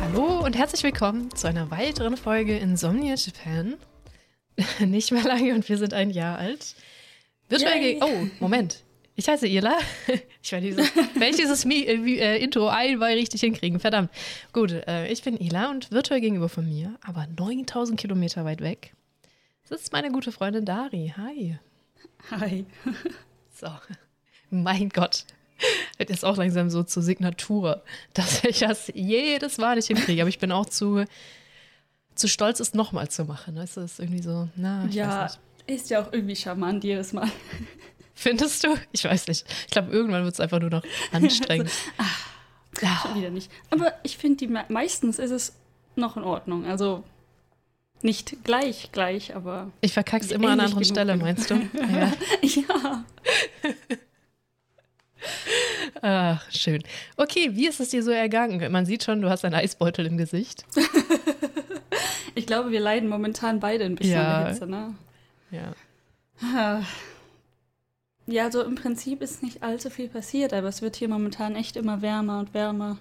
Hallo und herzlich willkommen zu einer weiteren Folge Insomnia Japan. Nicht mehr lange und wir sind ein Jahr alt. Virtuell geg- Oh, Moment. Ich heiße Irla. Ich werde dieses, werde ich dieses Mi äh, äh, Intro einmal richtig hinkriegen. Verdammt. Gut, äh, ich bin Ila und virtuell gegenüber von mir, aber 9000 Kilometer weit weg, sitzt meine gute Freundin Dari. Hi. Hi. So. Mein Gott. Das ist auch langsam so zur Signatur, dass ich das jedes Mal nicht hinkriege. Aber ich bin auch zu, zu stolz, es nochmal zu machen. Das ist irgendwie so, na, ich ja, weiß nicht. ist ja auch irgendwie charmant jedes Mal. Findest du? Ich weiß nicht. Ich glaube, irgendwann wird es einfach nur noch anstrengend. ja. Schon wieder nicht. Aber ich finde, meistens ist es noch in Ordnung. Also nicht gleich, gleich, aber Ich verkack's immer an einer anderen Stelle, meinst du? Ja. ja. Ach, schön. Okay, wie ist es dir so ergangen? Man sieht schon, du hast einen Eisbeutel im Gesicht. Ich glaube, wir leiden momentan beide ein bisschen Ja. Hitze, ne? Ja. Ja, also im Prinzip ist nicht allzu viel passiert, aber es wird hier momentan echt immer wärmer und wärmer.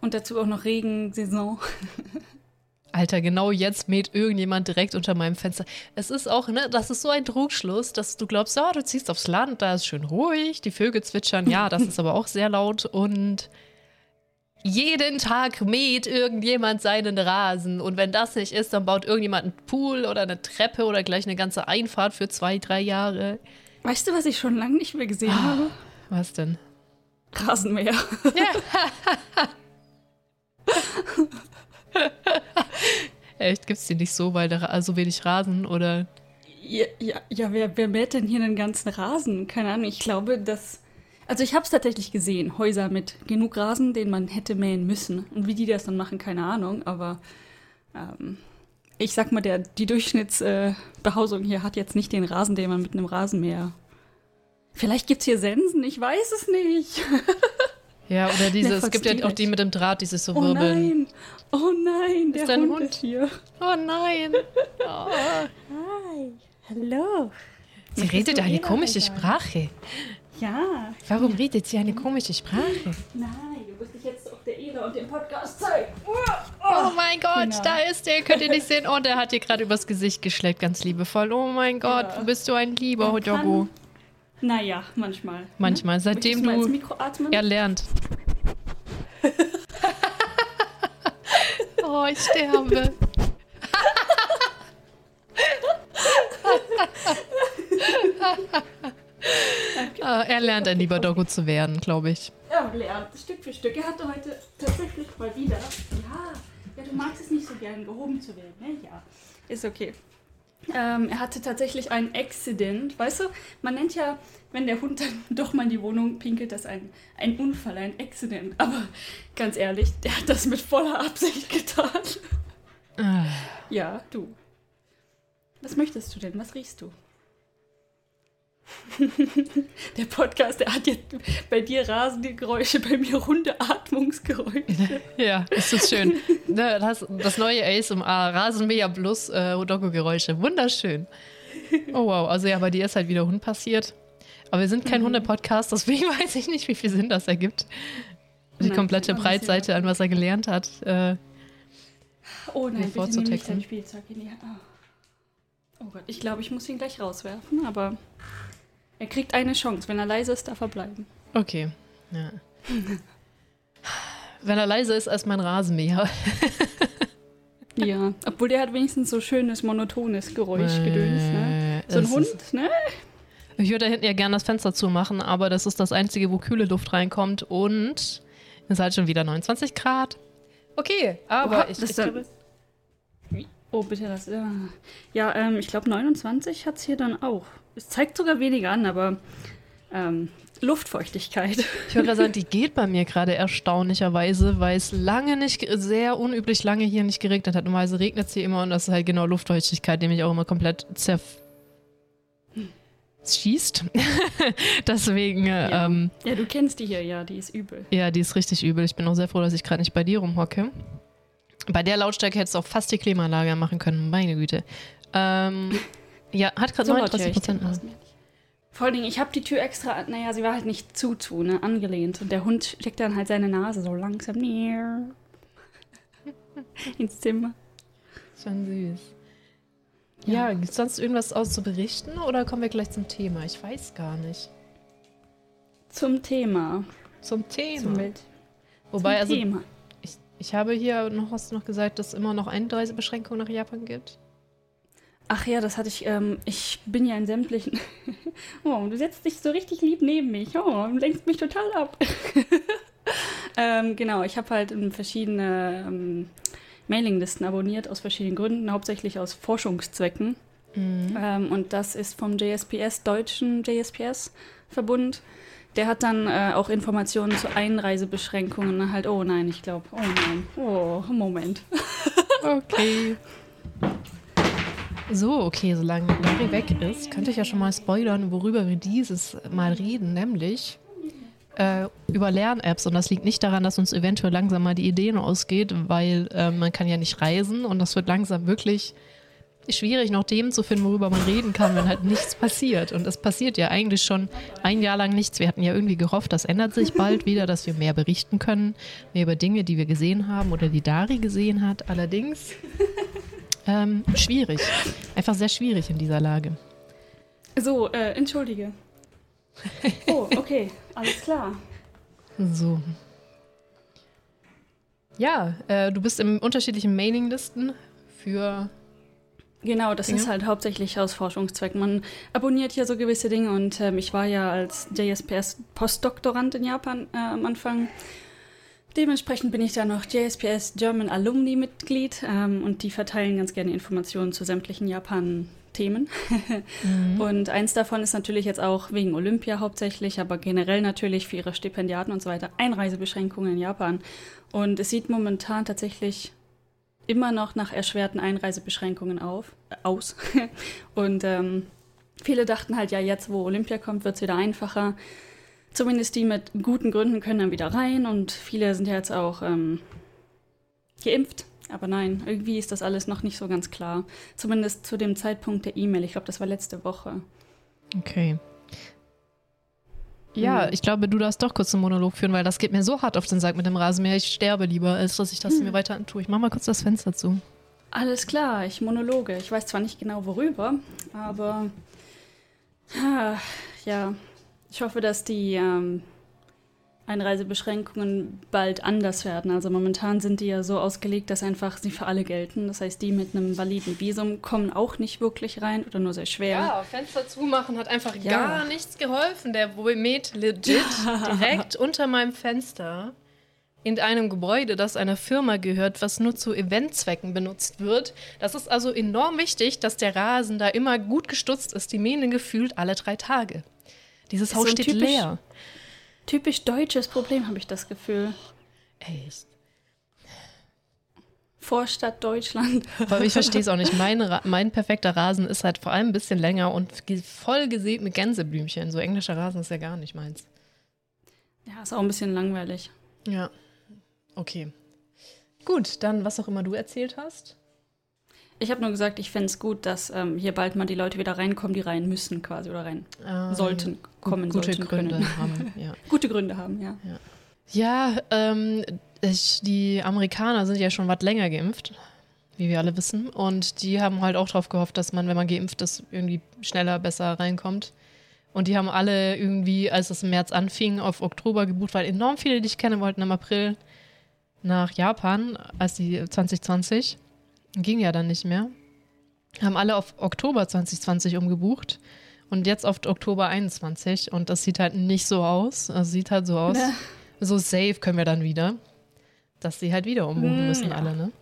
Und dazu auch noch Regensaison. Alter, genau jetzt mäht irgendjemand direkt unter meinem Fenster. Es ist auch, ne, das ist so ein Trugschluss, dass du glaubst, ja, du ziehst aufs Land, da ist schön ruhig, die Vögel zwitschern, ja, das ist aber auch sehr laut und jeden Tag mäht irgendjemand seinen Rasen und wenn das nicht ist, dann baut irgendjemand einen Pool oder eine Treppe oder gleich eine ganze Einfahrt für zwei, drei Jahre. Weißt du, was ich schon lange nicht mehr gesehen habe? Was denn? Rasenmäher. Echt, gibt's die nicht so, weil da so wenig Rasen oder Ja, ja, ja wer, wer mäht denn hier einen ganzen Rasen? Keine Ahnung, ich glaube, dass. Also ich habe es tatsächlich gesehen, Häuser mit genug Rasen, den man hätte mähen müssen. Und wie die das dann machen, keine Ahnung, aber ähm, ich sag mal, der, die Durchschnittsbehausung äh, hier hat jetzt nicht den Rasen, den man mit einem Rasenmäher. Vielleicht gibt's hier Sensen, ich weiß es nicht. ja, oder diese, Ja, es gibt ja auch die mit dem Draht, die sich so Oh wirbeln. nein, oh nein, der Ist Hund, Hund? ist hier. Oh nein. Oh. Hi, hallo. Sie redet eine komische sagen? Sprache. Ja, Warum redet sie eine komische Sprache? nein, du musst dich jetzt auf der Ela und dem Podcast zeigen. Oh mein Gott, Genau. da ist der. Könnt ihr nicht sehen? Oh, der hat dir gerade übers Gesicht geschleckt, ganz liebevoll. Oh mein Gott, Ja. du bist du ein lieber Doggo. Naja, manchmal. Manchmal, seitdem du mal ins du Mikro atmen? er lernt. oh, ich sterbe. Ah, er lernt ein lieber Doggo zu werden, glaube ich. Ja, lernt Stück für Stück. Er hatte heute tatsächlich mal wieder. Ja, ja, du magst es nicht so gern, gehoben zu werden, ne? Ja, ist okay. Ähm, er hatte tatsächlich einen Accident. Weißt du, man nennt ja, wenn der Hund dann doch mal in die Wohnung pinkelt, das ein, ein Unfall, ein Accident. Aber ganz ehrlich, der hat das mit voller Absicht getan. Ah. Ja, du. Was möchtest du denn? Was riechst du? der Podcast, der hat jetzt bei dir rasende Geräusche, bei mir runde Atmungsgeräusche. Ja, ist das schön. Ne, Das, das neue Ace im A, Rasenmäher plus äh, Doggo-Geräusche. Wunderschön. Oh wow, also ja, bei dir ist halt wieder Hund passiert. Aber wir sind kein Hunde-Podcast, deswegen weiß ich nicht, wie viel Sinn das ergibt. Die Nein, komplette Breitseite an, was er gelernt hat. Äh, Oh nein, bitte nimm nicht dein Spielzeug in die Hand. Oh. oh Gott, ich glaube, ich muss ihn gleich rauswerfen, aber er kriegt eine Chance. Wenn er leise ist, darf er bleiben. okay. Ja. Wenn er leiser ist als mein Rasenmäher. Ja, obwohl der hat wenigstens so schönes, monotones Geräuschgedöns, ne? So ein Hund, ist- ne? Ich würde da hinten ja gerne das Fenster zumachen, aber das ist das Einzige, wo kühle Luft reinkommt und es ist halt schon wieder 29 Grad. Okay, aber Oha, ich, das ich glaube, Oh, bitte das. Ja, ja ähm, ich glaube 29 hat es hier dann auch. Es zeigt sogar weniger an, aber ähm, Luftfeuchtigkeit. ich würde gerade sagen, die geht bei mir gerade erstaunlicherweise, weil es lange nicht, sehr unüblich lange hier nicht geregnet hat. Normalerweise regnet es hier immer und das ist halt genau Luftfeuchtigkeit, die mich auch immer komplett zerf schießt. Deswegen, Ja. ähm, ja, du kennst die hier, ja, die ist übel. ja, die ist richtig übel. Ich bin auch sehr froh, dass ich gerade nicht bei dir rumhocke. Bei der Lautstärke hättest du auch fast die Klimaanlage machen können, meine Güte. Ähm, ja, hat gerade So laut höre 39 ich den Prozent. Ja nicht. Vor allen Dingen, ich habe die Tür extra, naja, sie war halt nicht zu, zu, ne, angelehnt. Und der Hund steckt dann halt seine Nase so langsam näher ins Zimmer. Schon süß. Ja, gibt es sonst irgendwas aus zu berichten oder kommen wir gleich zum Thema? Ich weiß gar nicht. Zum Thema. Zum Thema. Zum Welt. Wobei, zum also Thema. ich, ich habe hier noch, hast du noch gesagt, dass es immer noch Einreisebeschränkungen nach Japan gibt? Ach ja, das hatte ich, ähm, ich bin ja in sämtlichen. oh, du setzt dich so richtig lieb neben mich. Oh, und lenkst mich total ab. ähm, genau, ich habe halt in verschiedene ähm, Mailinglisten abonniert, aus verschiedenen Gründen, hauptsächlich aus Forschungszwecken. Ähm, und das ist vom JSPS, deutschen JSPS-Verbund. Der hat dann äh, auch Informationen zu Einreisebeschränkungen. Halt, oh nein, ich glaube, oh nein, oh, Moment. Okay. So, okay, solange Larry weg ist, könnte ich ja schon mal spoilern, worüber wir dieses Mal reden, nämlich äh, über Lern-Apps. Und das liegt nicht daran, dass uns eventuell langsam mal die Ideen ausgeht, weil äh, man kann ja nicht reisen und das wird langsam wirklich schwierig, noch Themen zu finden, worüber man reden kann, wenn halt nichts passiert. Und es passiert ja eigentlich schon ein Jahr lang nichts. Wir hatten ja irgendwie gehofft, das ändert sich bald wieder, dass wir mehr berichten können, mehr über Dinge, die wir gesehen haben oder die Dari gesehen hat. Allerdings ähm, schwierig. Einfach sehr schwierig in dieser Lage. So, äh, entschuldige. Oh, okay, alles klar. So. Ja, äh, du bist in unterschiedlichen Mailinglisten für. Genau, das Dinge? ist halt hauptsächlich aus Forschungszwecken. Man abonniert ja so gewisse Dinge und ähm, ich war ja als JSPS Postdoktorand in Japan äh, am Anfang. Dementsprechend bin ich da noch JSPS German Alumni Mitglied ähm, und die verteilen ganz gerne Informationen zu sämtlichen Japan-Themen. Und eins davon ist natürlich jetzt auch wegen Olympia hauptsächlich, aber generell natürlich für ihre Stipendiaten und so weiter Einreisebeschränkungen in Japan. Und es sieht momentan tatsächlich immer noch nach erschwerten Einreisebeschränkungen auf, äh, aus. und ähm, viele dachten halt, ja, jetzt wo Olympia kommt, wird es wieder einfacher. Zumindest die mit guten Gründen können dann wieder rein und viele sind ja jetzt auch ähm, geimpft. Aber nein, irgendwie ist das alles noch nicht so ganz klar. Zumindest zu dem Zeitpunkt der E-Mail. Ich glaube, das war letzte Woche. Okay. Ja, Hm. ich glaube, du darfst doch kurz einen Monolog führen, weil das geht mir so hart auf den Sack mit dem Rasenmäher. Ich sterbe lieber, als dass ich das mir weiter antue. Ich mach mal kurz das Fenster zu. Alles klar, ich monologe. Ich weiß zwar nicht genau worüber, aber ah, ja, ich hoffe, dass die ähm, Einreisebeschränkungen bald anders werden. Also momentan sind die ja so ausgelegt, dass einfach sie für alle gelten. Das heißt, die mit einem validen Visum kommen auch nicht wirklich rein oder nur sehr schwer. Ja, Fenster zumachen hat einfach Ja. gar nichts geholfen. Der Womet legit direkt unter meinem Fenster in einem Gebäude, das einer Firma gehört, was nur zu Eventzwecken benutzt wird. Das ist also enorm wichtig, dass der Rasen da immer gut gestutzt ist. Die mähen gefühlt alle drei Tage. Dieses Haus so steht typisch- leer. Typisch deutsches Problem, habe ich das Gefühl. Echt. Vorstadt Deutschland. Aber ich verstehe es auch nicht. Mein, mein perfekter Rasen ist halt vor allem ein bisschen länger und voll gesät mit Gänseblümchen. So englischer Rasen ist ja gar nicht meins. Ja, ist auch ein bisschen langweilig. Ja. Okay. Gut, dann was auch immer du erzählt hast. Ich habe nur gesagt, ich fände es gut, dass ähm, hier bald mal die Leute wieder reinkommen, die rein müssen quasi oder rein Ähm, sollten, kommen gute sollten Gründe können. haben. Ja, Gute Gründe haben, ja. ja ähm, ich, die Amerikaner sind ja schon was länger geimpft, wie wir alle wissen. Und die haben halt auch darauf gehofft, dass man, wenn man geimpft ist, irgendwie schneller, besser reinkommt. Und die haben alle irgendwie, als es im März anfing, auf Oktober gebucht, weil enorm viele, die ich kenne, wollten im April nach Japan, als die 2020. Ging ja dann nicht mehr. Haben alle auf Oktober 2020 umgebucht und jetzt auf Oktober 21. Und das sieht halt nicht so aus. Also sieht halt so aus. Ja. So safe können wir dann wieder. Dass sie halt wieder umbuchen Mm, müssen, ja. alle, ne?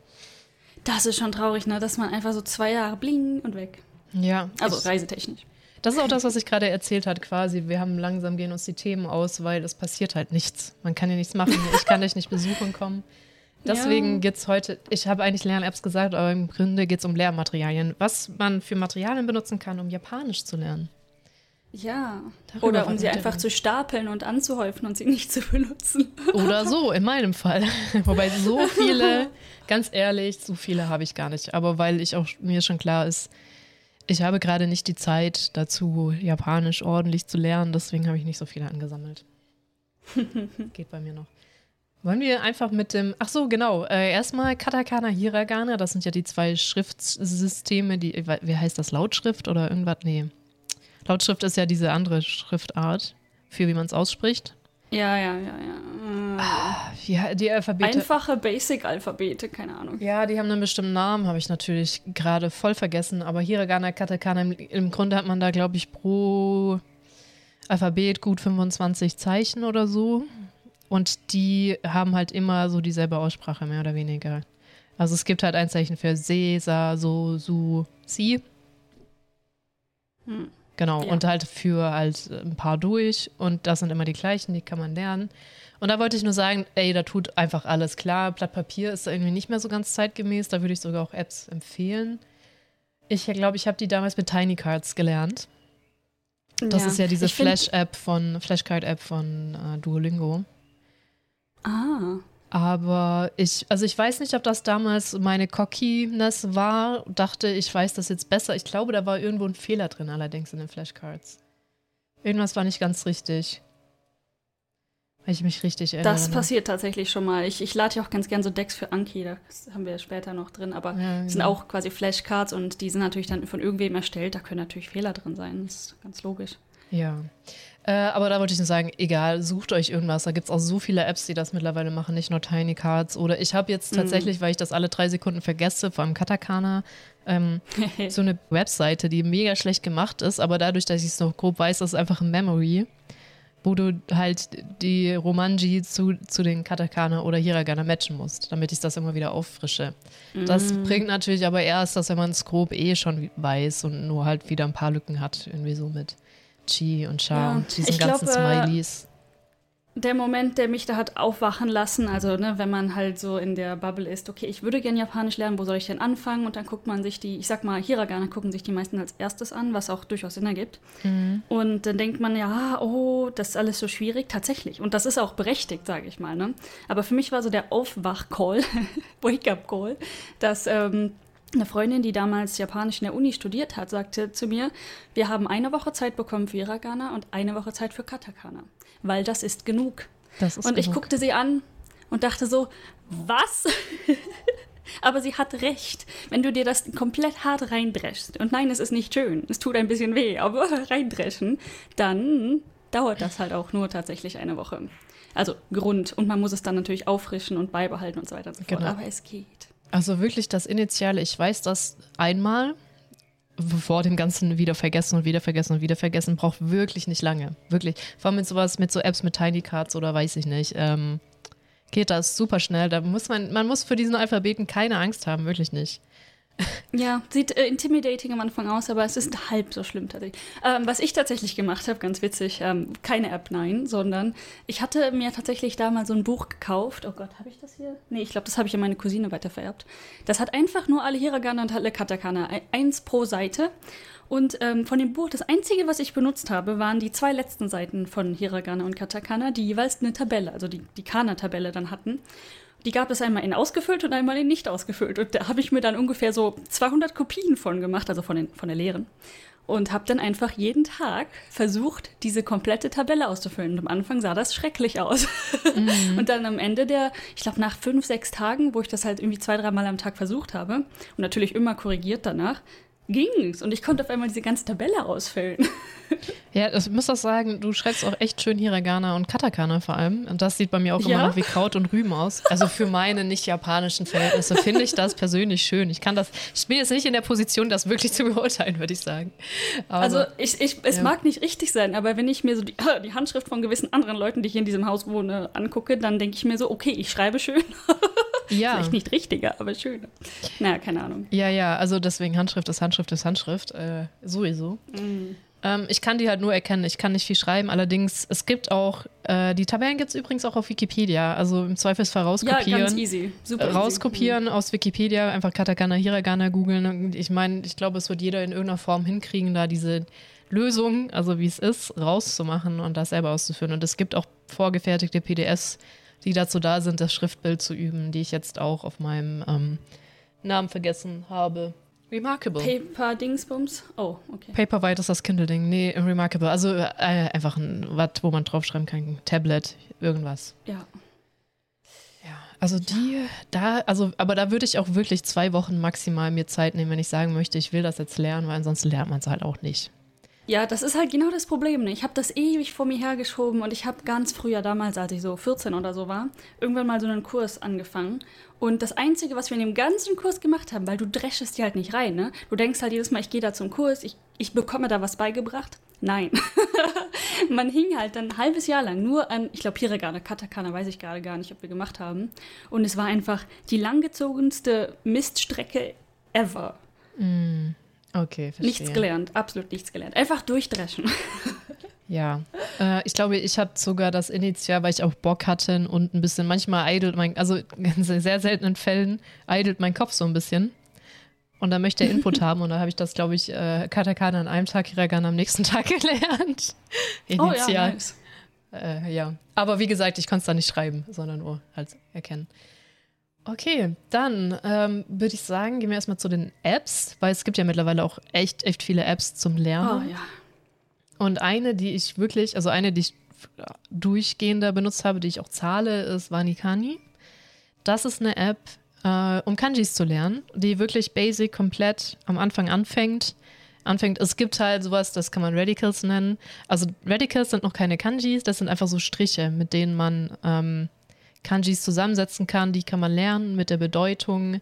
Das ist schon traurig, ne? Dass man einfach so zwei Jahre bling und weg. Ja. Also ich, reisetechnisch. das ist auch das, was ich gerade erzählt hat, quasi. Wir haben langsam gehen uns die Themen aus, weil es passiert halt nichts. Man kann ja nichts machen. Ich kann dich nicht besuchen kommen. Deswegen Ja. geht's heute, ich habe eigentlich Lern-Apps gesagt, aber im Grunde geht es um Lehrmaterialien. Was man für Materialien benutzen kann, um Japanisch zu lernen. Ja. Darüber Oder um sie einfach Mann. zu stapeln und anzuhäufen und sie nicht zu benutzen. Oder so, in meinem Fall. Wobei so viele, ganz ehrlich, so viele habe ich gar nicht. Aber weil ich auch mir schon klar ist, ich habe gerade nicht die Zeit dazu, Japanisch ordentlich zu lernen, deswegen habe ich nicht so viele angesammelt. Geht bei mir noch. Wollen wir einfach mit dem, ach so, genau, äh, erstmal Katakana, Hiragana, das sind ja die zwei Schriftsysteme, die, wie heißt das, Lautschrift oder irgendwas? Nee. Lautschrift ist ja diese andere Schriftart, für wie man es ausspricht. Ja, ja, ja, ja. Ja, die Alphabete. Einfache Basic-Alphabete, keine Ahnung. Ja, die haben einen bestimmten Namen, habe ich natürlich gerade voll vergessen. Aber Hiragana, Katakana, im, im Grunde hat man da, glaube ich, pro Alphabet gut 25 Zeichen oder so. Und die haben halt immer so dieselbe Aussprache, mehr oder weniger. Also es gibt halt ein Zeichen für Se, Sa, So, Su, Si. Hm. Genau, Ja. und halt für halt ein paar durch. Und das sind immer die gleichen, die kann man lernen. Und da wollte ich nur sagen, ey, da tut einfach alles klar. Blatt Papier ist irgendwie nicht mehr so ganz zeitgemäß. Da würde ich sogar auch Apps empfehlen. Ich glaube, ich habe die damals mit Tiny Cards gelernt. Das ist ja diese Flash-App von, Flashcard-App von äh, Duolingo. Ah, Aber ich, also ich weiß nicht, ob das damals meine Cockiness war. Dachte, ich weiß das jetzt besser. Ich glaube, da war irgendwo ein Fehler drin, allerdings in den Flashcards. Irgendwas war nicht ganz richtig. Wenn ich mich richtig erinnere. das passiert tatsächlich schon mal. Ich, ich lade ja auch ganz gern so Decks für Anki, das haben wir später noch drin, aber Ja, das sind genau. auch quasi Flashcards und die sind natürlich dann von irgendwem erstellt. Da können natürlich Fehler drin sein. Das ist ganz logisch. Ja. Äh, aber da wollte ich nur sagen, egal, sucht euch irgendwas. Da gibt es auch so viele Apps, die das mittlerweile machen, nicht nur Tiny Cards. Oder ich habe jetzt tatsächlich, weil ich das alle drei Sekunden vergesse, vor allem Katakana, ähm, so eine Webseite, die mega schlecht gemacht ist, aber dadurch, dass ich es noch grob weiß, das ist einfach ein Memory, wo du halt die Romanji zu, zu den Katakana oder Hiragana matchen musst, damit ich das immer wieder auffrische. Das bringt natürlich aber erst, dass wenn man es grob eh schon weiß und nur halt wieder ein paar Lücken hat, irgendwie so mit Chi und Cha Ja, und diesen ich ganzen glaub, äh, Smileys. Der Moment, der mich da hat aufwachen lassen, also ne, wenn man halt so in der Bubble ist, okay, ich würde gern Japanisch lernen, wo soll ich denn anfangen? Und dann guckt man sich die, ich sag mal, Hiragana gucken sich die meisten als erstes an, was auch durchaus Sinn ergibt. Und dann denkt man, ja, oh, das ist alles so schwierig, tatsächlich. Und das ist auch berechtigt, sage ich mal. Ne? Aber für mich war so der Aufwach-Call, Wake-up-Call, dass ähm, eine Freundin, die damals Japanisch in der Uni studiert hat, sagte zu mir, wir haben eine Woche Zeit bekommen für Hiragana und eine Woche Zeit für Katakana, weil das ist genug. Das ist und ich genug. guckte sie an und dachte so, was? Aber sie hat recht. Wenn du dir das komplett hart reindreschst, und nein, es ist nicht schön, es tut ein bisschen weh, aber reindreschen, dann dauert das halt auch nur tatsächlich eine Woche. Also Grund. Und man muss es dann natürlich auffrischen und beibehalten und so weiter und so fort. Genau. Aber es geht. Also wirklich das Initiale, ich weiß das einmal, vor dem ganzen wieder vergessen und wieder vergessen und wieder vergessen, braucht wirklich nicht lange. Wirklich. Vor allem mit sowas, mit so Apps mit Tiny Cards oder weiß ich nicht. Ähm, geht das super schnell. Da muss man, man muss für diesen Alphabeten keine Angst haben, wirklich nicht. Ja, sieht äh, intimidating am Anfang aus, aber es ist halb so schlimm tatsächlich. Ähm, was ich tatsächlich gemacht habe, ganz witzig, ähm, keine App, nein, sondern ich hatte mir tatsächlich da mal so ein Buch gekauft. Oh Gott, habe ich das hier? Nee, ich glaube, das habe ich an meine Cousine weitervererbt. Das hat einfach nur alle Hiragana und alle Katakana, ein- eins pro Seite. Und ähm, von dem Buch, das Einzige, was ich benutzt habe, waren die zwei letzten Seiten von Hiragana und Katakana, die jeweils eine Tabelle, also die, die Kana-Tabelle dann hatten. Die gab es einmal in ausgefüllt und einmal in nicht ausgefüllt. Und da habe ich mir dann ungefähr so 200 Kopien von gemacht, also von, den, von der leeren. Und habe dann einfach jeden Tag versucht, diese komplette Tabelle auszufüllen. Und am Anfang sah das schrecklich aus. Und dann am Ende der, ich glaube nach fünf, sechs Tagen, wo ich das halt irgendwie zwei, dreimal am Tag versucht habe und natürlich immer korrigiert danach, ging's. Und ich konnte auf einmal diese ganze Tabelle ausfüllen. Ja, ich muss auch sagen, du schreibst auch echt schön Hiragana und Katakana vor allem. Und das sieht bei mir auch immer Ja? noch wie Kraut und Rüben aus. Also für meine nicht-japanischen Verhältnisse finde ich das persönlich schön. Ich kann das, ich bin jetzt nicht in der Position, das wirklich zu beurteilen, würde ich sagen. Aber, Also ich, ich, es ja. mag nicht richtig sein, aber wenn ich mir so die, die Handschrift von gewissen anderen Leuten, die hier in diesem Haus wohnen, angucke, dann denke ich mir so, okay, ich schreibe schön. ja. Vielleicht nicht richtiger, aber schöner. Naja, keine Ahnung. Ja, ja, also deswegen Handschrift ist Handschrift ist Handschrift. Äh, sowieso. Ähm, ich kann die halt nur erkennen. Ich kann nicht viel schreiben. Allerdings, es gibt auch, äh, die Tabellen gibt es übrigens auch auf Wikipedia. Also im Zweifelsfall Ja, rauskopieren. ganz easy. Super Äh, easy. rauskopieren aus Wikipedia, einfach Katakana, Hiragana googeln. Ich meine, ich glaube, es wird jeder in irgendeiner Form hinkriegen, da diese Lösung, also wie es ist, rauszumachen und das selber auszuführen. Und es gibt auch vorgefertigte PDFs, die dazu da sind, das Schriftbild zu üben, die ich jetzt auch auf meinem ähm, Namen vergessen habe. Remarkable. Paper Dingsbums? Oh, okay. Paperwhite ist das Kindle-Ding. Nee, Remarkable. Also äh, einfach ein, was, wo man draufschreiben kann. Tablet, irgendwas. Ja. Ja, also die, da, also, aber da würde ich auch wirklich zwei Wochen maximal mir Zeit nehmen, wenn ich sagen möchte, ich will das jetzt lernen, weil ansonsten lernt man es halt auch nicht. Ja, das ist halt genau das Problem. Ne? Ich habe das ewig vor mir hergeschoben und ich habe ganz früher damals, als ich so 14 oder so war, irgendwann mal so einen Kurs angefangen. Und das Einzige, was wir in dem ganzen Kurs gemacht haben, weil du dreschest die halt nicht rein, ne? Du denkst halt jedes Mal, ich gehe da zum Kurs, ich, ich bekomme da was beigebracht. Nein. Man hing halt dann ein halbes Jahr lang nur an, ich glaube, Hiragana, Katakana, weiß ich gerade gar nicht, ob wir gemacht haben. Und es war einfach die langgezogenste Miststrecke ever. Mm. Okay, verstehe. Nichts gelernt, absolut nichts gelernt. Einfach durchdreschen. Ja, äh, ich glaube, ich hatte sogar das initial, weil ich auch Bock hatte und ein bisschen, manchmal eidelt mein, also in sehr seltenen Fällen eidelt mein Kopf so ein bisschen. Und dann möchte er Input haben und da habe ich das, glaube ich, äh, Katakana an einem Tag, Hiragana am nächsten Tag gelernt. Initial. Oh, ja, nice. äh, ja, aber wie gesagt, ich konnte es da nicht schreiben, sondern nur halt erkennen. Okay, dann ähm, würde ich sagen, gehen wir erstmal zu den Apps, weil es gibt ja mittlerweile auch echt, echt viele Apps zum Lernen. Oh ja. Und eine, die ich wirklich, also eine, die ich durchgehender benutzt habe, die ich auch zahle, ist Vanikani. Das ist eine App, äh, um Kanjis zu lernen, die wirklich basic komplett am Anfang anfängt. Anfängt, es gibt halt sowas, das kann man Radicals nennen. Also Radicals sind noch keine Kanjis, das sind einfach so Striche, mit denen man ähm, Kanjis zusammensetzen kann, die kann man lernen mit der Bedeutung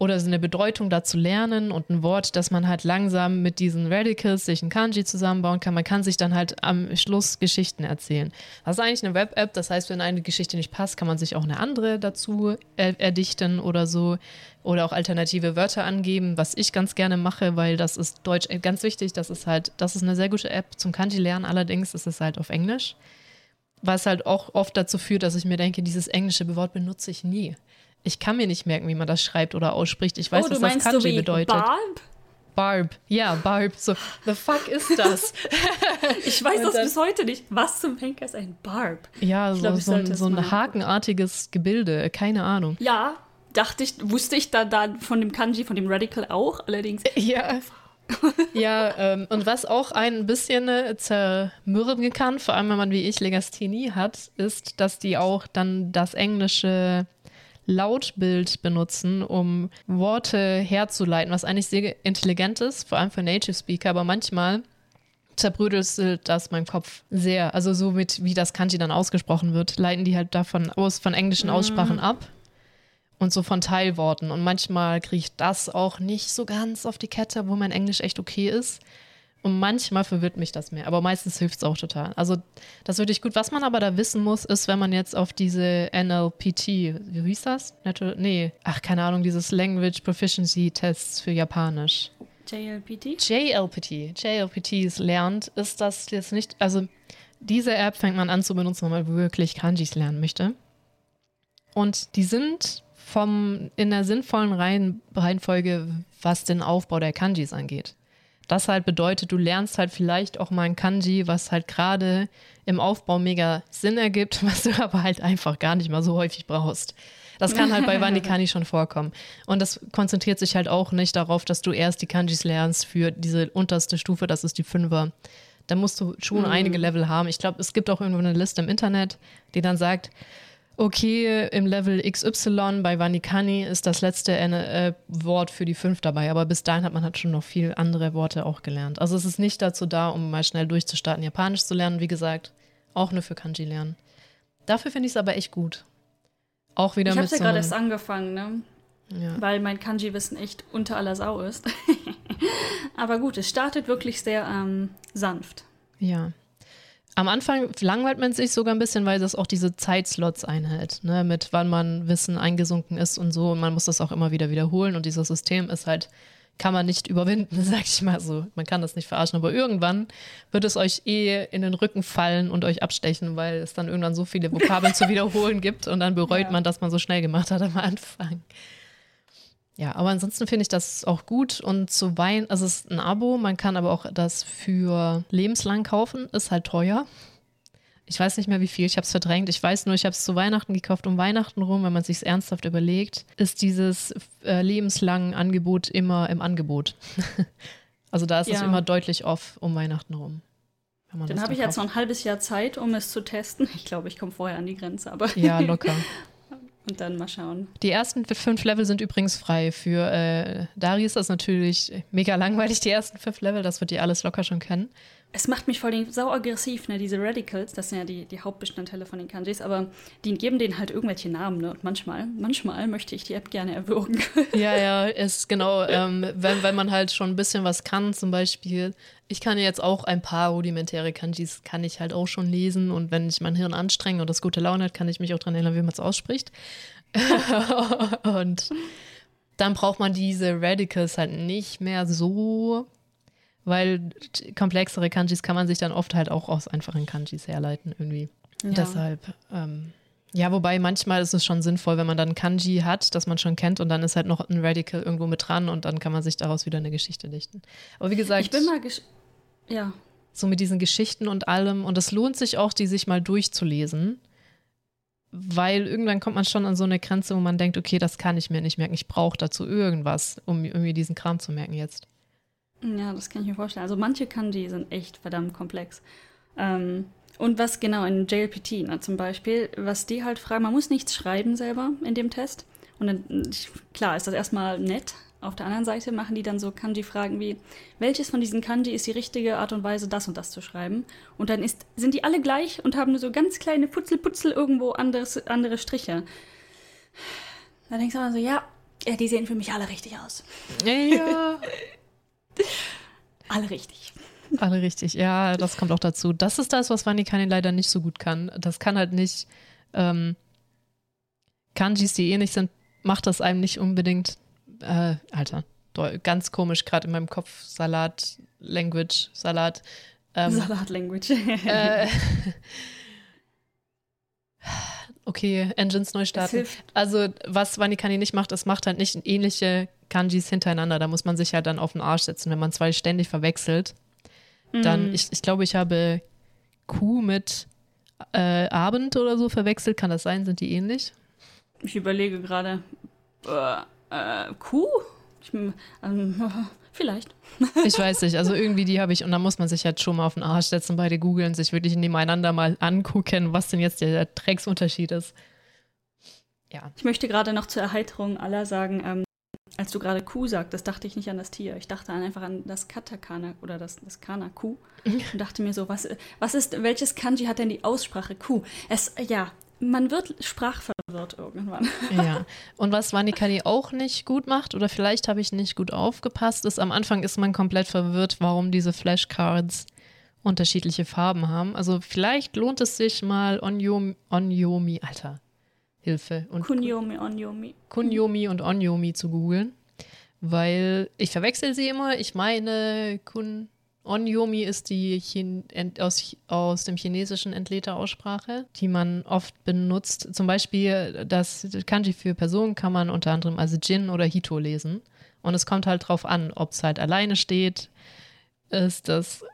oder eine Bedeutung dazu lernen und ein Wort, dass man halt langsam mit diesen Radicals sich ein Kanji zusammenbauen kann. Man kann sich dann halt am Schluss Geschichten erzählen. Das ist eigentlich eine Web-App, das heißt, wenn eine Geschichte nicht passt, kann man sich auch eine andere dazu er erdichten oder so oder auch alternative Wörter angeben, was ich ganz gerne mache, weil das ist Deutsch ganz wichtig. Das ist halt, das ist eine sehr gute App zum Kanji lernen. Allerdings ist es halt auf Englisch was halt auch oft dazu führt, dass ich mir denke, dieses englische Wort benutze ich nie. Ich kann mir nicht merken, wie man das schreibt oder ausspricht. Ich weiß, oh, was das Kanji so bedeutet. Barb? Barb, ja, Barb. So, the fuck ist das? ich weiß das bis heute nicht. Was zum Henker ist ein Barb? Ja, so, glaub, so, ein, so ein hakenartiges Gebilde, keine Ahnung. Ja, dachte ich, wusste ich da, da von dem Kanji, von dem Radical auch, allerdings. Ja, ja, ähm, und was auch ein bisschen äh, zermürben kann, vor allem wenn man wie ich Legasthenie hat, ist, dass die auch dann das englische Lautbild benutzen, um Worte herzuleiten, was eigentlich sehr intelligent ist, vor allem für Native Speaker, aber manchmal zerbrödelt das mein Kopf sehr. Also so mit, wie das Kanji dann ausgesprochen wird, leiten die halt davon aus, von englischen. Aussprachen mm. ab und so von Teilworten. Und manchmal kriege ich das auch nicht so ganz auf die Kette, wo mein Englisch echt okay ist. Und manchmal verwirrt mich das mehr, aber meistens hilft es auch total. Also das würde ich gut. Was man aber da wissen muss, ist, wenn man jetzt auf diese NLPT, wie hieß das? Natural, nee, ach keine Ahnung, dieses Language Proficiency Tests für Japanisch. JLPT? JLPT. JLPTs lernt, ist das jetzt nicht, also diese App fängt man an zu benutzen, wenn man wirklich Kanjis lernen möchte. Und die sind vom, in der sinnvollen Reihen, Reihenfolge, was den Aufbau der Kanjis angeht. Das halt bedeutet, du lernst halt vielleicht auch mal ein Kanji, was halt gerade im Aufbau mega Sinn ergibt, was du aber halt einfach gar nicht mal so häufig brauchst. Das kann halt bei Wanikani schon vorkommen. Und das konzentriert sich halt auch nicht darauf, dass du erst die Kanjis lernst für diese unterste Stufe, das ist die Fünfer. Da musst du schon mhm. einige Level haben. Ich glaube, es gibt auch irgendwo eine Liste im Internet, die dann sagt, okay, im Level XY bei Vanikani ist das letzte äh, Wort für die fünf dabei, aber bis dahin hat man halt schon noch viel andere Worte auch gelernt. Also es ist nicht dazu da, um mal schnell durchzustarten, Japanisch zu lernen, wie gesagt, auch nur für Kanji lernen. Dafür finde ich es aber echt gut. Auch wieder ich mit Ich habe ja so gerade erst angefangen, ne? Ja. Weil mein Kanji-Wissen echt unter aller Sau ist. aber gut, es startet wirklich sehr ähm, sanft. Ja. Am Anfang langweilt man sich sogar ein bisschen, weil das auch diese Zeitslots einhält, ne, mit wann man Wissen eingesunken ist und so. Und man muss das auch immer wieder wiederholen. Und dieses System ist halt, kann man nicht überwinden, sag ich mal so. Man kann das nicht verarschen. Aber irgendwann wird es euch eh in den Rücken fallen und euch abstechen, weil es dann irgendwann so viele Vokabeln zu wiederholen gibt. Und dann bereut ja. man, dass man so schnell gemacht hat am Anfang. Ja, aber ansonsten finde ich das auch gut und zu Wein, also es ist ein Abo, man kann aber auch das für lebenslang kaufen, ist halt teuer. Ich weiß nicht mehr wie viel, ich habe es verdrängt. Ich weiß nur, ich habe es zu Weihnachten gekauft, um Weihnachten rum, wenn man sich ernsthaft überlegt, ist dieses äh, lebenslange Angebot immer im Angebot. also da ist ja. es immer deutlich off um Weihnachten rum. Dann habe ich jetzt noch ein halbes Jahr Zeit, um es zu testen. Ich glaube, ich komme vorher an die Grenze, aber. Ja, locker. Und dann mal schauen. Die ersten fünf Level sind übrigens frei. Für äh, Darius ist das natürlich mega langweilig, die ersten fünf Level. Das wird ihr alles locker schon kennen. Es macht mich vor allem sau aggressiv, ne? Diese Radicals, das sind ja die, die Hauptbestandteile von den Kanjis, aber die geben denen halt irgendwelche Namen, ne? Und manchmal, manchmal möchte ich die App gerne erwürgen. Ja, ja, ist genau, ähm, wenn, wenn man halt schon ein bisschen was kann, zum Beispiel, ich kann jetzt auch ein paar rudimentäre Kanjis, kann ich halt auch schon lesen und wenn ich mein Hirn anstrenge und das gute Laune hat, kann ich mich auch dran erinnern, wie man es ausspricht. und dann braucht man diese Radicals halt nicht mehr so weil komplexere Kanjis kann man sich dann oft halt auch aus einfachen Kanjis herleiten irgendwie. Ja. Deshalb, ähm, ja, wobei manchmal ist es schon sinnvoll, wenn man dann Kanji hat, das man schon kennt und dann ist halt noch ein Radical irgendwo mit dran und dann kann man sich daraus wieder eine Geschichte dichten. Aber wie gesagt, ich bin mal ja. So mit diesen Geschichten und allem und es lohnt sich auch, die sich mal durchzulesen, weil irgendwann kommt man schon an so eine Grenze, wo man denkt, okay, das kann ich mir nicht merken, ich brauche dazu irgendwas, um irgendwie diesen Kram zu merken jetzt. Ja, das kann ich mir vorstellen. Also manche Kanji sind echt verdammt komplex. Ähm, und was genau in JLPT na, zum Beispiel, was die halt fragen, man muss nichts schreiben selber in dem Test. Und dann, klar, ist das erstmal nett. Auf der anderen Seite machen die dann so Kanji-Fragen wie, welches von diesen Kanji ist die richtige Art und Weise, das und das zu schreiben? Und dann ist, sind die alle gleich und haben nur so ganz kleine Putzel-Putzel irgendwo anderes, andere Striche. Da denkst du aber so, ja, ja, die sehen für mich alle richtig aus. Ja. Alle richtig. Alle richtig, ja, das kommt auch dazu. Das ist das, was Vanikani leider nicht so gut kann. Das kann halt nicht ähm, Kanjis, die ähnlich sind, macht das einem nicht unbedingt. Äh, Alter, ganz komisch, gerade in meinem Kopf. Salat, Language, Salat. Ähm, Salat, Language. äh, okay, Engines neu starten. Also, was Vanikani nicht macht, es macht halt nicht ähnliche Kanjis hintereinander. Da muss man sich halt dann auf den Arsch setzen, wenn man zwei ständig verwechselt. Dann, ich, ich glaube, ich habe Kuh mit äh, Abend oder so verwechselt. Kann das sein? Sind die ähnlich? Ich überlege gerade. Äh, Kuh? Ich, ähm, vielleicht. ich weiß nicht. Also irgendwie die habe ich, und da muss man sich halt schon mal auf den Arsch setzen, beide googeln, sich wirklich nebeneinander mal angucken, was denn jetzt der, der Drecksunterschied ist. Ja. Ich möchte gerade noch zur Erheiterung aller sagen, ähm, als du gerade Kuh sagtest, dachte ich nicht an das Tier. Ich dachte einfach an das Katakana oder das, das Kana Kuh und dachte mir so, was, was ist, welches Kanji hat denn die Aussprache Kuh? Es, ja, man wird sprachverwirrt irgendwann. Ja. Und was Vanikani auch nicht gut macht, oder vielleicht habe ich nicht gut aufgepasst, ist, am Anfang ist man komplett verwirrt, warum diese Flashcards unterschiedliche Farben haben. Also vielleicht lohnt es sich mal Onyomi, Onyomi Alter, Hilfe. Und Kunyomi, Onyomi. Kunyomi und Onyomi zu googeln, weil ich verwechsel sie immer. Ich meine, Kun Onyomi ist die Chin aus, aus dem Chinesischen entlehnte Aussprache, die man oft benutzt. Zum Beispiel das Kanji für Personen kann man unter anderem als Jin oder Hito lesen. Und es kommt halt drauf an, ob es halt alleine steht, ist das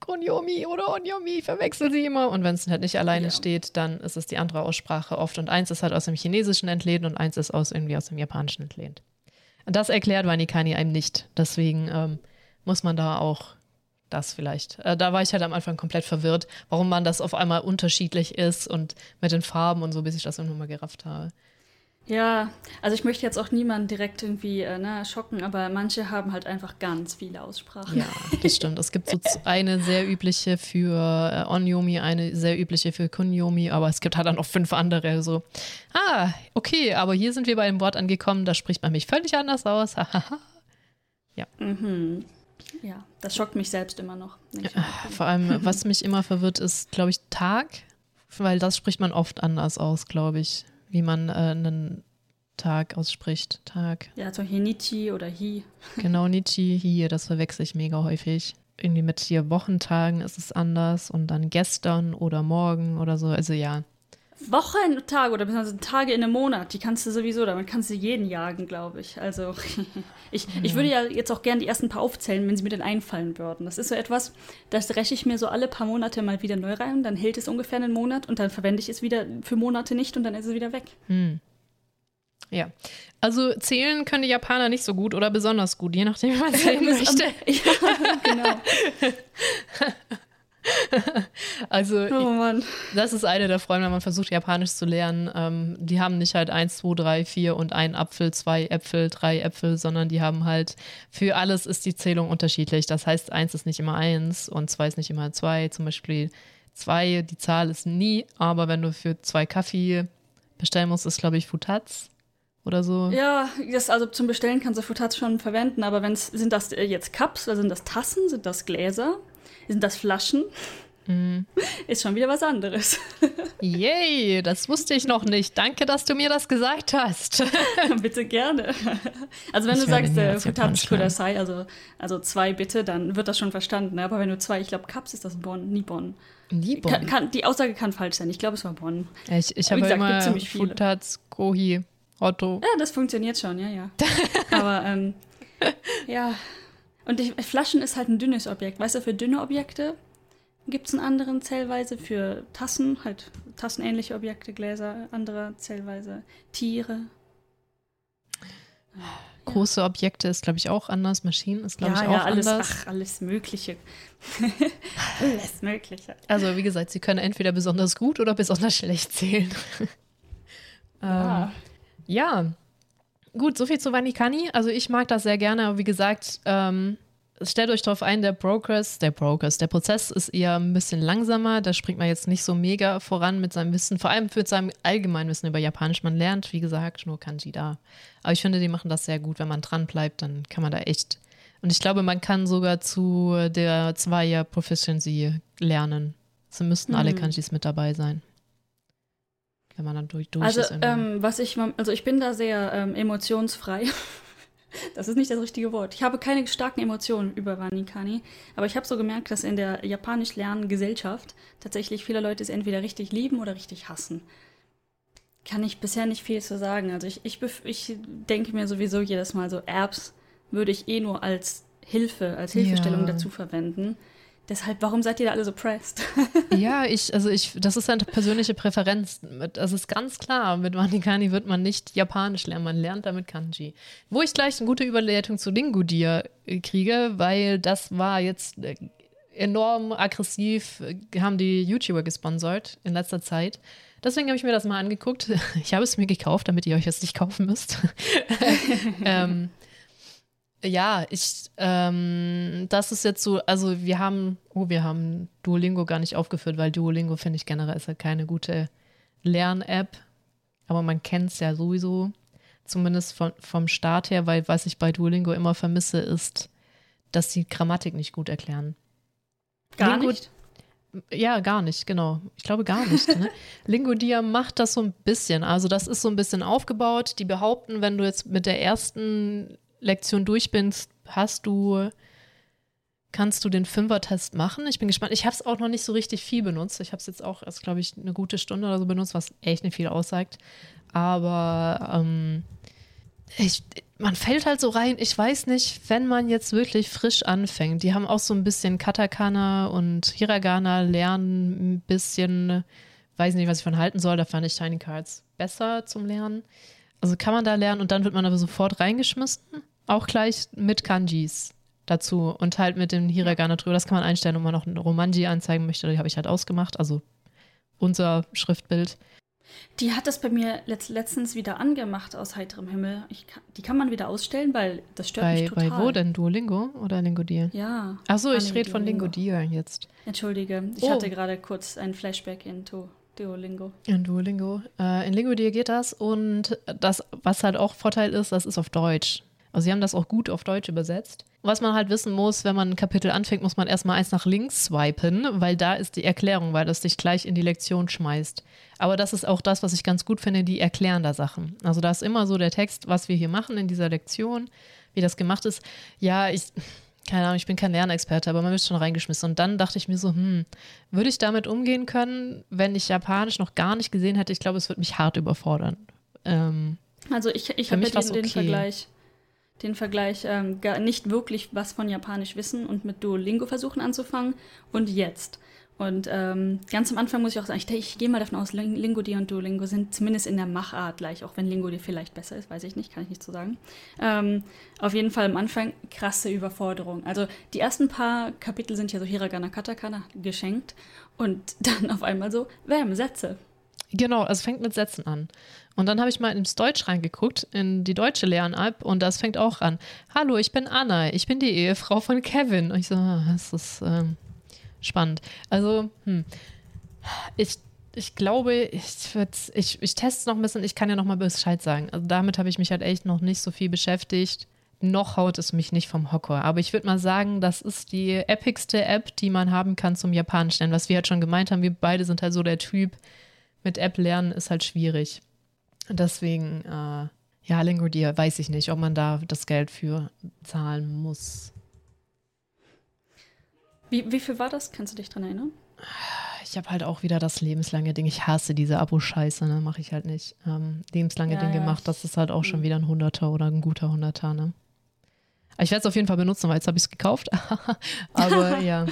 Konyomi oder Onyomi, verwechsel sie immer. Und wenn es halt nicht alleine ja. steht, dann ist es die andere Aussprache oft. Und eins ist halt aus dem Chinesischen entlehnt und eins ist aus irgendwie aus dem Japanischen entlehnt. Und das erklärt Wanikani einem nicht. Deswegen ähm, muss man da auch das vielleicht. Äh, da war ich halt am Anfang komplett verwirrt, warum man das auf einmal unterschiedlich ist und mit den Farben und so, bis ich das irgendwann mal gerafft habe. Ja, also ich möchte jetzt auch niemanden direkt irgendwie äh, ne, schocken, aber manche haben halt einfach ganz viele Aussprachen. Ja, das stimmt. Es gibt so eine sehr übliche für äh, Onyomi, eine sehr übliche für Kunyomi, aber es gibt halt dann noch fünf andere. So, ah, okay, aber hier sind wir bei einem Wort angekommen, da spricht man mich völlig anders aus. ja. Mhm. Ja, das schockt mich selbst immer noch. Vor allem, was mich immer verwirrt, ist, glaube ich, Tag, weil das spricht man oft anders aus, glaube ich wie man äh, einen Tag ausspricht. Tag. Ja, so hier Nichi oder Hi. Genau, Nichi, Hi, das verwechsel ich mega häufig. Irgendwie mit hier Wochentagen ist es anders und dann gestern oder morgen oder so. Also ja. Wochentage oder beziehungsweise Tage in einem Monat, die kannst du sowieso, damit kannst du jeden jagen, glaube ich. Also ich, ich würde ja jetzt auch gerne die ersten paar aufzählen, wenn sie mir denn einfallen würden. Das ist so etwas, das räche ich mir so alle paar Monate mal wieder neu rein, dann hält es ungefähr einen Monat und dann verwende ich es wieder für Monate nicht und dann ist es wieder weg. Hm. Ja, also zählen können die Japaner nicht so gut oder besonders gut, je nachdem, man zählen möchte. ja, genau. also, oh ich, das ist eine der Freunde, wenn man versucht, Japanisch zu lernen. Ähm, die haben nicht halt eins, zwei, drei, vier und ein Apfel, zwei Äpfel, drei Äpfel, sondern die haben halt für alles ist die Zählung unterschiedlich. Das heißt, eins ist nicht immer eins und zwei ist nicht immer zwei. Zum Beispiel zwei, die Zahl ist nie, aber wenn du für zwei Kaffee bestellen musst, ist, glaube ich, Futatz oder so. Ja, das, also zum Bestellen kannst du Futatz schon verwenden, aber wenn es sind das äh, jetzt Cups oder sind das Tassen, sind das Gläser? Sind das Flaschen? Mm. Ist schon wieder was anderes. Yay, das wusste ich noch nicht. Danke, dass du mir das gesagt hast. bitte gerne. Also wenn ich du sagst, äh, Futatsu Kudasai, also, also zwei bitte, dann wird das schon verstanden. Aber wenn du zwei, ich glaube, Cups ist das Bonn, nie Bonn. Nie Bonn? Kann, kann, die Aussage kann falsch sein. Ich glaube, es war Bonn. Ich, ich habe gesagt, immer Futats, Kohi, Otto. Ja, das funktioniert schon, ja, ja. Aber ähm, ja, und die, Flaschen ist halt ein dünnes Objekt. Weißt du, für dünne Objekte gibt es einen anderen Zählweise. Für Tassen, halt tassenähnliche Objekte, Gläser, andere Zählweise. Tiere. Große Objekte ist, glaube ich, auch anders. Maschinen ist, glaube ja, ich, auch ja, alles, anders. Ach, alles Mögliche. alles Mögliche. Also, wie gesagt, sie können entweder besonders gut oder besonders schlecht zählen. ja. Ähm, ja, gut, soviel zu Vanikani. Also ich mag das sehr gerne, aber wie gesagt, ähm, stellt euch darauf ein, der Progress, der Progress, der Prozess ist eher ein bisschen langsamer. Da springt man jetzt nicht so mega voran mit seinem Wissen, vor allem für seinem Allgemeinwissen über Japanisch. Man lernt, wie gesagt, nur Kanji da. Aber ich finde, die machen das sehr gut. Wenn man dran bleibt, dann kann man da echt. Und ich glaube, man kann sogar zu der Zweier Proficiency lernen. So müssten mhm. alle Kanjis mit dabei sein wenn man dann durch, durch also, ist. Ähm, was ich, also ich bin da sehr ähm, emotionsfrei. das ist nicht das richtige Wort. Ich habe keine starken Emotionen über Wanikani, aber ich habe so gemerkt, dass in der japanisch lernenden Gesellschaft tatsächlich viele Leute es entweder richtig lieben oder richtig hassen. Kann ich bisher nicht viel zu sagen. Also ich, ich, ich denke mir sowieso jedes Mal so, Erbs würde ich eh nur als Hilfe, als Hilfestellung ja. dazu verwenden. Deshalb, warum seid ihr da alle so pressed? ja, ich, also ich, das ist eine persönliche Präferenz. Das ist ganz klar. Mit Wanikani wird man nicht Japanisch lernen, man lernt damit Kanji. Wo ich gleich eine gute Überleitung zu Lingudir äh, kriege, weil das war jetzt äh, enorm aggressiv, äh, haben die YouTuber gesponsert in letzter Zeit. Deswegen habe ich mir das mal angeguckt. Ich habe es mir gekauft, damit ihr euch jetzt nicht kaufen müsst. ähm, ja, ich, ähm, das ist jetzt so, also wir haben, oh, wir haben Duolingo gar nicht aufgeführt, weil Duolingo finde ich generell ist halt keine gute Lern-App. Aber man kennt es ja sowieso, zumindest von, vom Start her, weil was ich bei Duolingo immer vermisse, ist, dass sie Grammatik nicht gut erklären. Gar Lingo, nicht? Ja, gar nicht, genau. Ich glaube gar nicht. Ne? Lingodia macht das so ein bisschen. Also das ist so ein bisschen aufgebaut. Die behaupten, wenn du jetzt mit der ersten Lektion durch bist, hast du, kannst du den Fünfer-Test machen. Ich bin gespannt. Ich habe es auch noch nicht so richtig viel benutzt. Ich habe es jetzt auch erst, glaube ich, eine gute Stunde oder so benutzt, was echt nicht viel aussagt. Aber ähm, ich, man fällt halt so rein. Ich weiß nicht, wenn man jetzt wirklich frisch anfängt. Die haben auch so ein bisschen Katakana und Hiragana lernen, ein bisschen, weiß nicht, was ich von halten soll. Da fand ich Tiny Cards besser zum Lernen. Also kann man da lernen und dann wird man aber sofort reingeschmissen. Auch gleich mit Kanjis dazu und halt mit dem Hiragana drüber. Das kann man einstellen, ob man noch ein Romanji anzeigen möchte. Die habe ich halt ausgemacht. Also unser Schriftbild. Die hat das bei mir letzt, letztens wieder angemacht aus heiterem Himmel. Kann, die kann man wieder ausstellen, weil das stört bei, mich total. Bei wo denn? Duolingo oder Lingodir? Ja. Achso, ich rede von Lingodir jetzt. Entschuldige, ich oh. hatte gerade kurz ein Flashback into Duolingo. In Duolingo. Äh, in Lingodir geht das und das, was halt auch Vorteil ist, das ist auf Deutsch. Also sie haben das auch gut auf Deutsch übersetzt. Was man halt wissen muss, wenn man ein Kapitel anfängt, muss man erstmal eins nach links swipen, weil da ist die Erklärung, weil das dich gleich in die Lektion schmeißt. Aber das ist auch das, was ich ganz gut finde, die erklären da Sachen. Also da ist immer so der Text, was wir hier machen in dieser Lektion, wie das gemacht ist. Ja, ich, keine Ahnung, ich bin kein Lernexperte, aber man wird schon reingeschmissen. Und dann dachte ich mir so, hm, würde ich damit umgehen können, wenn ich Japanisch noch gar nicht gesehen hätte? Ich glaube, es würde mich hart überfordern. Ähm, also ich, ich habe ja den, okay. den, Vergleich, den Vergleich ähm, gar nicht wirklich was von Japanisch wissen und mit Duolingo versuchen anzufangen und jetzt. Und ähm, ganz am Anfang muss ich auch sagen, ich, ich gehe mal davon aus, Lingodi und Duolingo sind zumindest in der Machart gleich, auch wenn Lingodi vielleicht besser ist, weiß ich nicht, kann ich nicht so sagen. Ähm, auf jeden Fall am Anfang krasse Überforderung. Also die ersten paar Kapitel sind ja so Hiragana, Katakana geschenkt und dann auf einmal so, Wärme, Sätze. Genau, also fängt mit Sätzen an. Und dann habe ich mal ins Deutsch reingeguckt, in die deutsche Lern-App und das fängt auch an. Hallo, ich bin Anna, ich bin die Ehefrau von Kevin. Und ich so, ah, das ist... Ähm spannend. Also, hm. ich, ich glaube, ich, ich, ich teste es noch ein bisschen, ich kann ja noch mal Bescheid sagen. Also damit habe ich mich halt echt noch nicht so viel beschäftigt. Noch haut es mich nicht vom Hocker. Aber ich würde mal sagen, das ist die epicste App, die man haben kann zum Japanisch lernen. Was wir halt schon gemeint haben, wir beide sind halt so der Typ, mit App lernen ist halt schwierig. Deswegen, äh, ja, Lingodia, weiß ich nicht, ob man da das Geld für zahlen muss. Wie, wie viel war das? Kannst du dich dran erinnern? Ich habe halt auch wieder das lebenslange Ding. Ich hasse diese Abo-Scheiße, ne? Mache ich halt nicht. Ähm, lebenslange ja, Ding ja, gemacht, das ist halt auch schon hm. wieder ein Hunderter oder ein guter Hunderter, ne? Ich werde es auf jeden Fall benutzen, weil jetzt habe ich es gekauft. Aber ja.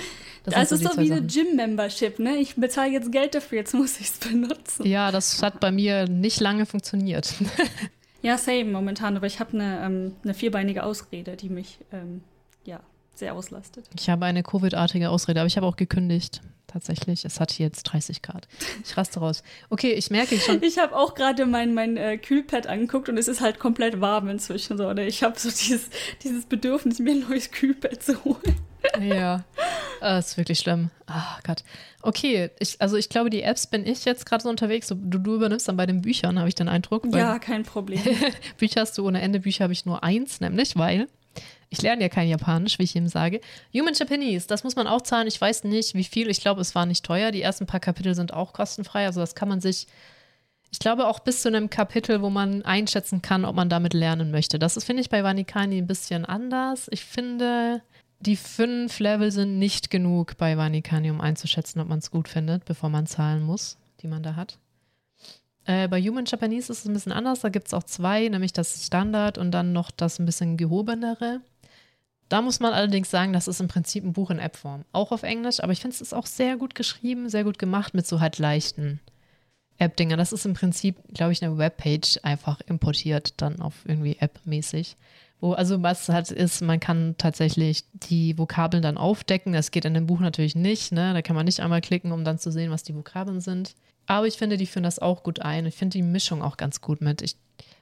Das, das ist so, so wie eine Gym-Membership, ne? Ich bezahle jetzt Geld dafür, jetzt muss ich es benutzen. Ja, das hat bei mir nicht lange funktioniert. ja, same momentan, aber ich habe eine, ähm, eine vierbeinige Ausrede, die mich ähm, ja sehr auslastet. Ich habe eine Covid-artige Ausrede, aber ich habe auch gekündigt. Tatsächlich. Es hat hier jetzt 30 Grad. Ich raste raus. Okay, ich merke schon. Ich habe auch gerade mein, mein äh, Kühlpad angeguckt und es ist halt komplett warm inzwischen. So, oder? Ich habe so dieses, dieses Bedürfnis, mir ein neues Kühlpad zu holen. Ja, das ist wirklich schlimm. Ah, Gott. Okay, ich, also ich glaube, die Apps bin ich jetzt gerade so unterwegs. Du, du übernimmst dann bei den Büchern, habe ich den Eindruck. Ja, kein Problem. Bücher hast du ohne Ende, Bücher habe ich nur eins, nämlich, weil ich lerne ja kein Japanisch, wie ich ihm sage. Human Japanese, das muss man auch zahlen. Ich weiß nicht, wie viel. Ich glaube, es war nicht teuer. Die ersten paar Kapitel sind auch kostenfrei. Also das kann man sich, ich glaube, auch bis zu einem Kapitel, wo man einschätzen kann, ob man damit lernen möchte. Das ist, finde ich, bei Vanikani ein bisschen anders. Ich finde, die fünf Level sind nicht genug bei Vanikani, um einzuschätzen, ob man es gut findet, bevor man zahlen muss, die man da hat. Äh, bei Human Japanese ist es ein bisschen anders. Da gibt es auch zwei, nämlich das Standard und dann noch das ein bisschen gehobenere. Da muss man allerdings sagen, das ist im Prinzip ein Buch in App-Form. Auch auf Englisch, aber ich finde es ist auch sehr gut geschrieben, sehr gut gemacht mit so halt leichten App-Dingern. Das ist im Prinzip, glaube ich, eine Webpage einfach importiert, dann auf irgendwie App-mäßig. Wo, also was halt ist, man kann tatsächlich die Vokabeln dann aufdecken. Das geht in dem Buch natürlich nicht, ne? Da kann man nicht einmal klicken, um dann zu sehen, was die Vokabeln sind. Aber ich finde, die führen das auch gut ein. Ich finde die Mischung auch ganz gut mit. Ich,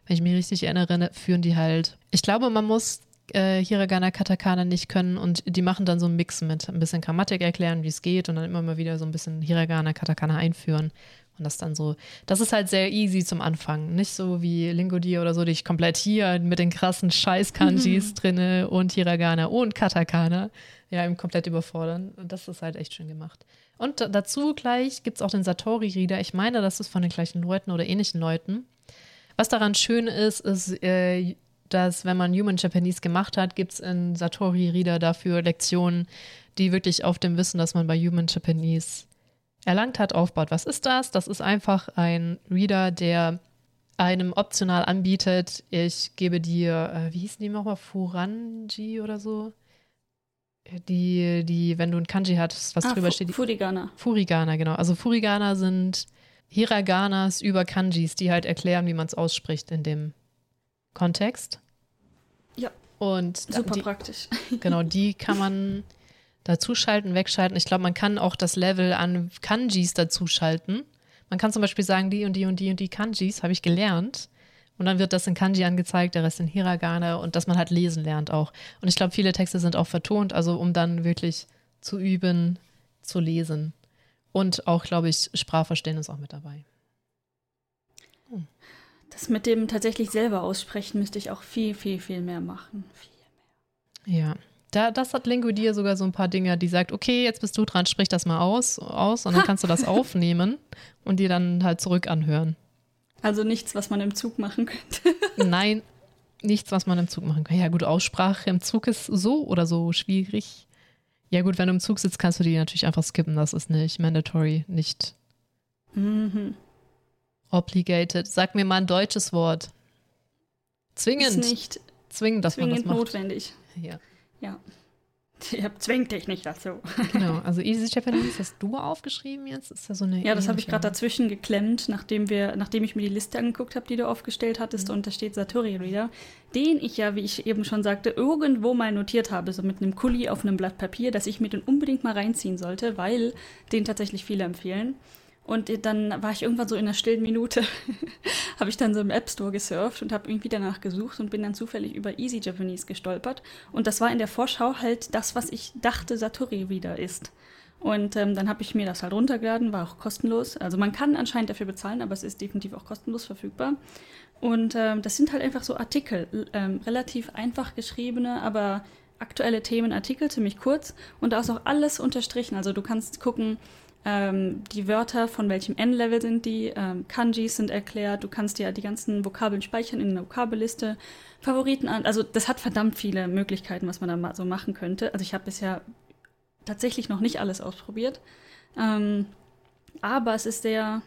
wenn ich mich richtig erinnere, führen die halt. Ich glaube, man muss äh, Hiragana, Katakana nicht können und die machen dann so einen Mix mit ein bisschen Grammatik erklären, wie es geht und dann immer mal wieder so ein bisschen Hiragana, Katakana einführen. Und das dann so, das ist halt sehr easy zum Anfang. Nicht so wie Lingodi oder so, die ich komplett hier mit den krassen Scheiß-Kanjis mhm. drinne und Hiragana und Katakana ja eben komplett überfordern. Und das ist halt echt schön gemacht. Und dazu gleich gibt es auch den Satori-Reader. Ich meine, das ist von den gleichen Leuten oder ähnlichen Leuten. Was daran schön ist, ist, äh, dass wenn man Human Japanese gemacht hat, gibt es in Satori Reader dafür Lektionen, die wirklich auf dem Wissen, das man bei Human Japanese erlangt hat, aufbaut. Was ist das? Das ist einfach ein Reader, der einem optional anbietet, ich gebe dir, äh, wie hießen die nochmal, Furanji oder so? Die, die, wenn du ein Kanji hattest, was ah, drüber steht. Furigana. Furigana, genau. Also Furigana sind Hiraganas über Kanjis, die halt erklären, wie man es ausspricht in dem Kontext. Und super die, praktisch. Genau, die kann man dazuschalten, wegschalten. Ich glaube, man kann auch das Level an Kanjis dazuschalten. Man kann zum Beispiel sagen, die und die und die und die Kanjis habe ich gelernt. Und dann wird das in Kanji angezeigt, der Rest in Hiragana und dass man halt lesen lernt auch. Und ich glaube, viele Texte sind auch vertont, also um dann wirklich zu üben, zu lesen. Und auch, glaube ich, Sprachverständnis auch mit dabei. Das mit dem tatsächlich selber aussprechen müsste ich auch viel, viel, viel mehr machen. Viel mehr. Ja. Da, das hat Lingo dir sogar so ein paar Dinge, die sagt, okay, jetzt bist du dran, sprich das mal aus, aus und dann kannst du das aufnehmen und dir dann halt zurück anhören. Also nichts, was man im Zug machen könnte. Nein, nichts, was man im Zug machen kann. Ja, gut, Aussprache im Zug ist so oder so schwierig. Ja, gut, wenn du im Zug sitzt, kannst du die natürlich einfach skippen. Das ist nicht mandatory, nicht Mhm. Obligated. Sag mir mal ein deutsches Wort. Zwingend. Ist nicht zwingend, dass zwingend man das macht. notwendig. Ja, Ja. Ja, zwingt dich nicht dazu. genau. Also Easy Japanese hast du aufgeschrieben jetzt? Ist ja so eine Ja, das habe ich gerade dazwischen geklemmt, nachdem wir, nachdem ich mir die Liste angeguckt habe, die du aufgestellt hattest, Mhm. und da steht Satori Reader, den ich ja, wie ich eben schon sagte, irgendwo mal notiert habe, so mit einem Kuli auf einem Blatt Papier, dass ich mir den unbedingt mal reinziehen sollte, weil den tatsächlich viele empfehlen. Und dann war ich irgendwann so in einer stillen Minute, habe ich dann so im App Store gesurft und habe irgendwie danach gesucht und bin dann zufällig über Easy Japanese gestolpert. Und das war in der Vorschau halt das, was ich dachte Satori wieder ist. Und ähm, dann habe ich mir das halt runtergeladen, war auch kostenlos. Also man kann anscheinend dafür bezahlen, aber es ist definitiv auch kostenlos verfügbar. Und ähm, das sind halt einfach so Artikel, ähm, relativ einfach geschriebene, aber aktuelle Themenartikel, ziemlich kurz. Und da ist auch alles unterstrichen. Also du kannst gucken, ähm, die Wörter, von welchem N-Level sind die, ähm, Kanjis sind erklärt, du kannst dir die ganzen Vokabeln speichern in einer Vokabelliste, Favoriten an. Also das hat verdammt viele Möglichkeiten, was man da ma- so machen könnte. Also ich habe bisher tatsächlich noch nicht alles ausprobiert. Ähm, aber es ist sehr.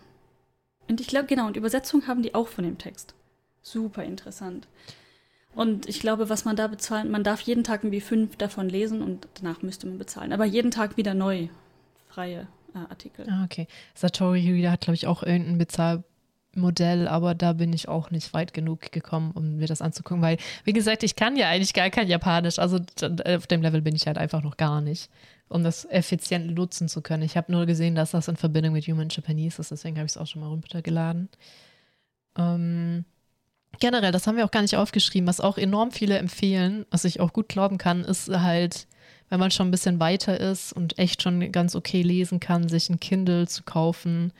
Und ich glaube, genau, und Übersetzung haben die auch von dem Text. Super interessant. Und ich glaube, was man da bezahlen, man darf jeden Tag irgendwie fünf davon lesen und danach müsste man bezahlen. Aber jeden Tag wieder neu freie äh, Artikel. Ah, okay. Satori Reader hat, glaube ich, auch irgendein Bezahlmodell, aber da bin ich auch nicht weit genug gekommen, um mir das anzugucken, weil, wie gesagt, ich kann ja eigentlich gar kein Japanisch. Also auf dem Level bin ich halt einfach noch gar nicht, um das effizient nutzen zu können. Ich habe nur gesehen, dass das in Verbindung mit Human Japanese ist, deswegen habe ich es auch schon mal runtergeladen. Ähm, generell, das haben wir auch gar nicht aufgeschrieben, was auch enorm viele empfehlen, was ich auch gut glauben kann, ist halt wenn man schon ein bisschen weiter ist und echt schon ganz okay lesen kann, sich ein Kindle zu kaufen,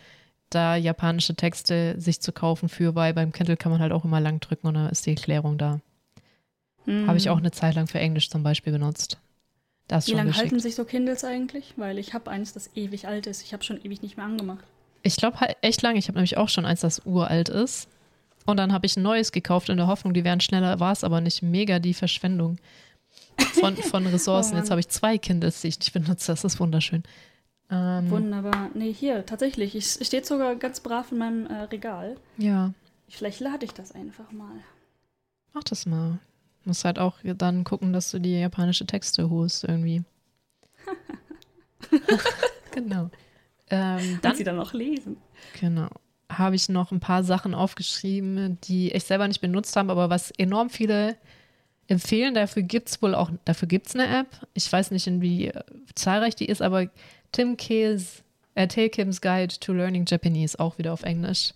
da japanische Texte sich zu kaufen für, weil beim Kindle kann man halt auch immer lang drücken und dann ist die Erklärung da. Mhm. Habe ich auch eine Zeit lang für Englisch zum Beispiel benutzt. Das Wie lange geschickt. halten sich so Kindles eigentlich? Weil ich habe eins, das ewig alt ist. Ich habe schon ewig nicht mehr angemacht. Ich glaube halt echt lang. Ich habe nämlich auch schon eins, das uralt ist. Und dann habe ich ein neues gekauft in der Hoffnung, die wären schneller, war es aber nicht. Mega die Verschwendung von, von Ressourcen. Oh Jetzt habe ich zwei Kindles, die ich nicht benutze. Das ist wunderschön. Ähm, Wunderbar. Nee, hier, tatsächlich. Ich- Es steht sogar ganz brav in meinem äh, Regal. ja, Vielleicht lade ich das einfach mal. mach das mal. Musst halt auch dann gucken, dass du die japanische Texte holst irgendwie. genau. Ähm, Dann dann sie dann auch lesen. Genau. Habe ich noch ein paar Sachen aufgeschrieben, die ich selber nicht benutzt habe, aber was enorm viele empfehlen. Dafür gibt es wohl auch, dafür gibt eine App. Ich weiß nicht, in wie äh, zahlreich die ist, aber Tim Kehls, äh, Tae Kim's Guide to Learning Japanese, auch wieder auf Englisch,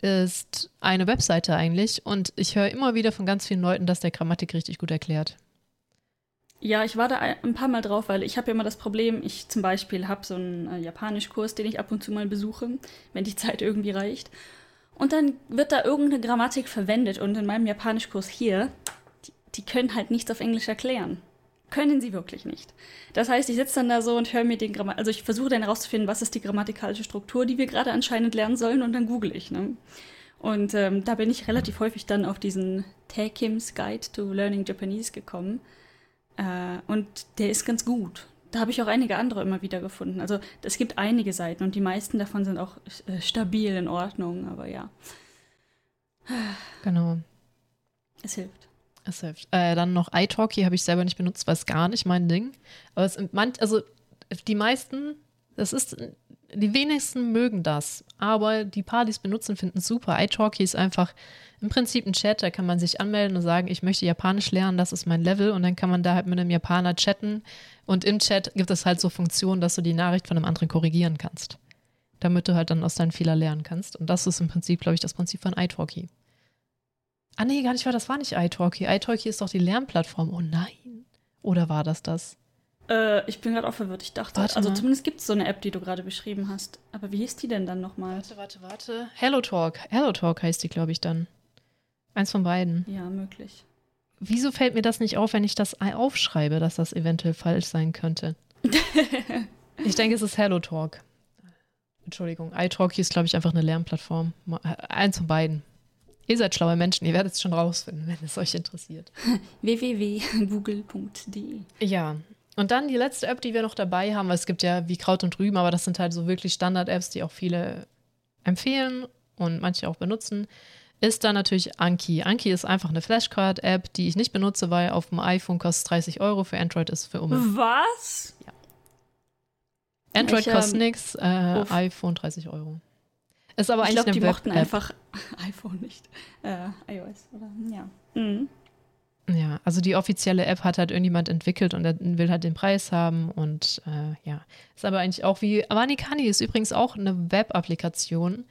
ist eine Webseite eigentlich. Und ich höre immer wieder von ganz vielen Leuten, dass der Grammatik richtig gut erklärt. Ja, ich war da ein ein paar Mal drauf, weil ich habe ja immer das Problem, ich zum Beispiel habe so einen äh, Japanischkurs, den ich ab und zu mal besuche, wenn die Zeit irgendwie reicht. Und dann wird da irgendeine Grammatik verwendet und in meinem Japanischkurs hier, die, können halt nichts auf Englisch erklären. Können sie wirklich nicht. Das heißt, ich sitze dann da so und höre mir den Grammatik, also ich versuche dann herauszufinden, was ist die grammatikalische Struktur, die wir gerade anscheinend lernen sollen und dann google ich, ne? Und ähm, da bin ich relativ häufig dann auf diesen Tae Kim's Guide to Learning Japanese gekommen. Äh, und der ist ganz gut. Da habe ich auch einige andere immer wieder gefunden. Also es gibt einige Seiten und die meisten davon sind auch äh, stabil in Ordnung, aber ja, Genau. es hilft. Es hilft. Äh, dann noch iTalki habe ich selber nicht benutzt, weil es gar nicht mein Ding. Aber es, also die meisten, das ist, die wenigsten mögen das. Aber die paar, die es benutzen, finden es super. iTalki ist einfach im Prinzip ein Chat, da kann man sich anmelden und sagen, ich möchte Japanisch lernen, das ist mein Level. Und dann kann man da halt mit einem Japaner chatten. Und im Chat gibt es halt so Funktionen, dass du die Nachricht von einem anderen korrigieren kannst. Damit du halt dann aus deinen Fehlern lernen kannst. Und das ist im Prinzip, glaube ich, das Prinzip von iTalki. Ah nee, gar nicht wahr, das war nicht iTalki. iTalki ist doch die Lernplattform. Oh nein. Oder war das das? Äh, ich bin gerade auch verwirrt. Ich dachte, Warte also mal. zumindest gibt es so eine App, die du gerade beschrieben hast. Aber wie hieß die denn dann nochmal? Warte, warte, warte. HelloTalk. HelloTalk heißt die, glaube ich, dann. Eins von beiden. Ja, möglich. Wieso fällt mir das nicht auf, wenn ich das aufschreibe, dass das eventuell falsch sein könnte? ich denke, es ist HelloTalk. Entschuldigung, iTalki ist, glaube ich, einfach eine Lernplattform. Ma- Eins von beiden. Ihr seid schlaue Menschen, ihr werdet es schon rausfinden, wenn es euch interessiert. www.google.de. Ja. Und dann die letzte App, die wir noch dabei haben, weil es gibt ja wie Kraut und Rüben, aber das sind halt so wirklich Standard-Apps, die auch viele empfehlen und manche auch benutzen, ist dann natürlich Anki. Anki ist einfach eine Flashcard-App, die ich nicht benutze, weil auf dem iPhone kostet 30 Euro, für Android ist für um. Was? Ja. Android Ich, kostet ähm, nichts, äh, iPhone 30 Euro. Ist aber Ich eigentlich glaube, eine die mochten Web-App. einfach iPhone nicht. Äh, iOS, oder? Ja. Mhm. Ja, also die offizielle App hat halt irgendjemand entwickelt und er will halt den Preis haben und äh, ja, ist aber eigentlich auch wie Avanikani ist übrigens auch eine Web-Applikation.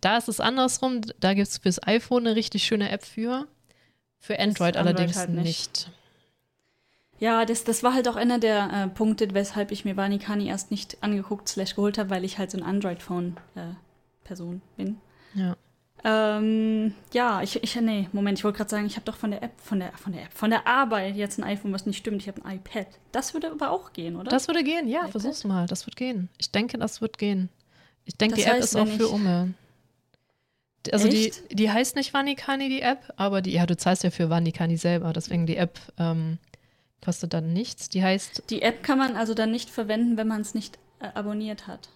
Da ist es andersrum, da gibt es fürs iPhone eine richtig schöne App für, für Android, Android allerdings halt nicht. nicht. Ja, das, das war halt auch einer der äh, Punkte, weshalb ich mir Vanikani erst nicht angeguckt slash geholt habe, weil ich halt so ein Android-Phone-Person bin. Ja. Ähm, ja, ich, ich, nee, Moment, ich wollte gerade sagen, ich habe doch von der App, von der, von der App, von der Arbeit jetzt ein iPhone, was nicht stimmt. Ich habe ein iPad. Das würde aber auch gehen, oder? Das würde gehen, ja, iPad? versuch's mal, das wird gehen. Ich denke, das wird gehen. Ich denke, Das die App heißt, ist auch für Umme. Also die, Echt? die heißt nicht Vanikani, die App, aber die, ja, du zahlst ja für Vanikani selber, deswegen die App ähm, kostet dann nichts. Die heißt, Die App kann man also dann nicht verwenden, wenn man es nicht äh, abonniert hat.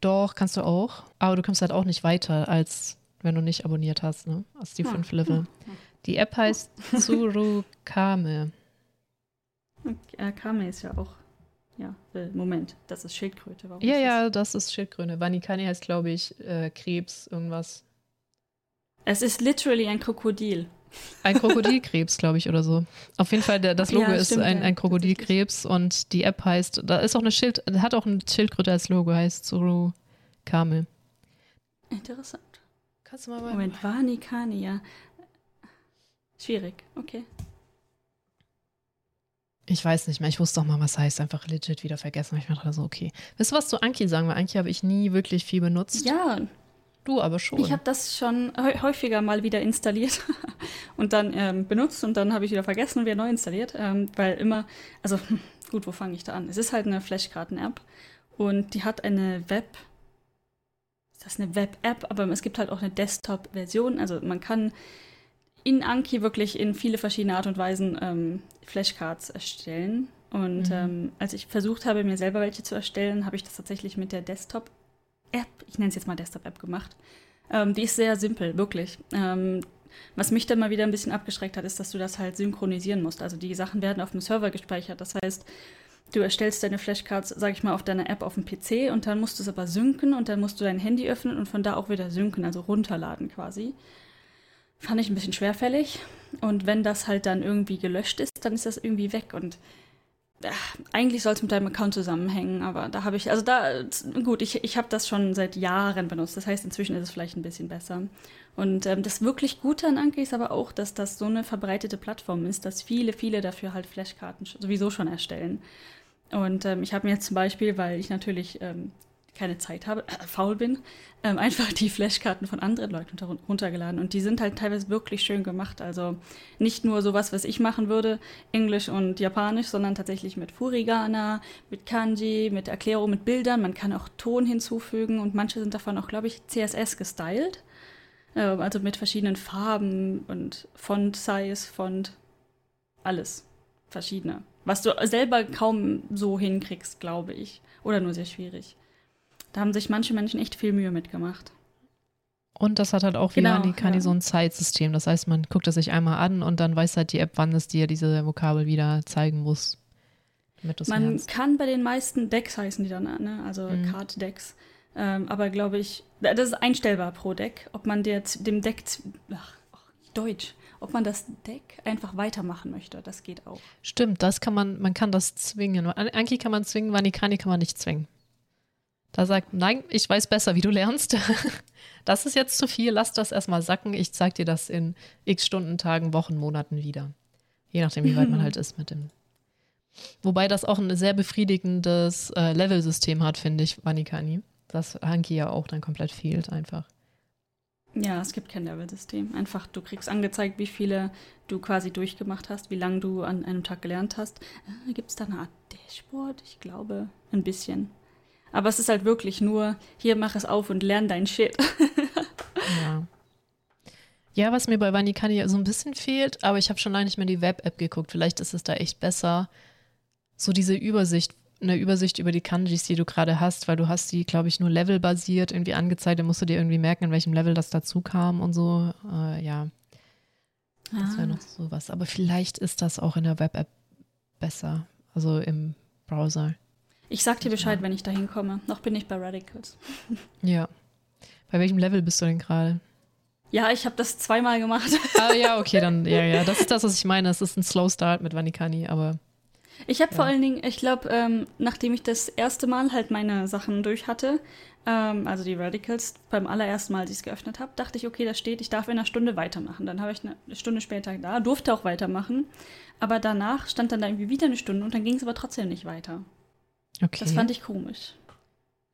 doch, kannst du auch, aber du kommst halt auch nicht weiter, als wenn du nicht abonniert hast, ne? Aus die Ah, fünf Level. Die App heißt Tsurukame. Okay, äh, Kame ist ja auch. Ja, äh, Moment, das ist Schildkröte. Warum Ja, ist ja, das ist Schildkröte. Vanikani heißt, glaube ich, äh, Krebs, irgendwas. Es ist literally ein Krokodil. Ein Krokodilkrebs, glaube ich, oder so. Auf jeden Fall, der, das Logo Ja, ist stimmt, ein, ja, ein Krokodilkrebs und die App heißt, da ist auch eine Schild, hat auch eine Schildkröte als Logo, heißt Zuru Kamel. Interessant. Kannst du mal Moment, Vanikani, ja. Schwierig, okay. Ich weiß nicht mehr, ich wusste auch mal, was heißt, einfach legit wieder vergessen. Ich dachte so, okay. Weißt du, was zu Anki sagen? Weil Anki habe ich nie wirklich viel benutzt. Ja, Du aber schon. ich habe das schon hä- häufiger mal wieder installiert und dann ähm, benutzt und dann habe ich wieder vergessen und wieder neu installiert, ähm, weil immer, also hm, gut, wo fange ich da an? Es ist halt eine Flashkarten-App und die hat eine Web, ist das eine Web-App, aber es gibt halt auch eine Desktop-Version, also man kann in Anki wirklich in viele verschiedene Art und Weisen ähm, Flashcards erstellen. Und Mhm. ähm, als ich versucht habe, mir selber welche zu erstellen, habe ich das tatsächlich mit der Desktop-App, ich nenne es jetzt mal Desktop-App gemacht. Ähm, die ist sehr simpel, wirklich. Ähm, was mich dann mal wieder ein bisschen abgeschreckt hat, ist, dass du das halt synchronisieren musst. Also die Sachen werden auf dem Server gespeichert. Das heißt, du erstellst deine Flashcards, sag ich mal, auf deiner App auf dem PC und dann musst du es aber synken und dann musst du dein Handy öffnen und von da auch wieder synken, also runterladen quasi. Fand ich ein bisschen schwerfällig. Und wenn das halt dann irgendwie gelöscht ist, dann ist das irgendwie weg. Und äh, eigentlich soll es mit deinem Account zusammenhängen, aber da habe ich, also da, gut, ich, ich habe das schon seit Jahren benutzt. Das heißt, inzwischen ist es vielleicht ein bisschen besser. Und ähm, das wirklich Gute an Anki ist aber auch, dass das so eine verbreitete Plattform ist, dass viele, viele dafür halt Flashkarten sowieso schon erstellen. Und ähm, ich habe mir jetzt zum Beispiel, weil ich natürlich ähm, keine Zeit habe, äh, faul bin, ähm, einfach die Flashkarten von anderen Leuten runter- runtergeladen. Und die sind halt teilweise wirklich schön gemacht. Also nicht nur sowas, was ich machen würde, Englisch und Japanisch, sondern tatsächlich mit Furigana, mit Kanji, mit Erklärung, mit Bildern. Man kann auch Ton hinzufügen und manche sind davon auch, glaube ich, CSS gestylt. Ähm, also mit verschiedenen Farben und Font-Size, Font, alles verschiedene. Was du selber kaum so hinkriegst, glaube ich. Oder nur sehr schwierig. Da haben sich manche Menschen echt viel Mühe mitgemacht. Und das hat halt auch wie Genau, Vanikani ja. so ein Zeitsystem. Das heißt, man guckt es sich einmal an und dann weiß halt die App, wann es dir diese Vokabel wieder zeigen muss. Man lernst. kann bei den meisten Decks heißen die dann, ne? also Mhm. Card-Decks. Ähm, aber glaube ich, das ist einstellbar pro Deck, ob man der, dem Deck, ach, Deutsch, ob man das Deck einfach weitermachen möchte. Das geht auch. Stimmt, das kann man, man kann das zwingen. An- Anki kann man zwingen, Vanikani kann man nicht zwingen. Da sagt, nein, ich weiß besser, wie du lernst. Das ist jetzt zu viel, lass das erstmal sacken. Ich zeig dir das in x Stunden, Tagen, Wochen, Monaten wieder. Je nachdem, wie weit man halt ist mit dem. Wobei das auch ein sehr befriedigendes äh, Level-System hat, finde ich, Vanikani. Das Anki ja auch dann komplett fehlt einfach. Ja, es gibt kein Level-System. Einfach, du kriegst angezeigt, wie viele du quasi durchgemacht hast, wie lange du an einem Tag gelernt hast. Äh, gibt es da eine Art Dashboard? Ich glaube, ein bisschen. Aber es ist halt wirklich nur, hier mach es auf und lern dein Shit. Ja. Ja, was mir bei Vanikani so ein bisschen fehlt, aber ich habe schon lange nicht mehr die Web-App geguckt. Vielleicht ist es da echt besser. So diese Übersicht, eine Übersicht über die Kanjis, die du gerade hast, weil du hast die, glaube ich, nur levelbasiert irgendwie angezeigt. Da musst du dir irgendwie merken, in welchem Level das dazu kam und so. Äh, ja, das wäre Ah. noch sowas. Aber vielleicht ist das auch in der Web-App besser. Also im Browser. Ich sag dir Bescheid, wenn ich da hinkomme. Noch bin ich bei Radicals. Ja. Bei welchem Level bist du denn gerade? Ja, ich habe das zweimal gemacht. Ah ja, okay, dann, ja, ja. Das ist das, was ich meine. Es ist ein Slow Start mit Vanikani, aber Ich habe Ja. vor allen Dingen, ich glaube, ähm, nachdem ich das erste Mal halt meine Sachen durch hatte, ähm, also die Radicals, beim allerersten Mal, als ich es geöffnet habe, dachte ich, okay, da steht, ich darf in einer Stunde weitermachen. Dann habe ich eine Stunde später da, durfte auch weitermachen. Aber danach stand dann da irgendwie wieder eine Stunde und dann ging es aber trotzdem nicht weiter. okay. Das fand ich komisch.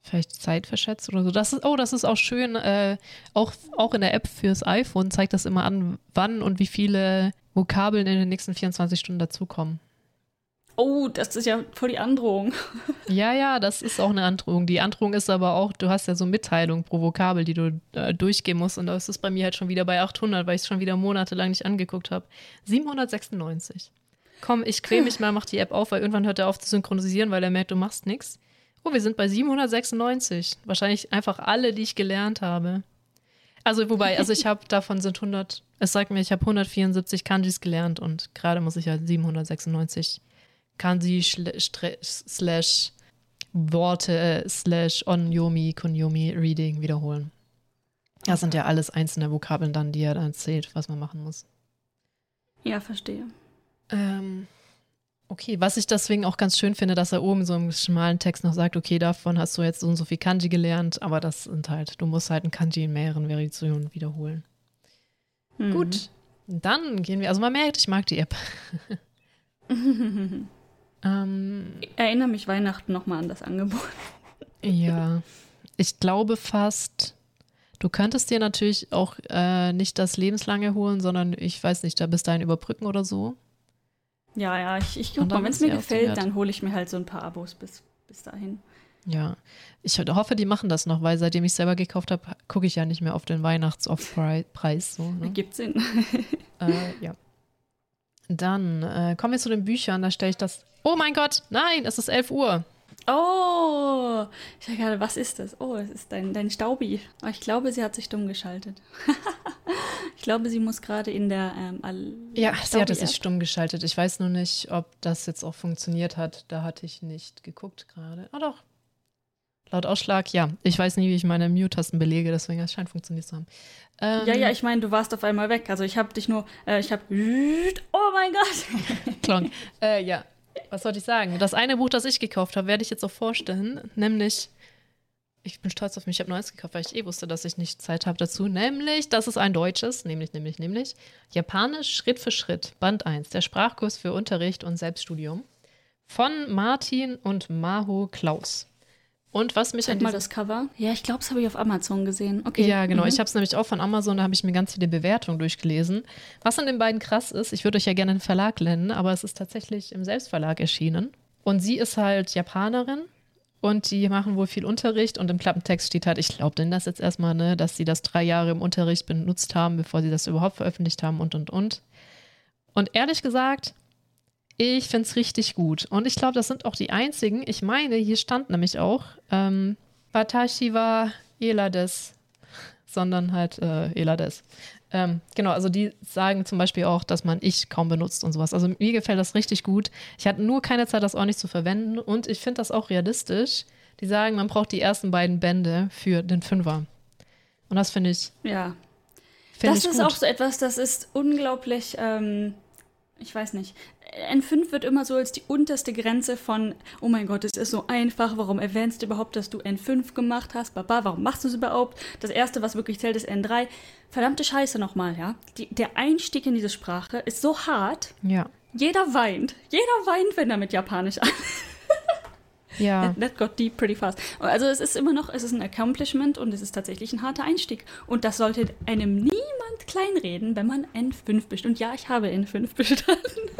Vielleicht Zeit verschätzt oder so. Das ist, oh, das ist auch schön. Äh, auch, auch in der App fürs iPhone zeigt das immer an, wann und wie viele Vokabeln in den nächsten 24 Stunden dazukommen. Oh, das ist ja voll die Androhung. Ja, ja, das ist auch eine Androhung. Die Androhung ist aber auch, du hast ja so Mitteilung pro Vokabel, die du äh, durchgehen musst. Und da ist es bei mir halt schon wieder bei 800, weil ich es schon wieder monatelang nicht angeguckt habe. 796. Komm, ich quäl mich mal, mach die App auf, weil irgendwann hört er auf zu synchronisieren, weil er merkt, du machst nichts. Oh, wir sind bei 796. Wahrscheinlich einfach alle, die ich gelernt habe. Also, wobei, also ich habe davon sind 100, es sagt mir, ich habe 174 Kanjis gelernt und gerade muss ich halt 796 Kanji slash Worte äh, slash Onyomi, Kunyomi Reading wiederholen. Das sind ja alles einzelne Vokabeln dann, die er dann erzählt, was man machen muss. Ja, verstehe. Ähm, okay, was ich deswegen auch ganz schön finde, dass er oben so im schmalen Text noch sagt, okay, davon hast du jetzt so und so viel Kanji gelernt, aber das sind halt, du musst halt ein Kanji in mehreren Variationen wiederholen. Mhm. Gut, dann gehen wir, also man merkt, ich mag die App. ähm, Erinnere mich Weihnachten nochmal an das Angebot. Ja, ich glaube fast, du könntest dir natürlich auch äh, nicht das lebenslange holen, sondern ich weiß nicht, da bis dahin überbrücken oder so. Ja, ja, ich, ich Und guck mal, wenn es mir gefällt, dann hole ich mir halt so ein paar Abos bis, bis dahin. Ja, ich hoffe, die machen das noch, weil seitdem ich selber gekauft habe, gucke ich ja nicht mehr auf den Weihnachts-Off-Preis. So, ne? Ergibt Sinn. äh, ja. Dann äh, kommen wir zu den Büchern, da stelle ich das. Oh mein Gott, nein, es ist 11 Uhr. Oh, ich dachte gerade, was ist das? Oh, es ist dein, dein Staubi. Aber ich glaube, sie hat sich stumm geschaltet. ich glaube, sie muss gerade in der ähm, Al Ja, sie hatte sich stumm geschaltet. Ich weiß nur nicht, ob das jetzt auch funktioniert hat. Da hatte ich nicht geguckt gerade. Ah doch. Laut Ausschlag, ja. Ich weiß nie, wie ich meine Mute-Tasten belege, deswegen es scheint funktioniert zu haben. Ähm, Ja, ja, ich meine, du warst auf einmal weg. Also ich habe dich nur, äh, ich habe, oh mein Gott. Klonk. Äh, ja, was sollte ich sagen? Das eine Buch, das ich gekauft habe, werde ich jetzt auch vorstellen, nämlich, ich bin stolz auf mich, ich habe neues gekauft, weil ich eh wusste, dass ich nicht Zeit habe dazu, nämlich, das ist ein deutsches, nämlich, nämlich, nämlich, Japanisch Schritt für Schritt, Band 1, der Sprachkurs für Unterricht und Selbststudium von Martin und Maho Klaus. Und was mich an Zeig mal das Cover. Ja, ich glaube, das habe ich auf Amazon gesehen. Okay. ja, genau. Mhm. Ich habe es nämlich auch von Amazon, da habe ich mir ganz viele Bewertungen durchgelesen. Was an den beiden krass ist, ich würde euch ja gerne einen Verlag nennen, aber es ist tatsächlich im Selbstverlag erschienen. Und sie ist halt Japanerin und die machen wohl viel Unterricht und im Klappentext steht halt, ich glaube denn das jetzt erstmal, ne, dass sie das drei Jahre im Unterricht benutzt haben, bevor sie das überhaupt veröffentlicht haben und und und. Und ehrlich gesagt, ich finde es richtig gut. Und ich glaube, das sind auch die einzigen. Ich meine, hier stand nämlich auch, ähm, Watashi wa Elades, sondern halt äh, Elades. Ähm, genau, also die sagen zum Beispiel auch, dass man ich kaum benutzt und sowas. Also mir gefällt das richtig gut. Ich hatte nur keine Zeit, das auch nicht zu verwenden und ich finde das auch realistisch. Die sagen, man braucht die ersten beiden Bände für den Fünfer. Und das finde ich, Ja. find Das ich ist gut. auch so etwas, das ist unglaublich, ähm, ich weiß nicht. N5 wird immer so als die unterste Grenze von, oh mein Gott, es ist so einfach, warum erwähnst du überhaupt, dass du N5 gemacht hast? Baba, warum machst du es überhaupt? Das erste, was wirklich zählt, ist N3. Verdammte Scheiße nochmal, ja. Die, der Einstieg in diese Sprache ist so hart. Ja. Jeder weint. Jeder weint, wenn er mit Japanisch an. Ja. That, that got deep pretty fast. Also es ist immer noch, es ist ein Accomplishment und es ist tatsächlich ein harter Einstieg. Und das sollte einem niemand kleinreden, wenn man N5 bestanden. Und ja, ich habe N5 bestanden.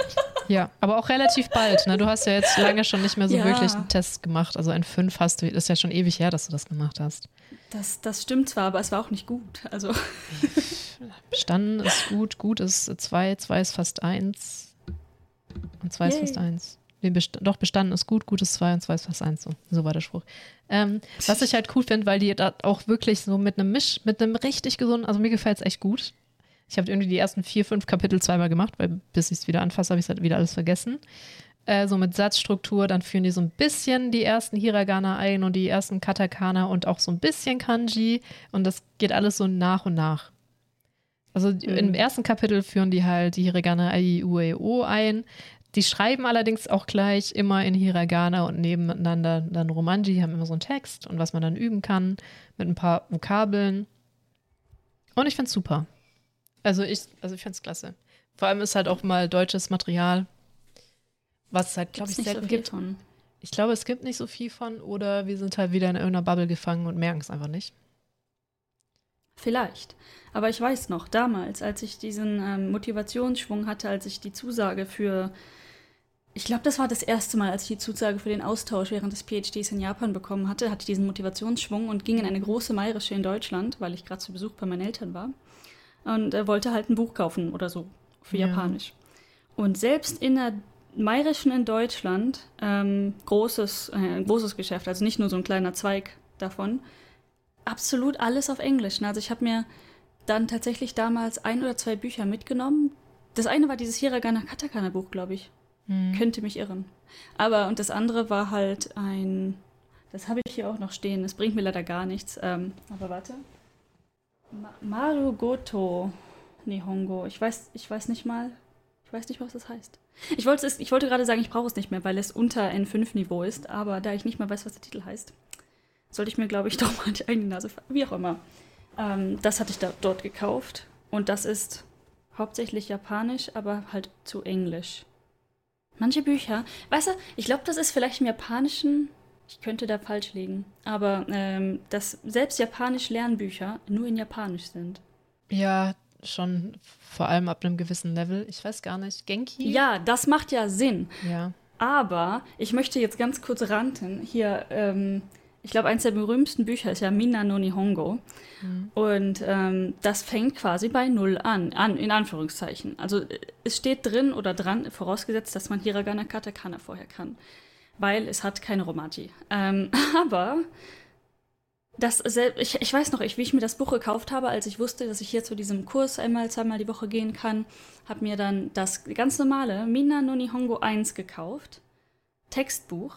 Ja, aber auch relativ bald. Ne? Du hast ja jetzt lange schon nicht mehr so ja. wirklich einen Test gemacht. Also N5 hast du, ist ja schon ewig her, dass du das gemacht hast. Das, das stimmt zwar, aber es war auch nicht gut. Also. Bestanden ist gut, gut ist 2, 2 ist fast 1. Und 2 ist fast 1 den Best doch bestanden ist gut, gut ist 2 und 2 ist fast 1. So, so war der Spruch. Ähm, was ich halt cool finde, weil die da auch wirklich so mit einem Misch, mit einem richtig gesunden, also mir gefällt es echt gut. Ich habe irgendwie die ersten vier, fünf Kapitel zweimal gemacht, weil bis ich es wieder anfasse, habe ich es halt wieder alles vergessen. Äh, so mit Satzstruktur, dann führen die so ein bisschen die ersten Hiragana ein und die ersten Katakana und auch so ein bisschen Kanji. Und das geht alles so nach und nach. Also mhm. im ersten Kapitel führen die halt die Hiragana Ai, U, O ein. Die schreiben allerdings auch gleich immer in Hiragana und nebeneinander dann Romanji, haben immer so einen Text und was man dann üben kann mit ein paar Vokabeln. Und ich finde es super. Also ich, also ich finde es klasse. Vor allem ist halt auch mal deutsches Material, was es halt, glaube ich, selten so gibt. von. Ich glaube, es gibt nicht so viel von oder wir sind halt wieder in irgendeiner Bubble gefangen und merken es einfach nicht. Vielleicht. Aber ich weiß noch, damals, als ich diesen ähm, Motivationsschwung hatte, als ich die Zusage für, ich glaube, das war das erste Mal, als ich die Zusage für den Austausch während des PhDs in Japan bekommen hatte, hatte ich diesen Motivationsschwung und ging in eine große Mairische in Deutschland, weil ich gerade zu Besuch bei meinen Eltern war. Und äh, wollte halt ein Buch kaufen oder so für Ja. Japanisch. Und selbst in der Mairischen in Deutschland, ähm, großes, äh, ein großes Geschäft, also nicht nur so ein kleiner Zweig davon, absolut alles auf Englisch. ne? Also ich habe mir dann tatsächlich damals ein oder zwei Bücher mitgenommen. Das eine war dieses Hiragana Katakana Buch, glaube ich. Könnte mich irren. Aber und das andere war halt ein, das habe ich hier auch noch stehen. Das bringt mir leider gar nichts. Ähm, aber warte. Ma Marugoto Nihongo. Ich weiß, ich weiß nicht mal. Ich weiß nicht, was das heißt. Ich wollte, es, ich wollte gerade sagen, ich brauche es nicht mehr, weil es unter N5-Niveau ist. Aber da ich nicht mehr weiß, was der Titel heißt, sollte ich mir, glaube ich, doch mal die eigene Nase fassen. Wie auch immer. Ähm, das hatte ich da, dort gekauft. Und das ist hauptsächlich japanisch, aber halt zu Englisch. Manche Bücher, weißt du, ich glaube, das ist vielleicht im Japanischen, ich könnte da falsch liegen, aber ähm, dass selbst japanisch Lernbücher nur in Japanisch sind. Ja, schon vor allem ab einem gewissen Level. Ich weiß gar nicht. Genki? Ja, das macht ja Sinn. Ja. Aber ich möchte jetzt ganz kurz ranten. Hier, ähm, ich glaube, eines der berühmtesten Bücher ist ja Minna no Nihongo. Und ähm, das fängt quasi bei Null an, an, in Anführungszeichen. Also äh, es steht drin oder dran, vorausgesetzt, dass man Hiragana Katakana vorher kann. Weil es hat keine Romati. Ähm, aber das ich, ich weiß noch, ich, wie ich mir das Buch gekauft habe, als ich wusste, dass ich hier zu diesem Kurs einmal, zweimal die Woche gehen kann, habe mir dann das ganz normale Minna no Nihongo 1 gekauft. Textbuch.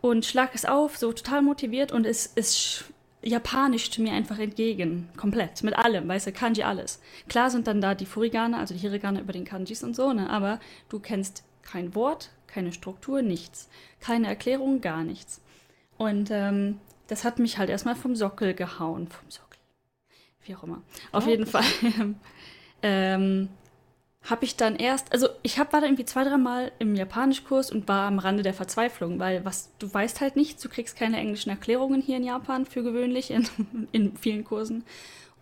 Und schlag es auf, so total motiviert und es, es sch- japanischt mir einfach entgegen. Komplett. Mit allem, weißt du, Kanji alles. Klar sind dann da die Furigane, also die Hiragane über den Kanjis und so, ne? Aber du kennst kein Wort, keine Struktur, nichts. Keine Erklärung, gar nichts. Und ähm, das hat mich halt erstmal vom Sockel gehauen. Vom Sockel. Wie auch immer. Auf Oh, jeden Fall. ähm, habe ich dann erst, also ich hab, war da irgendwie zwei, dreimal im Japanischkurs und war am Rande der Verzweiflung, weil was du weißt halt nichts, du kriegst keine englischen Erklärungen hier in Japan für gewöhnlich in, in vielen Kursen.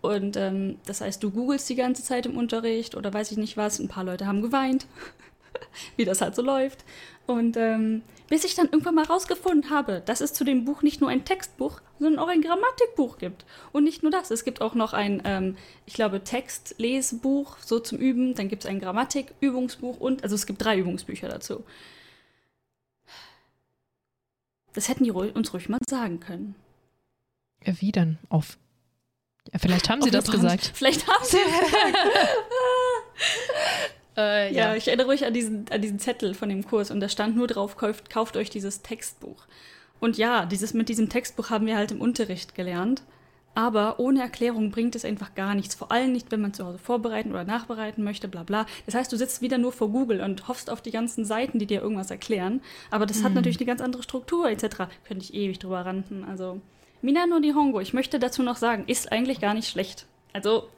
Und ähm, das heißt, du googelst die ganze Zeit im Unterricht oder weiß ich nicht was. Ein paar Leute haben geweint, wie das halt so läuft. Und ähm, bis ich dann irgendwann mal rausgefunden habe, dass es zu dem Buch nicht nur ein Textbuch, sondern auch ein Grammatikbuch gibt. Und nicht nur das, es gibt auch noch ein, ähm, ich glaube, Textlesbuch, so zum Üben. Dann gibt es ein Grammatikübungsbuch und, also es gibt drei Übungsbücher dazu. Das hätten die uns ruhig mal sagen können. Wie denn? Auf. Ja, vielleicht haben sie Auf das gesagt. Vielleicht haben sie es gesagt. Äh, Ja, ich erinnere mich an diesen, an diesen Zettel von dem Kurs und da stand nur drauf, kauft, kauft euch dieses Textbuch. Und ja, dieses, mit diesem Textbuch haben wir halt im Unterricht gelernt. Aber ohne Erklärung bringt es einfach gar nichts. Vor allem nicht, wenn man zu Hause vorbereiten oder nachbereiten möchte, bla bla. Das heißt, du sitzt wieder nur vor Google und hoffst auf die ganzen Seiten, die dir irgendwas erklären. Aber das hat natürlich eine ganz andere Struktur etc. Könnte ich ewig drüber ranten. Also, Mina no Nihongo, ich möchte dazu noch sagen, ist eigentlich gar nicht schlecht. Also,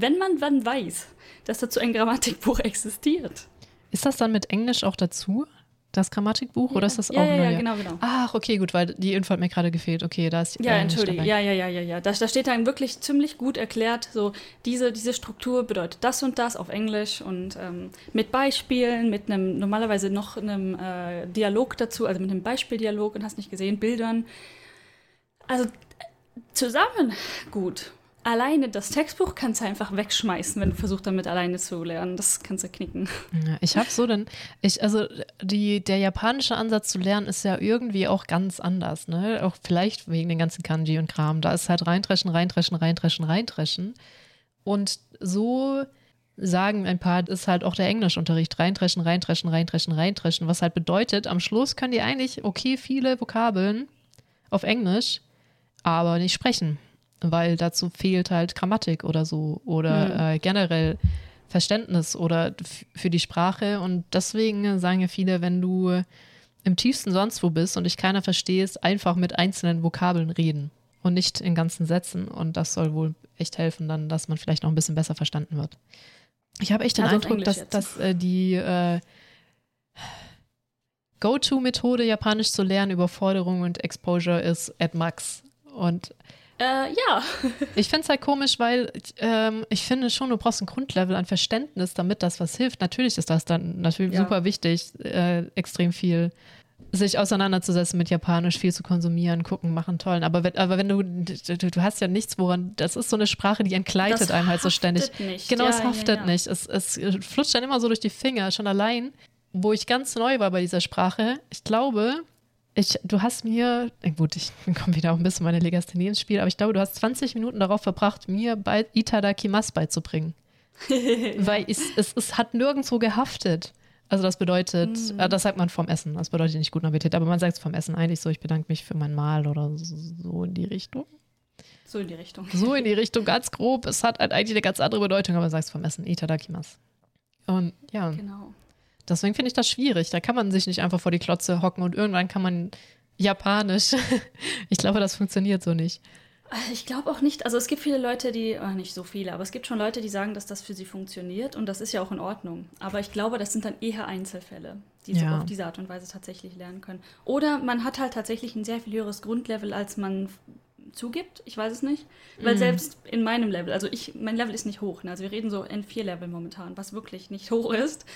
wenn man dann weiß, dass dazu ein Grammatikbuch existiert. Ist das dann mit Englisch auch dazu? Das Grammatikbuch? Oder ist das ja, auch ja, nur? ja, genau, genau. Ach, okay, gut, weil die Info hat mir gerade gefehlt. Okay, da ist Ja, äh, entschuldige. Ja, ja, ja, ja, ja. Da, da steht dann wirklich ziemlich gut erklärt, so diese, diese Struktur bedeutet das und das auf Englisch und ähm, mit Beispielen, mit einem normalerweise noch einem äh, Dialog dazu, also mit einem Beispieldialog und hast nicht gesehen, Bildern. Also äh, zusammen gut. Alleine das Textbuch kannst du einfach wegschmeißen, wenn du versuchst, damit alleine zu lernen. Das kannst du knicken. Ja, ich habe so denn, ich, also die, der japanische Ansatz zu lernen ist ja irgendwie auch ganz anders, ne? Auch vielleicht wegen den ganzen Kanji und Kram. Da ist halt reintreschen, reintreschen, reintreschen, reintreschen. Und so sagen ein paar, ist halt auch der Englischunterricht. Reintreschen, reintreschen, reintreschen, reintreschen. Was halt bedeutet, am Schluss können die eigentlich okay viele Vokabeln auf Englisch, aber nicht sprechen weil dazu fehlt halt Grammatik oder so oder mhm. äh, generell Verständnis oder für die Sprache. Und deswegen sagen ja viele, wenn du im tiefsten sonst wo bist und dich keiner verstehst, einfach mit einzelnen Vokabeln reden und nicht in ganzen Sätzen. Und das soll wohl echt helfen, dann, dass man vielleicht noch ein bisschen besser verstanden wird. Ich habe echt den also Eindruck, dass, dass äh, die äh, Go-To-Methode, Japanisch zu lernen, Überforderung und Exposure ist at max. Und äh, ja. ich finde es halt komisch, weil ähm, ich finde schon, du brauchst ein Grundlevel an Verständnis, damit das was hilft. Natürlich ist das dann natürlich ja. super wichtig, äh, extrem viel sich auseinanderzusetzen mit Japanisch, viel zu konsumieren, gucken, machen, tollen. Aber wenn, aber wenn du, du, du hast ja nichts, woran, das ist so eine Sprache, die entkleidet das einem halt so ständig. Nicht. Genau, ja, es haftet ja, ja. nicht. Es, es flutscht dann immer so durch die Finger, schon allein. Wo ich ganz neu war bei dieser Sprache, ich glaube, ich, du hast mir, gut, ich komme wieder auch ein bisschen meine Legasthenie ins Spiel, aber ich glaube, du hast 20 Minuten darauf verbracht, mir bei Itadakimas beizubringen. Weil es, es, es hat nirgendwo gehaftet. Also das bedeutet, mm. das sagt man vom Essen. Das bedeutet nicht guten Appetit, aber man sagt es vom Essen eigentlich so, ich bedanke mich für mein Mahl oder so in die Richtung. So in die Richtung. So in die Richtung, ganz grob. Es hat halt eigentlich eine ganz andere Bedeutung, aber man sagt es vom Essen. Itadakimas. Und ja. Genau. Deswegen finde ich das schwierig. Da kann man sich nicht einfach vor die Klotze hocken und irgendwann kann man Japanisch. ich glaube, das funktioniert so nicht. Ich glaube auch nicht. Also es gibt viele Leute, die, äh, nicht so viele, aber es gibt schon Leute, die sagen, dass das für sie funktioniert und das ist ja auch in Ordnung. Aber ich glaube, das sind dann eher Einzelfälle, die ja. so auf diese Art und Weise tatsächlich lernen können. Oder man hat halt tatsächlich ein sehr viel höheres Grundlevel, als man zugibt. Ich weiß es nicht. Weil mm. selbst in meinem Level, also ich, mein Level ist nicht hoch. Ne? Also wir reden so N4-Level momentan, was wirklich nicht hoch ist.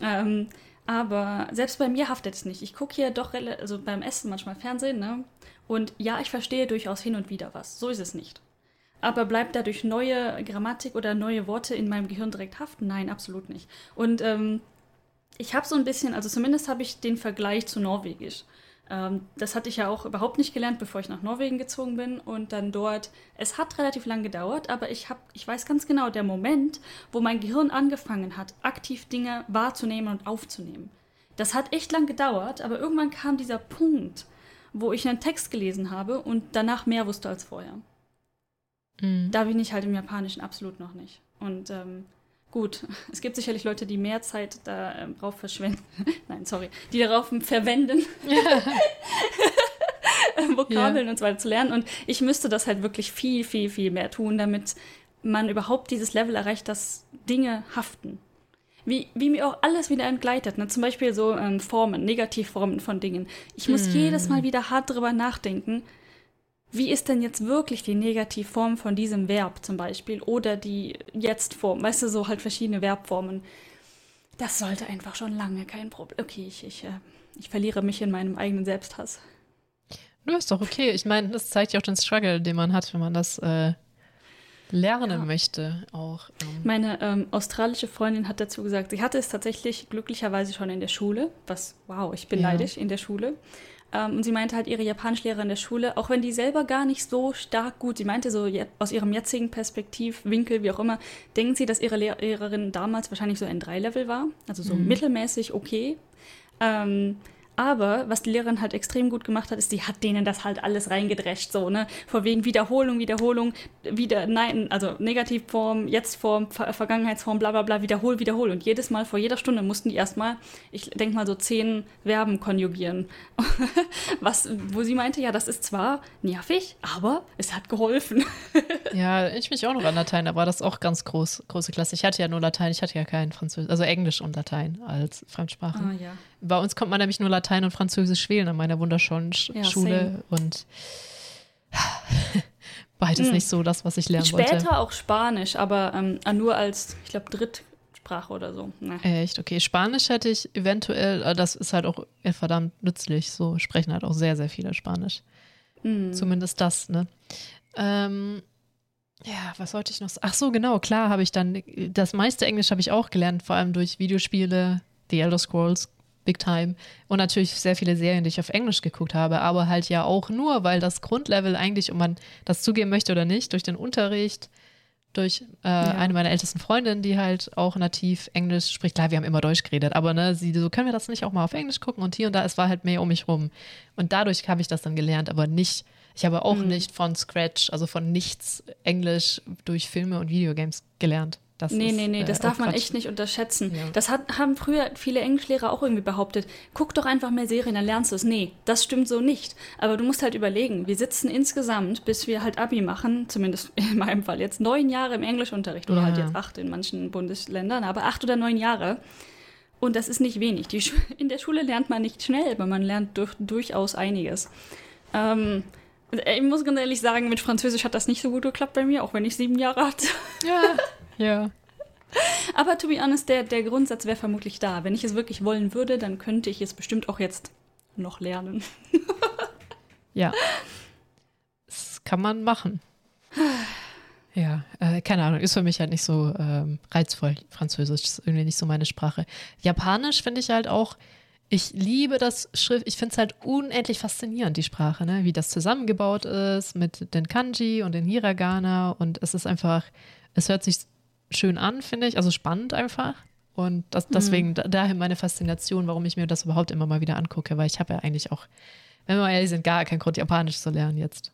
Ähm, aber selbst bei mir haftet es nicht. Ich gucke hier doch also beim Essen manchmal Fernsehen, ne? Und ja, ich verstehe durchaus hin und wieder was. So ist es nicht. Aber bleibt dadurch neue Grammatik oder neue Worte in meinem Gehirn direkt haften? Nein, absolut nicht. Und ähm, ich habe so ein bisschen, also zumindest habe ich den Vergleich zu Norwegisch. Ähm, das hatte ich ja auch überhaupt nicht gelernt, bevor ich nach Norwegen gezogen bin und dann dort. Es hat relativ lang gedauert, aber ich habe, ich weiß ganz genau, der Moment, wo mein Gehirn angefangen hat, aktiv Dinge wahrzunehmen und aufzunehmen. Das hat echt lang gedauert, aber irgendwann kam dieser Punkt, wo ich einen Text gelesen habe und danach mehr wusste als vorher. Mhm. Da bin ich halt im Japanischen absolut noch nicht. Und ähm, Gut, es gibt sicherlich Leute, die mehr Zeit darauf verschwenden. Nein, sorry, die darauf verwenden, Vokabeln ja. und so weiter zu lernen. Und ich müsste das halt wirklich viel, viel, viel mehr tun, damit man überhaupt dieses Level erreicht, dass Dinge haften. Wie, wie mir auch alles wieder entgleitet. Ne? Zum Beispiel so ähm, Formen, Negativformen von Dingen. Ich muss mm. jedes Mal wieder hart drüber nachdenken, wie ist denn jetzt wirklich die Negativform von diesem Verb zum Beispiel oder die Jetzt-Form, weißt du, so halt verschiedene Verbformen. Das sollte einfach schon lange kein Problem. Okay, ich, ich, äh, ich verliere mich in meinem eigenen Selbsthass. Du ist doch okay. Ich meine, das zeigt ja auch den Struggle, den man hat, wenn man das äh, lernen ja. möchte. Auch. Ähm. Meine ähm, australische Freundin hat dazu gesagt, sie hatte es tatsächlich glücklicherweise schon in der Schule, was, wow, ich bin ja. neidisch in der Schule. Ähm, und sie meinte halt, ihre Japanischlehrerin der Schule, auch wenn die selber gar nicht so stark gut, sie meinte so aus ihrem jetzigen Perspektivwinkel, wie auch immer, denken sie, dass ihre Lehrerin damals wahrscheinlich so ein 3-Level war, also so mhm. mittelmäßig okay. Ähm, aber was die Lehrerin halt extrem gut gemacht hat, ist, die hat denen das halt alles reingedrescht, so, ne? Vor wegen Wiederholung, Wiederholung, wieder, nein, also Negativform, Jetztform, Ver Vergangenheitsform, bla bla bla, wiederhol, wiederhol. Und jedes Mal, vor jeder Stunde mussten die erstmal, ich denke mal, so zehn Verben konjugieren. was, wo sie meinte, ja, das ist zwar nervig, aber es hat geholfen. ja, ich mich auch noch an Latein, aber das ist auch ganz groß, große Klasse. Ich hatte ja nur Latein, ich hatte ja kein Französisch, also Englisch und Latein als Fremdsprache. Ah, ja. Bei uns kommt man nämlich nur Latein und Französisch wählen an meiner wunderschönen ja, Schule same. und beides hm. nicht so das, was ich lernen Später wollte. Später auch Spanisch, aber ähm, nur als, ich glaube, Drittsprache oder so. Nee. Echt, okay. Spanisch hätte ich eventuell, äh, das ist halt auch verdammt nützlich, so sprechen halt auch sehr, sehr viele Spanisch. Hm. Zumindest das, ne? Ähm, Ja, was wollte ich noch sagen? Ach so, genau, klar habe ich dann, das meiste Englisch habe ich auch gelernt, vor allem durch Videospiele, The Elder Scrolls, Big Time und natürlich sehr viele Serien, die ich auf Englisch geguckt habe, aber halt ja auch nur, weil das Grundlevel eigentlich, ob man das zugeben möchte oder nicht, durch den Unterricht, durch äh, ja. eine meiner ältesten Freundinnen, die halt auch nativ Englisch spricht. Klar, wir haben immer Deutsch geredet, aber ne, sie so können wir das nicht auch mal auf Englisch gucken und hier und da, es war halt mehr um mich rum. Und dadurch habe ich das dann gelernt, aber nicht, ich habe auch mhm. nicht von Scratch, also von nichts Englisch durch Filme und Videogames gelernt. Das nee, ist, nee, nee, das äh, darf man Quatsch. echt nicht unterschätzen. Ja. Das hat, haben früher viele Englischlehrer auch irgendwie behauptet. Guck doch einfach mehr Serien, dann lernst du es. Nee, das stimmt so nicht. Aber du musst halt überlegen, wir sitzen insgesamt, bis wir halt Abi machen, zumindest in meinem Fall jetzt, neun Jahre im Englischunterricht. Oder ja. halt jetzt acht in manchen Bundesländern, aber acht oder neun Jahre. Und das ist nicht wenig. Die, in der Schule lernt man nicht schnell, aber man lernt durch, durchaus einiges. Ähm, ich muss ganz ehrlich sagen, mit Französisch hat das nicht so gut geklappt bei mir, auch wenn ich sieben Jahre hatte. Ja. Ja. Aber to be honest, der, der Grundsatz wäre vermutlich da. Wenn ich es wirklich wollen würde, dann könnte ich es bestimmt auch jetzt noch lernen. ja. Das kann man machen. Ja, äh, keine Ahnung, ist für mich halt nicht so ähm, reizvoll. Französisch ist irgendwie nicht so meine Sprache. Japanisch finde ich halt auch, ich liebe das Schrift, ich finde es halt unendlich faszinierend, die Sprache, ne? wie das zusammengebaut ist mit den Kanji und den Hiragana und es ist einfach, es hört sich schön an, finde ich, also spannend einfach. Und das, deswegen mhm. daher meine Faszination, warum ich mir das überhaupt immer mal wieder angucke, weil ich habe ja eigentlich auch, wenn wir mal ehrlich sind, gar keinen Grund, Japanisch zu lernen jetzt.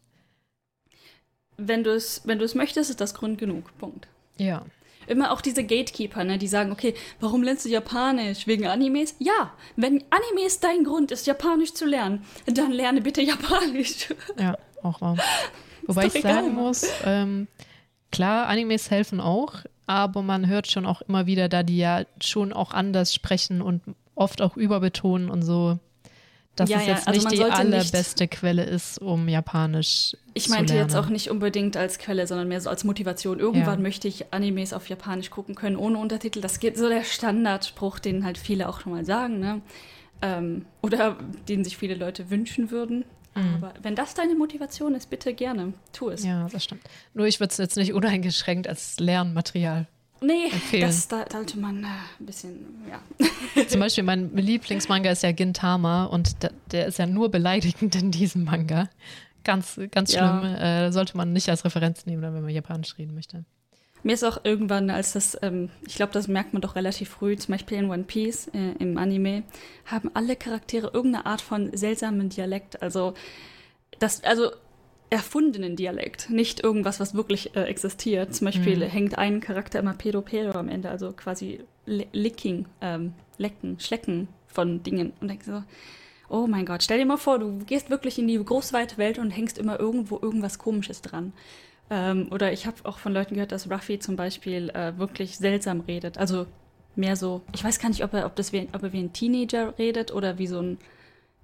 Wenn du es wenn möchtest, ist das Grund genug. Punkt. Ja. Immer auch diese Gatekeeper, ne, die sagen, okay, warum lernst du Japanisch? Wegen Animes? Ja, wenn Animes dein Grund ist, Japanisch zu lernen, dann lerne bitte Japanisch. Ja, auch wahr. Wobei ich sagen muss, ähm, klar, Animes helfen auch, aber man hört schon auch immer wieder, da die ja schon auch anders sprechen und oft auch überbetonen und so, dass ja, es jetzt ja. also nicht die allerbeste nicht, Quelle ist, um Japanisch Ich meinte jetzt auch nicht unbedingt als Quelle, sondern mehr so als Motivation. Irgendwann ja. möchte ich Animes auf Japanisch gucken können, ohne Untertitel. Das geht so der Standardspruch, den halt viele auch schon mal sagen, ne? Ähm, oder den sich viele Leute wünschen würden. Mhm. Aber wenn das deine Motivation ist, bitte gerne, tu es. Ja, das stimmt. Nur ich würde es jetzt nicht uneingeschränkt als Lernmaterial Nee, empfehlen. das da sollte man äh, ein bisschen, ja. Zum Beispiel mein Lieblingsmanga ist ja Gintama und der, der ist ja nur beleidigend in diesem Manga. Ganz, ganz schlimm. Ja. Äh, sollte man nicht als Referenz nehmen, wenn man Japanisch reden möchte. Mir ist auch irgendwann, als das, ähm, ich glaube, das merkt man doch relativ früh, zum Beispiel in One Piece äh, im Anime, haben alle Charaktere irgendeine Art von seltsamen Dialekt. Also, das, also erfundenen Dialekt, nicht irgendwas, was wirklich äh, existiert. Zum Beispiel mhm. hängt ein Charakter immer Pedo Pedo am Ende, also quasi Licking, ähm, Lecken, Schlecken von Dingen. Und denkst so, oh mein Gott, stell dir mal vor, du gehst wirklich in die großweite Welt und hängst immer irgendwo irgendwas Komisches dran. Ähm, oder ich habe auch von Leuten gehört, dass Ruffy zum Beispiel äh, wirklich seltsam redet. Also mehr so, ich weiß gar nicht, ob er, ob das wie, ob er wie ein Teenager redet oder wie so ein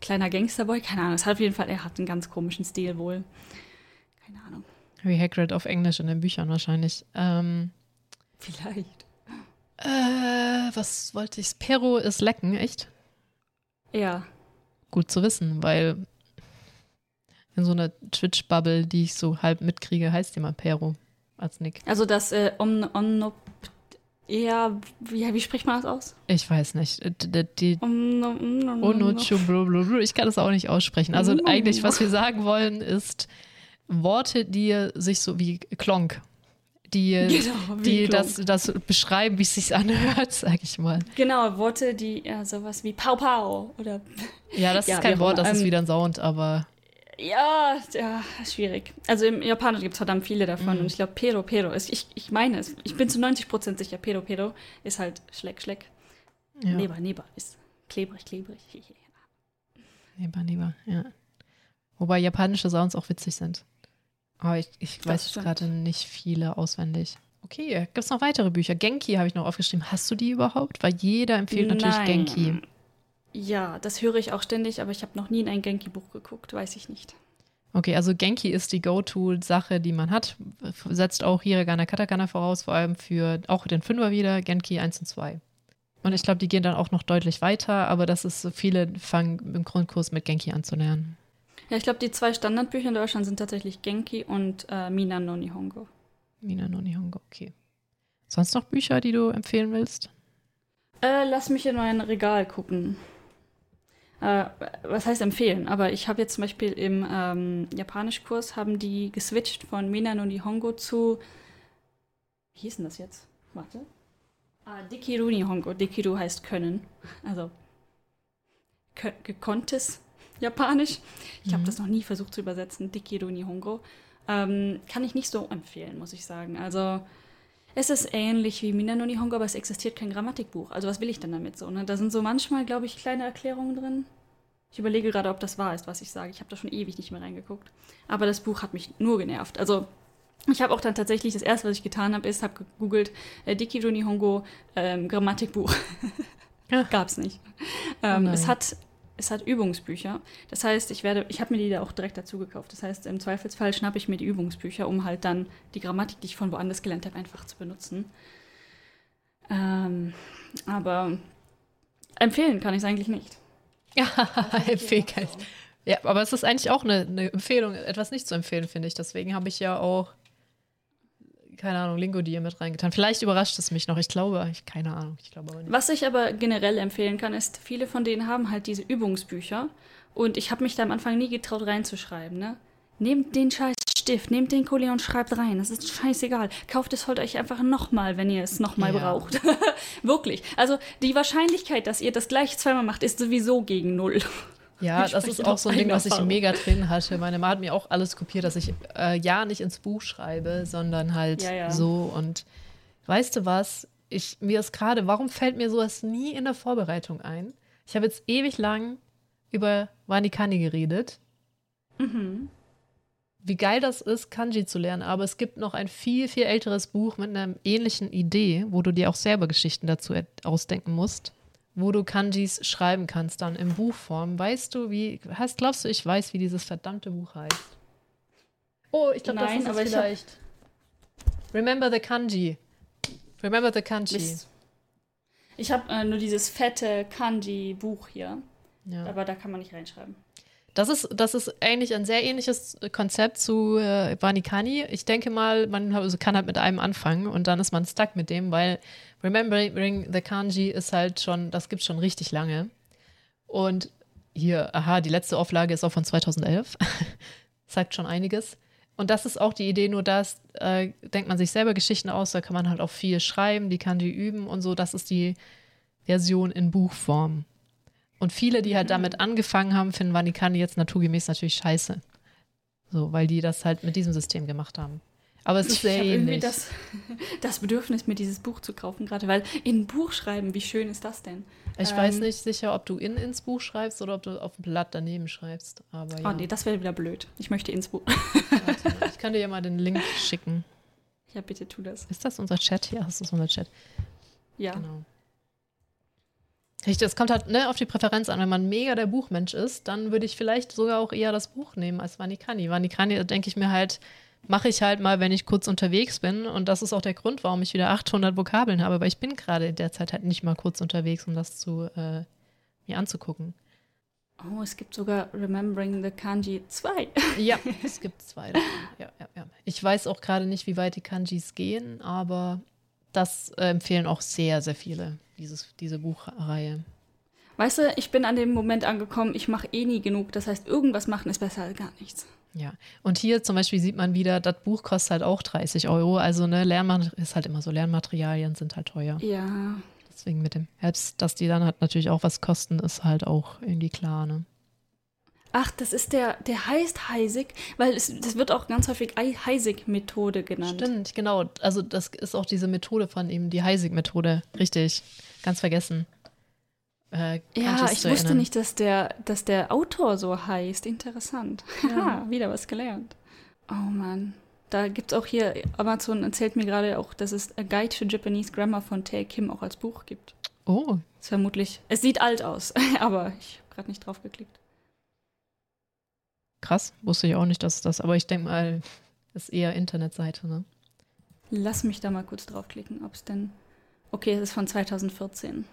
kleiner Gangsterboy. Keine Ahnung. Es hat auf jeden Fall, er hat einen ganz komischen Stil wohl. Keine Ahnung. Wie Hagrid auf Englisch in den Büchern wahrscheinlich. Ähm, Vielleicht. Äh, was wollte ich? Pero ist lecken, echt? Ja. Gut zu wissen, weil in so einer Twitch-Bubble, die ich so halb mitkriege, heißt jemand Pero als Nick. Also das äh, Omnop ja, wie, wie spricht man das aus? Ich weiß nicht. Die, ich kann das auch nicht aussprechen. Also eigentlich, was wir sagen wollen, ist Worte, die sich so wie Klonk, die, genau, die das, das beschreiben, wie es sich anhört, sag ich mal. Genau, Worte, die ja, sowas wie Pau Pau oder. Ja, das ja, ist kein Wort, das ähm, ist wieder ein Sound, aber. Ja, ja, schwierig. Also im Japanischen gibt es verdammt viele davon. Mm. Und ich glaube, Pero Pero ist, ich, ich meine es, ich bin zu 90% sicher, Pero Pero ist halt Schleck Schleck. Ja. Neber Neber ist klebrig klebrig. Neber Neber, ja. Wobei japanische Sounds auch witzig sind. Aber ich, ich weiß gerade nicht viele auswendig. Okay, gibt es noch weitere Bücher? Genki habe ich noch aufgeschrieben. Hast du die überhaupt? Weil jeder empfiehlt natürlich Nein. Genki. Ja, das höre ich auch ständig, aber ich habe noch nie in ein Genki-Buch geguckt, weiß ich nicht. Okay, also Genki ist die Go-To-Sache, die man hat. Setzt auch Hiragana Katakana voraus, vor allem für auch den Fünfer wieder, Genki 1 und 2. Und ich glaube, die gehen dann auch noch deutlich weiter, aber das ist so, viele fangen im Grundkurs mit Genki an zu lernen. Ja, ich glaube, die zwei Standardbücher in Deutschland sind tatsächlich Genki und äh, Mina no Nihongo. Mina no Nihongo, okay. Sonst noch Bücher, die du empfehlen willst? Äh, lass mich in mein Regal gucken. Äh, was heißt empfehlen? Aber ich habe jetzt zum Beispiel im ähm, Japanischkurs haben die geswitcht von Mina no Nihongo zu. Wie hieß denn das jetzt? Warte. Ah, Dikiru Nihongo. Dikiru heißt können. Also gekonntes Japanisch. Ich habe Mhm. das noch nie versucht zu übersetzen. Dikiru Nihongo. Ähm, kann ich nicht so empfehlen, muss ich sagen. Also es ist ähnlich wie Mina no Nihongo, aber es existiert kein Grammatikbuch. Also was will ich denn damit so? Ne? Da sind so manchmal, glaube ich, kleine Erklärungen drin. Ich überlege gerade, ob das wahr ist, was ich sage. Ich habe da schon ewig nicht mehr reingeguckt. Aber das Buch hat mich nur genervt. Also ich habe auch dann tatsächlich, das erste, was ich getan habe, ist, habe gegoogelt, äh, Dikiru Nihongo ähm, Grammatikbuch. Ja. Gab's nicht. Oh Ähm, nein. es hat es hat Übungsbücher. Das heißt, ich werde, ich habe mir die da auch direkt dazu gekauft. Das heißt, im Zweifelsfall schnappe ich mir die Übungsbücher, um halt dann die Grammatik, die ich von woanders gelernt habe, einfach zu benutzen. Ähm, aber empfehlen kann ich es eigentlich nicht. Ja, Empfehlkeit. Ja, aber es ist eigentlich auch eine, eine Empfehlung, etwas nicht zu empfehlen, finde ich. Deswegen habe ich ja auch, keine Ahnung, Lingo dir mit reingetan. Vielleicht überrascht es mich noch. Ich glaube, ich, keine Ahnung, ich glaube aber nicht. Was ich aber generell empfehlen kann, ist, viele von denen haben halt diese Übungsbücher. Und ich habe mich da am Anfang nie getraut reinzuschreiben, ne? Nehmt den scheiß Stift, nehmt den Kuli und schreibt rein. Das ist scheißegal. Kauft es heute euch einfach nochmal, wenn ihr es nochmal Ja. braucht. Wirklich. Also die Wahrscheinlichkeit, dass ihr das gleich zweimal macht, ist sowieso gegen null. Ja, das ist auch so ein Ding, was ich mega drin hatte. Meine Mama hat mir auch alles kopiert, dass ich äh, ja nicht ins Buch schreibe, sondern halt Ja, ja. so. Und weißt du was? Ich, mir ist gerade, warum fällt mir sowas nie in der Vorbereitung ein? Ich habe jetzt ewig lang über Wanikani geredet. Mhm. Wie geil das ist, Kanji zu lernen, aber es gibt noch ein viel, viel älteres Buch mit einer ähnlichen Idee, wo du dir auch selber Geschichten dazu ausdenken musst, wo du Kanjis schreiben kannst, dann in Buchform. Weißt du, wie, hast, glaubst du, ich weiß, wie dieses verdammte Buch heißt? Oh, ich glaube, das ist es aber ich hab- vielleicht. Remember the Kanji. Remember the Kanji. Mist. Ich habe äh, nur dieses fette Kanji-Buch hier, Ja. aber da kann man nicht reinschreiben. Das ist, das ist eigentlich ein sehr ähnliches Konzept zu äh, Wanikani. Ich denke mal, man also kann halt mit einem anfangen und dann ist man stuck mit dem, weil Remembering the Kanji ist halt schon, das gibt schon richtig lange. Und hier, aha, die letzte Auflage ist auch von 2011. Sagt schon einiges. Und das ist auch die Idee, nur das äh, denkt man sich selber Geschichten aus, da kann man halt auch viel schreiben, die Kanji üben und so. Das ist die Version in Buchform. Und viele, die halt damit angefangen haben, finden Vanikani jetzt naturgemäß natürlich scheiße. So, weil die das halt mit diesem System gemacht haben. Aber es ist Ich sehr habe irgendwie ähnlich. das, das Bedürfnis, mir dieses Buch zu kaufen, gerade weil in ein Buch schreiben, wie schön ist das denn? ich weiß ähm, nicht sicher, ob du in ins Buch schreibst oder ob du auf dem Blatt daneben schreibst. Aber ja, Oh nee, das wäre wieder blöd. Ich möchte ins Buch. warte, ich kann dir ja mal den Link schicken. Ja, bitte tu das. Ist das unser Chat? Ja, das ist unser Chat. Ja. Genau. Richtig, es kommt halt ne, auf die Präferenz an. Wenn man mega der Buchmensch ist, dann würde ich vielleicht sogar auch eher das Buch nehmen als Vanikani. Vanikani, denke ich mir halt, mache ich halt mal, wenn ich kurz unterwegs bin. Und das ist auch der Grund, warum ich wieder 800 Vokabeln habe. Aber ich bin gerade derzeit halt nicht mal kurz unterwegs, um das zu äh, mir anzugucken. Oh, es gibt sogar Remembering the Kanji 2. Ja, es gibt zwei. davon. Ja, ja, ja. Ich weiß auch gerade nicht, wie weit die Kanjis gehen, aber das äh, empfehlen auch sehr, sehr viele, dieses, diese Buchreihe. Weißt du, ich bin an dem Moment angekommen, ich mache eh nie genug. Das heißt, irgendwas machen ist besser als gar nichts. Ja, und hier zum Beispiel sieht man wieder, das Buch kostet halt auch 30 Euro. Also ne, Lernmat ist halt immer so, Lernmaterialien sind halt teuer. Ja. Deswegen mit dem Herbst, dass die dann halt natürlich auch was kosten, ist halt auch irgendwie klar, ne? Ach, das ist der, der heißt Heisig, weil es, das wird auch ganz häufig Ei- Heisig-Methode genannt. Stimmt, genau. Also das ist auch diese Methode von ihm, die Heisig-Methode. Richtig, ganz vergessen. Äh, Ja, ich wusste erinnern. nicht, dass der, dass der Autor so heißt. Interessant. Haha, wieder was gelernt. Oh Mann. Da gibt es auch hier, Amazon erzählt mir gerade auch, dass es A Guide to Japanese Grammar von Tae Kim auch als Buch gibt. Oh, ist vermutlich, es sieht alt aus, aber ich habe gerade nicht drauf geklickt. krass. Wusste ich auch nicht, dass das, aber ich denke mal, ist eher Internetseite, ne? Lass mich da mal kurz draufklicken, ob es denn. Okay, es ist von 2014.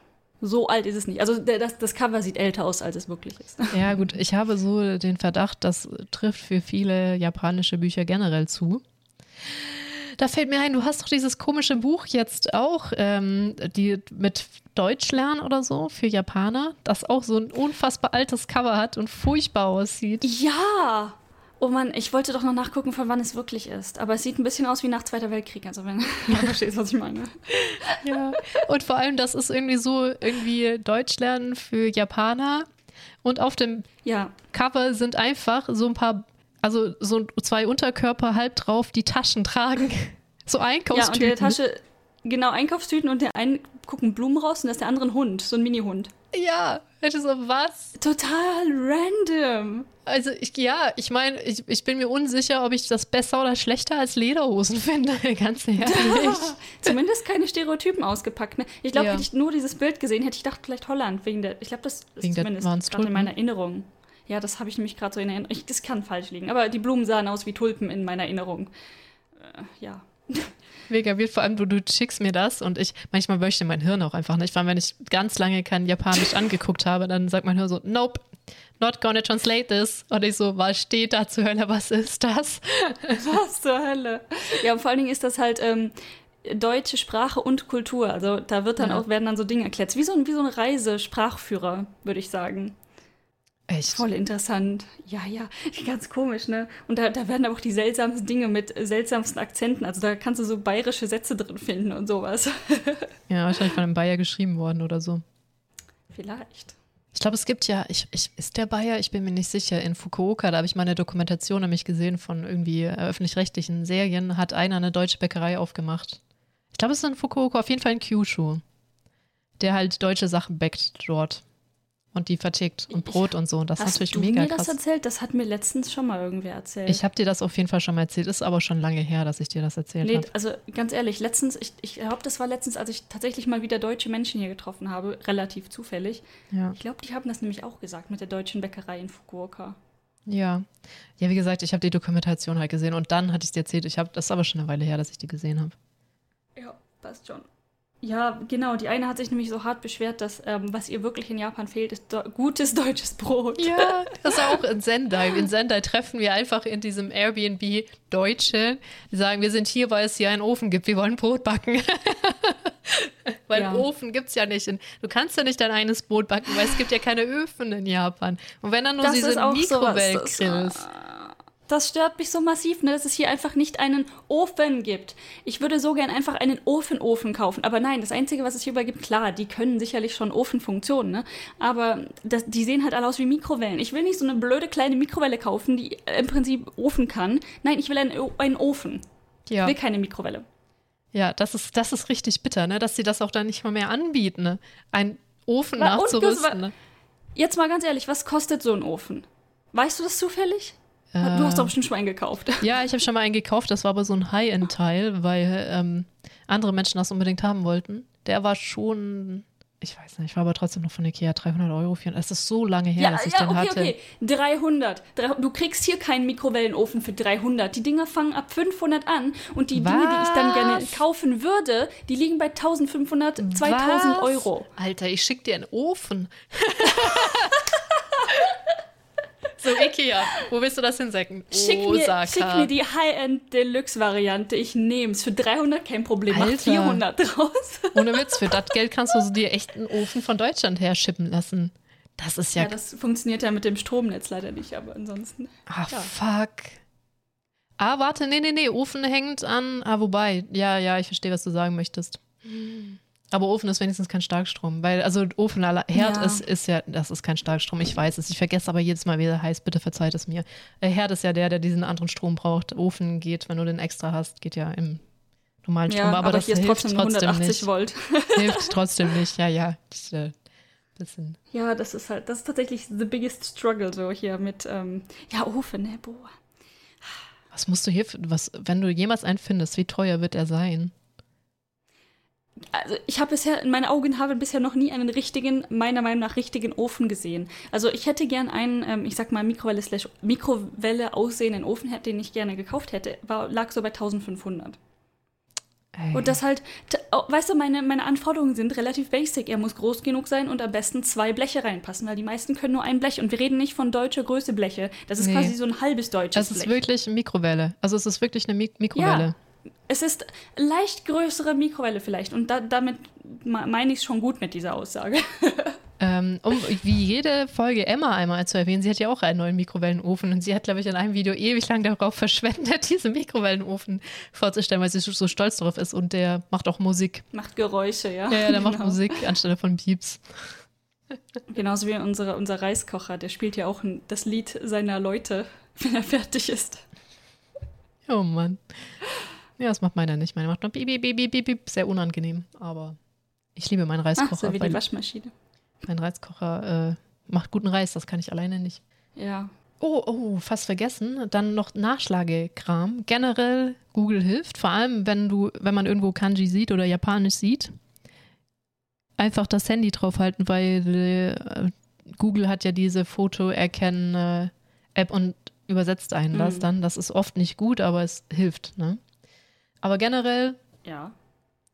So alt ist es nicht. Also das, das Cover sieht älter aus, als es wirklich ist. Ja, gut, ich habe so den Verdacht, das trifft für viele japanische Bücher generell zu. Da fällt mir ein, du hast doch dieses komische Buch jetzt auch, ähm, die mit Deutsch lernen oder so für Japaner, das auch so ein unfassbar altes Cover hat und furchtbar aussieht. Ja! Oh Mann, ich wollte doch noch nachgucken, von wann es wirklich ist. Aber es sieht ein bisschen aus wie nach Zweiter Weltkrieg, also wenn du verstehst, was ich meine. Ja, und vor allem, das ist irgendwie so irgendwie Deutsch lernen für Japaner. Und auf dem Ja, Cover sind einfach so ein paar, also so zwei Unterkörper halb drauf, die Taschen tragen. So ja, und in der Einkaufstüten. Tasche, genau, Einkaufstüten und der einen gucken Blumen raus und das ist der andere ein Hund, so ein Mini-Hund. Ja, ich so, was? Total random. Also ich, ja, ich meine, ich, ich bin mir unsicher, ob ich das besser oder schlechter als Lederhosen finde, ganz ehrlich. Zumindest keine Stereotypen ausgepackt. Ne? Ich glaube, Ja. hätte ich nur dieses Bild gesehen, hätte ich gedacht, vielleicht Holland, wegen der. Ich glaube, das ist Wegen zumindest gerade in meiner Erinnerung. Ja, das habe ich nämlich gerade so in Erinnerung. Ich, das kann falsch liegen, aber die Blumen sahen aus wie Tulpen in meiner Erinnerung. Äh, ja. Mega weird, vor allem du, du schickst mir das und ich, manchmal möchte mein Hirn auch einfach nicht, weil wenn ich ganz lange kein Japanisch angeguckt habe, dann sagt mein Hirn so, nope, not gonna translate this. Und ich so, was steht da zur Hölle, was ist das? Was zur Hölle? Ja, und vor allen Dingen ist das halt ähm, deutsche Sprache und Kultur. Also da wird dann Ja. auch, werden dann so Dinge erklärt. Wie so ein, wie so ein Reisesprachführer, würde ich sagen. Echt? Voll interessant. Ja, ja, ganz komisch, ne? Und da, da werden aber auch die seltsamsten Dinge mit äh, seltsamsten Akzenten. Also da kannst du so bayerische Sätze drin finden und sowas. Ja, wahrscheinlich von einem Bayer geschrieben worden oder so. Vielleicht. Ich glaube, es gibt ja, ich, ich, ist der Bayer? Ich bin mir nicht sicher. In Fukuoka, da habe ich mal eine Dokumentation nämlich gesehen von irgendwie äh, öffentlich-rechtlichen Serien, hat einer eine deutsche Bäckerei aufgemacht. Ich glaube, es ist in Fukuoka, auf jeden Fall in Kyushu. Der halt deutsche Sachen bäckt dort. Und die vertickt und Brot und so. Und das ist Hast natürlich du mega mir krass. das erzählt? Das hat mir letztens schon mal irgendwer erzählt. Ich habe dir das auf jeden Fall schon mal erzählt. Ist aber schon lange her, dass ich dir das erzählt Nee, habe. also ganz ehrlich, letztens, ich, ich glaube, das war letztens, als ich tatsächlich mal wieder deutsche Menschen hier getroffen habe, relativ zufällig. Ja. Ich glaube, die haben das nämlich auch gesagt mit der deutschen Bäckerei in Fukuoka. ja. Ja, wie gesagt, ich habe die Dokumentation halt gesehen und dann hatte ich dir erzählt. Ich habe, das ist aber schon eine Weile her, dass ich die gesehen habe. Ja, passt schon. Ja, genau. Die eine hat sich nämlich so hart beschwert, dass ähm, was ihr wirklich in Japan fehlt, ist do gutes deutsches Brot. Ja, das ist auch in Sendai. In Sendai treffen wir einfach in diesem Airbnb Deutsche, die sagen, wir sind hier, weil es hier einen Ofen gibt, wir wollen Brot backen. weil Ja. einen Ofen gibt es ja nicht. Du kannst ja nicht dein eigenes Brot backen, weil es gibt ja keine Öfen in Japan. Und wenn dann nur Das diese Mikrowellgrills. Das- stört mich so massiv, ne, dass es hier einfach nicht einen Ofen gibt. Ich würde so gern einfach einen Ofenofen kaufen. Aber nein, das Einzige, was es hierbei gibt, klar, die können sicherlich schon Ofenfunktionen, ne? Aber das, die sehen halt alle aus wie Mikrowellen. Ich will nicht so eine blöde kleine Mikrowelle kaufen, die äh, im Prinzip Ofen kann. Nein, ich will einen, einen Ofen. Ich Ja. will keine Mikrowelle. Ja, das ist, das ist richtig bitter, ne? dass sie das auch dann nicht mal mehr anbieten, ne? einen Ofen nachzurüsten. Ne? Jetzt mal ganz ehrlich, was kostet so ein Ofen? Weißt du das zufällig? Du hast doch bestimmt schon einen gekauft. Ja, ich habe schon mal einen gekauft, das war aber so ein High-End-Teil, weil ähm, andere Menschen das unbedingt haben wollten. Der war schon, ich weiß nicht, war aber trotzdem noch von Ikea 300 Euro. Für, es ist so lange her, Ja, dass ich ja, den okay, hatte. okay. 300. Drei- Du kriegst hier keinen Mikrowellenofen für 300. Die Dinger fangen ab 500 an und die Dinge, die ich dann gerne Was? kaufen würde, die liegen bei 1500, 2000 Was? Euro. Alter, ich schick dir einen Ofen. so, Ikea, wo willst du das hinsäcken? Schick, mir, Osaka. schick mir die High-End-Deluxe-Variante. Ich nehm's. Für 300 kein Problem. Mach Alter. 400 draus. Ohne Witz, für das Geld kannst du dir echt einen Ofen von Deutschland her schippen lassen. Das ist ja, Ja, das funktioniert ja mit dem Stromnetz leider nicht, aber ansonsten. Ah, Ja. fuck. Ah, warte, nee, nee, nee, Ofen hängt an. Ah, wobei, ja, ja, ich verstehe, was du sagen möchtest. Aber Ofen ist wenigstens kein Starkstrom, weil, also Ofen, Herd Ja. ist, ist ja, das ist kein Starkstrom, ich weiß es. Ich vergesse aber jedes Mal, wie der heißt, bitte verzeiht es mir. Äh, Herd ist ja der, der diesen anderen Strom braucht. Ofen geht, wenn du den extra hast, geht ja im normalen Strom. Ja, aber, aber, das hier ist hilft trotzdem trotzdem, 180 nicht. Volt. Hilft trotzdem nicht, ja, ja. Das, äh, bisschen. Ja, das ist halt, das ist tatsächlich the biggest struggle so hier mit, ähm, ja, Ofen, ne, boah. Was musst du hier, was, wenn du jemals einen findest, wie teuer wird er sein? Also ich habe bisher, in meinen Augen habe bisher noch nie einen richtigen, meiner Meinung nach richtigen Ofen gesehen. Also ich hätte gern einen, ähm, ich sag mal, Mikrowelle slash Mikrowelle aussehenden Ofen, hätte, den ich gerne gekauft hätte, war, lag so bei 1500. Ey. Und das halt, weißt du, meine, meine Anforderungen sind relativ basic. Er muss groß genug sein und am besten zwei Bleche reinpassen, weil die meisten können nur ein Blech. Und wir reden nicht von deutscher Größe Bleche. Das ist Nee. quasi so ein halbes deutsches Es ist Blech. wirklich eine Mikrowelle. Also es ist wirklich eine Mik Mikrowelle. Es ist leicht größere Mikrowelle vielleicht. Und da, damit meine ich es schon gut mit dieser Aussage. Ähm, um wie jede Folge Emma einmal zu erwähnen, sie hat ja auch einen neuen Mikrowellenofen und sie hat, glaube ich, in einem Video ewig lang darauf verschwendet, diesen Mikrowellenofen vorzustellen, weil sie so stolz darauf ist und der macht auch Musik. Macht Geräusche, ja. Ja, ja der genau. macht Musik anstelle von Pieps. Genauso wie unsere, unser Reiskocher, der spielt ja auch das Lied seiner Leute, wenn er fertig ist. Oh Mann. Ja, das macht meiner nicht. Meiner macht nur bip, bip, bip, bip, bip. Sehr unangenehm, aber ich liebe meinen Reiskocher. Ach, so wie die Waschmaschine. Mein Reiskocher äh, macht guten Reis, das kann ich alleine nicht. Ja. Oh, oh, fast vergessen. Dann noch Nachschlagekram. Generell Google hilft, vor allem wenn du, wenn man irgendwo Kanji sieht oder Japanisch sieht. Einfach das Handy draufhalten, weil äh, Google hat ja diese Foto-Erkennen-App und übersetzt einen das mhm. dann. Das ist oft nicht gut, aber es hilft. Ne? Aber generell ja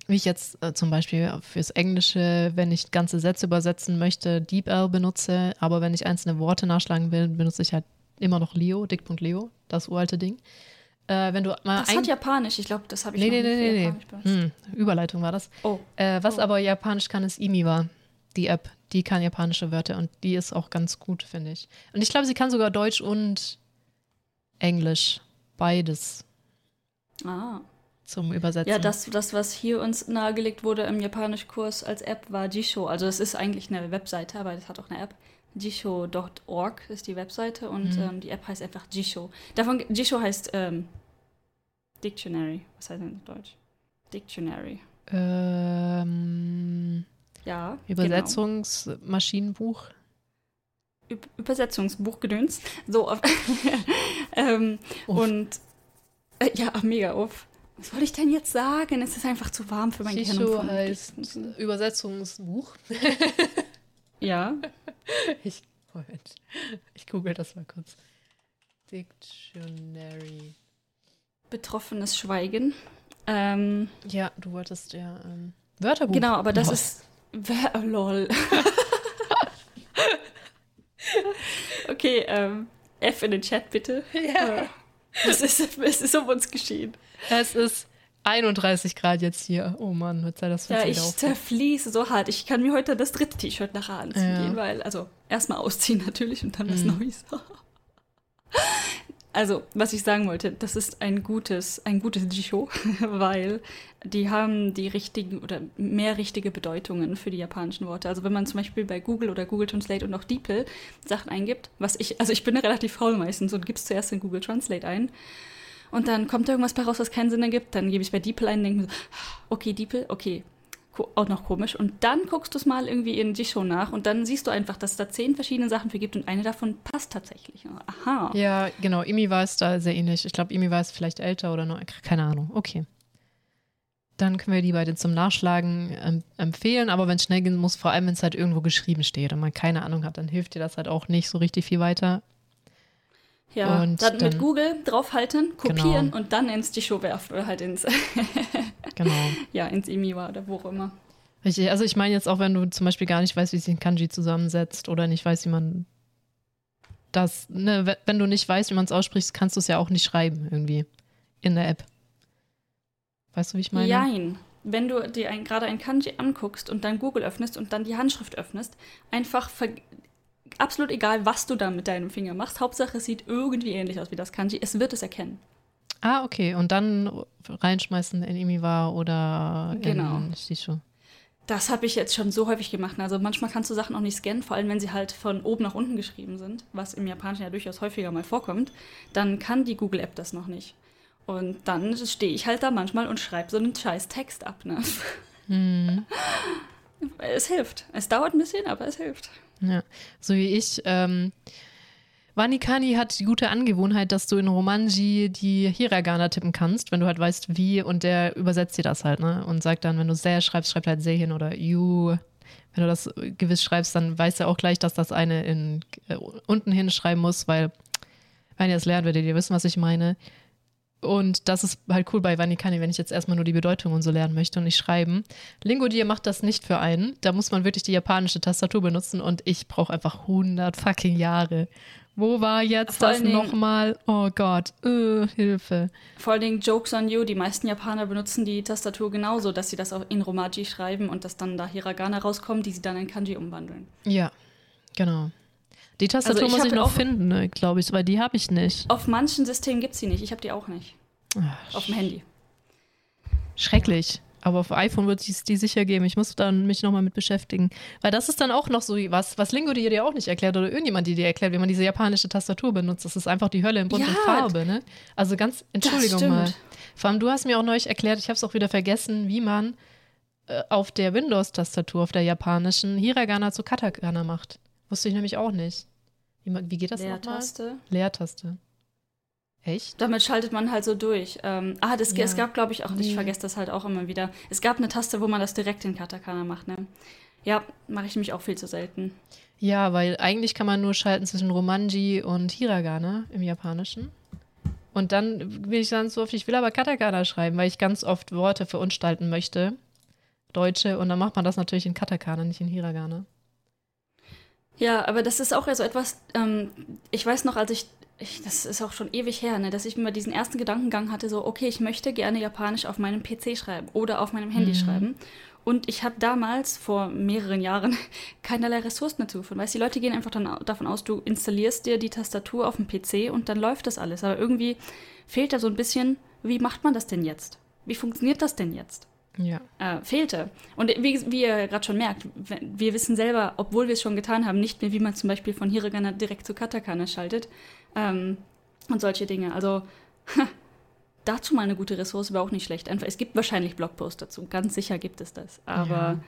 wie ich jetzt äh, zum Beispiel fürs Englische, wenn ich ganze Sätze übersetzen möchte, DeepL benutze, aber wenn ich einzelne Worte nachschlagen will, benutze ich halt immer noch Leo, Dick.leo, das uralte Ding. Äh, wenn du mal das hat Japanisch, ich glaube, das habe ich nee, nee, nee, nee. Hm, Überleitung war das. Oh. Äh, was oh. aber Japanisch kann, ist Imiwa, die App. Die kann japanische Wörter und die ist auch ganz gut, finde ich. Und ich glaube, sie kann sogar Deutsch und Englisch. Beides. Ah zum Übersetzen. Ja, das, das, was hier uns nahegelegt wurde im Japanischkurs als App, war Jisho. Also es ist eigentlich eine Webseite, aber es hat auch eine App. Jisho.org ist die Webseite und mhm. ähm, die App heißt einfach Jisho. Davon, Jisho heißt ähm, Dictionary. Was heißt denn in Deutsch? Dictionary. Ähm, ja. Übersetzungsmaschinenbuch. Genau. Übersetzungsbuchgedöns. So. ähm, und äh, ja, mega auf. Was soll ich denn jetzt sagen? Es ist einfach zu warm für mein Shisho Gehirn. heißt Übersetzungsbuch. ja. Ich, Moment. Ich google das mal kurz. Dictionary. Betroffenes Schweigen. Ähm, ja, du wolltest ja ähm, Wörterbuch. Genau, aber das Was? ist. Oh, lol. okay, ähm, F in den Chat bitte. Ja. Was ist, was ist um uns geschehen? Es ist 31 Grad jetzt hier. Oh Mann, wird Zeit, das Ja, ich zerfließe so hart. Ich kann mir heute das dritte T-Shirt nachher anziehen ja. gehen, weil, also erstmal ausziehen natürlich und dann was mhm. Neues. also, was ich sagen wollte, das ist ein gutes, ein gutes Jisho, weil die haben die richtigen oder mehr richtige Bedeutungen für die japanischen Worte. Also wenn man zum Beispiel bei Google oder Google Translate und auch DeepL Sachen eingibt, was ich, also ich bin relativ faul meistens und gib's zuerst in Google Translate ein und dann kommt irgendwas bei raus, was keinen Sinn ergibt. Dann gebe ich bei DeepL ein und denke mir so, okay, DeepL, okay, auch noch komisch. Und dann guckst du es mal irgendwie in Jisho nach und dann siehst du einfach, dass es da zehn verschiedene Sachen für gibt und eine davon passt tatsächlich. Aha. Ja, genau. Imi war es da sehr ähnlich. Ich glaube, Imi war es vielleicht älter oder noch, keine Ahnung. Okay. Dann können wir die beide zum Nachschlagen ähm, empfehlen, aber wenn es schnell gehen muss, vor allem wenn es halt irgendwo geschrieben steht und man keine Ahnung hat, dann hilft dir das halt auch nicht so richtig viel weiter. Ja, und dann, dann mit Google draufhalten, kopieren genau. und dann ins Disho werfen oder halt ins genau. ja, ins Imiwa oder wo auch immer. Richtig, also ich meine jetzt auch, wenn du zum Beispiel gar nicht weißt, wie sich ein Kanji zusammensetzt oder nicht weißt, wie man das, ne, wenn du nicht weißt, wie man es ausspricht, kannst du es ja auch nicht schreiben irgendwie in der App. Weißt du, wie ich meine? Nein. Wenn du dir ein, gerade ein Kanji anguckst und dann Google öffnest und dann die Handschrift öffnest, einfach absolut egal, was du da mit deinem Finger machst. Hauptsache, es sieht irgendwie ähnlich aus wie das Kanji. Es wird es erkennen. Ah, okay. Und dann reinschmeißen in Imiwa oder genau. in Shisho. Das habe ich jetzt schon so häufig gemacht. Also manchmal kannst du Sachen auch nicht scannen, vor allem wenn sie halt von oben nach unten geschrieben sind, was im Japanischen ja durchaus häufiger mal vorkommt. Dann kann die Google-App das noch nicht. Und dann stehe ich halt da manchmal und schreibe so einen scheiß Text ab. Ne? Mhm. Es hilft. Es dauert ein bisschen, aber es hilft. Ja, so wie ich. Ähm, Wanikani hat die gute Angewohnheit, dass du in Romanji die Hiragana tippen kannst, wenn du halt weißt, wie, und der übersetzt dir das halt, ne? Und sagt dann, wenn du sehr schreibst, schreibt halt sehr hin oder you. Wenn du das gewiss schreibst, dann weiß er auch gleich, dass das eine in, äh, unten hinschreiben muss, weil, wenn ihr es lernt, werdet ihr wissen, was ich meine. Und das ist halt cool bei Vanikani, wenn ich jetzt erstmal nur die Bedeutung und so lernen möchte und nicht schreiben. Lingodier macht das nicht für einen. Da muss man wirklich die japanische Tastatur benutzen und ich brauche einfach 100 fucking Jahre. Wo war jetzt Vor das nochmal? Oh Gott, äh, Hilfe. Vor allen Dingen Jokes on you. Die meisten Japaner benutzen die Tastatur genauso, dass sie das auch in Romaji schreiben und dass dann da Hiragana rauskommen, die sie dann in Kanji umwandeln. Ja, genau. Die Tastatur Also ich muss ich noch finden, ne, glaube ich, weil die habe ich nicht. Auf manchen Systemen gibt es sie nicht. Ich habe die auch nicht. Ach, Auf dem Handy. Schrecklich. Aber auf iPhone wird es die sicher geben. Ich muss dann mich nochmal mit beschäftigen. Weil das ist dann auch noch so was, was Lingo dir dir auch nicht erklärt oder irgendjemand die dir erklärt, wie man diese japanische Tastatur benutzt. Das ist einfach die Hölle in Bunt Ja, und Farbe, ne? Also ganz, Entschuldigung mal. Vor allem, du hast mir auch neulich erklärt, ich habe es auch wieder vergessen, wie man äh, auf der Windows-Tastatur, auf der japanischen, Hiragana zu Katakana macht. Wusste ich nämlich auch nicht. Wie, geht das nochmal? Leertaste. Leertaste. Echt? Damit schaltet man halt so durch. Ähm, ah, das, Ja. es gab, glaube ich, auch, ich vergesse das halt auch immer wieder. Es gab eine Taste, wo man das direkt in Katakana macht, ne? Ja, mache ich nämlich auch viel zu selten. Ja, weil eigentlich kann man nur schalten zwischen Romanji und Hiragana im Japanischen. Und dann bin ich dann so oft, ich will aber Katakana schreiben, weil ich ganz oft Worte verunstalten möchte. Deutsche. Und dann macht man das natürlich in Katakana, nicht in Hiragana. Ja, aber das ist auch ja so etwas, ähm, ich weiß noch, als ich, ich, das ist auch schon ewig her, ne, dass ich mir diesen ersten Gedankengang hatte, so, okay, ich möchte gerne Japanisch auf meinem PC schreiben oder auf meinem Handy Mhm. schreiben. Und ich habe damals, vor mehreren Jahren, keinerlei Ressourcen dazu gefunden. Weißt du, die Leute gehen einfach dann davon aus, du installierst dir die Tastatur auf dem PC und dann läuft das alles. Aber irgendwie fehlt da so ein bisschen, wie macht man das denn jetzt? Wie funktioniert das denn jetzt? Ja. äh, fehlte. Und wie, wie ihr gerade schon merkt, wir wissen selber, obwohl wir es schon getan haben, nicht mehr, wie man zum Beispiel von Hiragana direkt zu Katakana schaltet ähm, und solche Dinge. Also dazu mal eine gute Ressource wäre auch nicht schlecht. Einfach, es gibt wahrscheinlich Blogposts dazu, ganz sicher gibt es das. Aber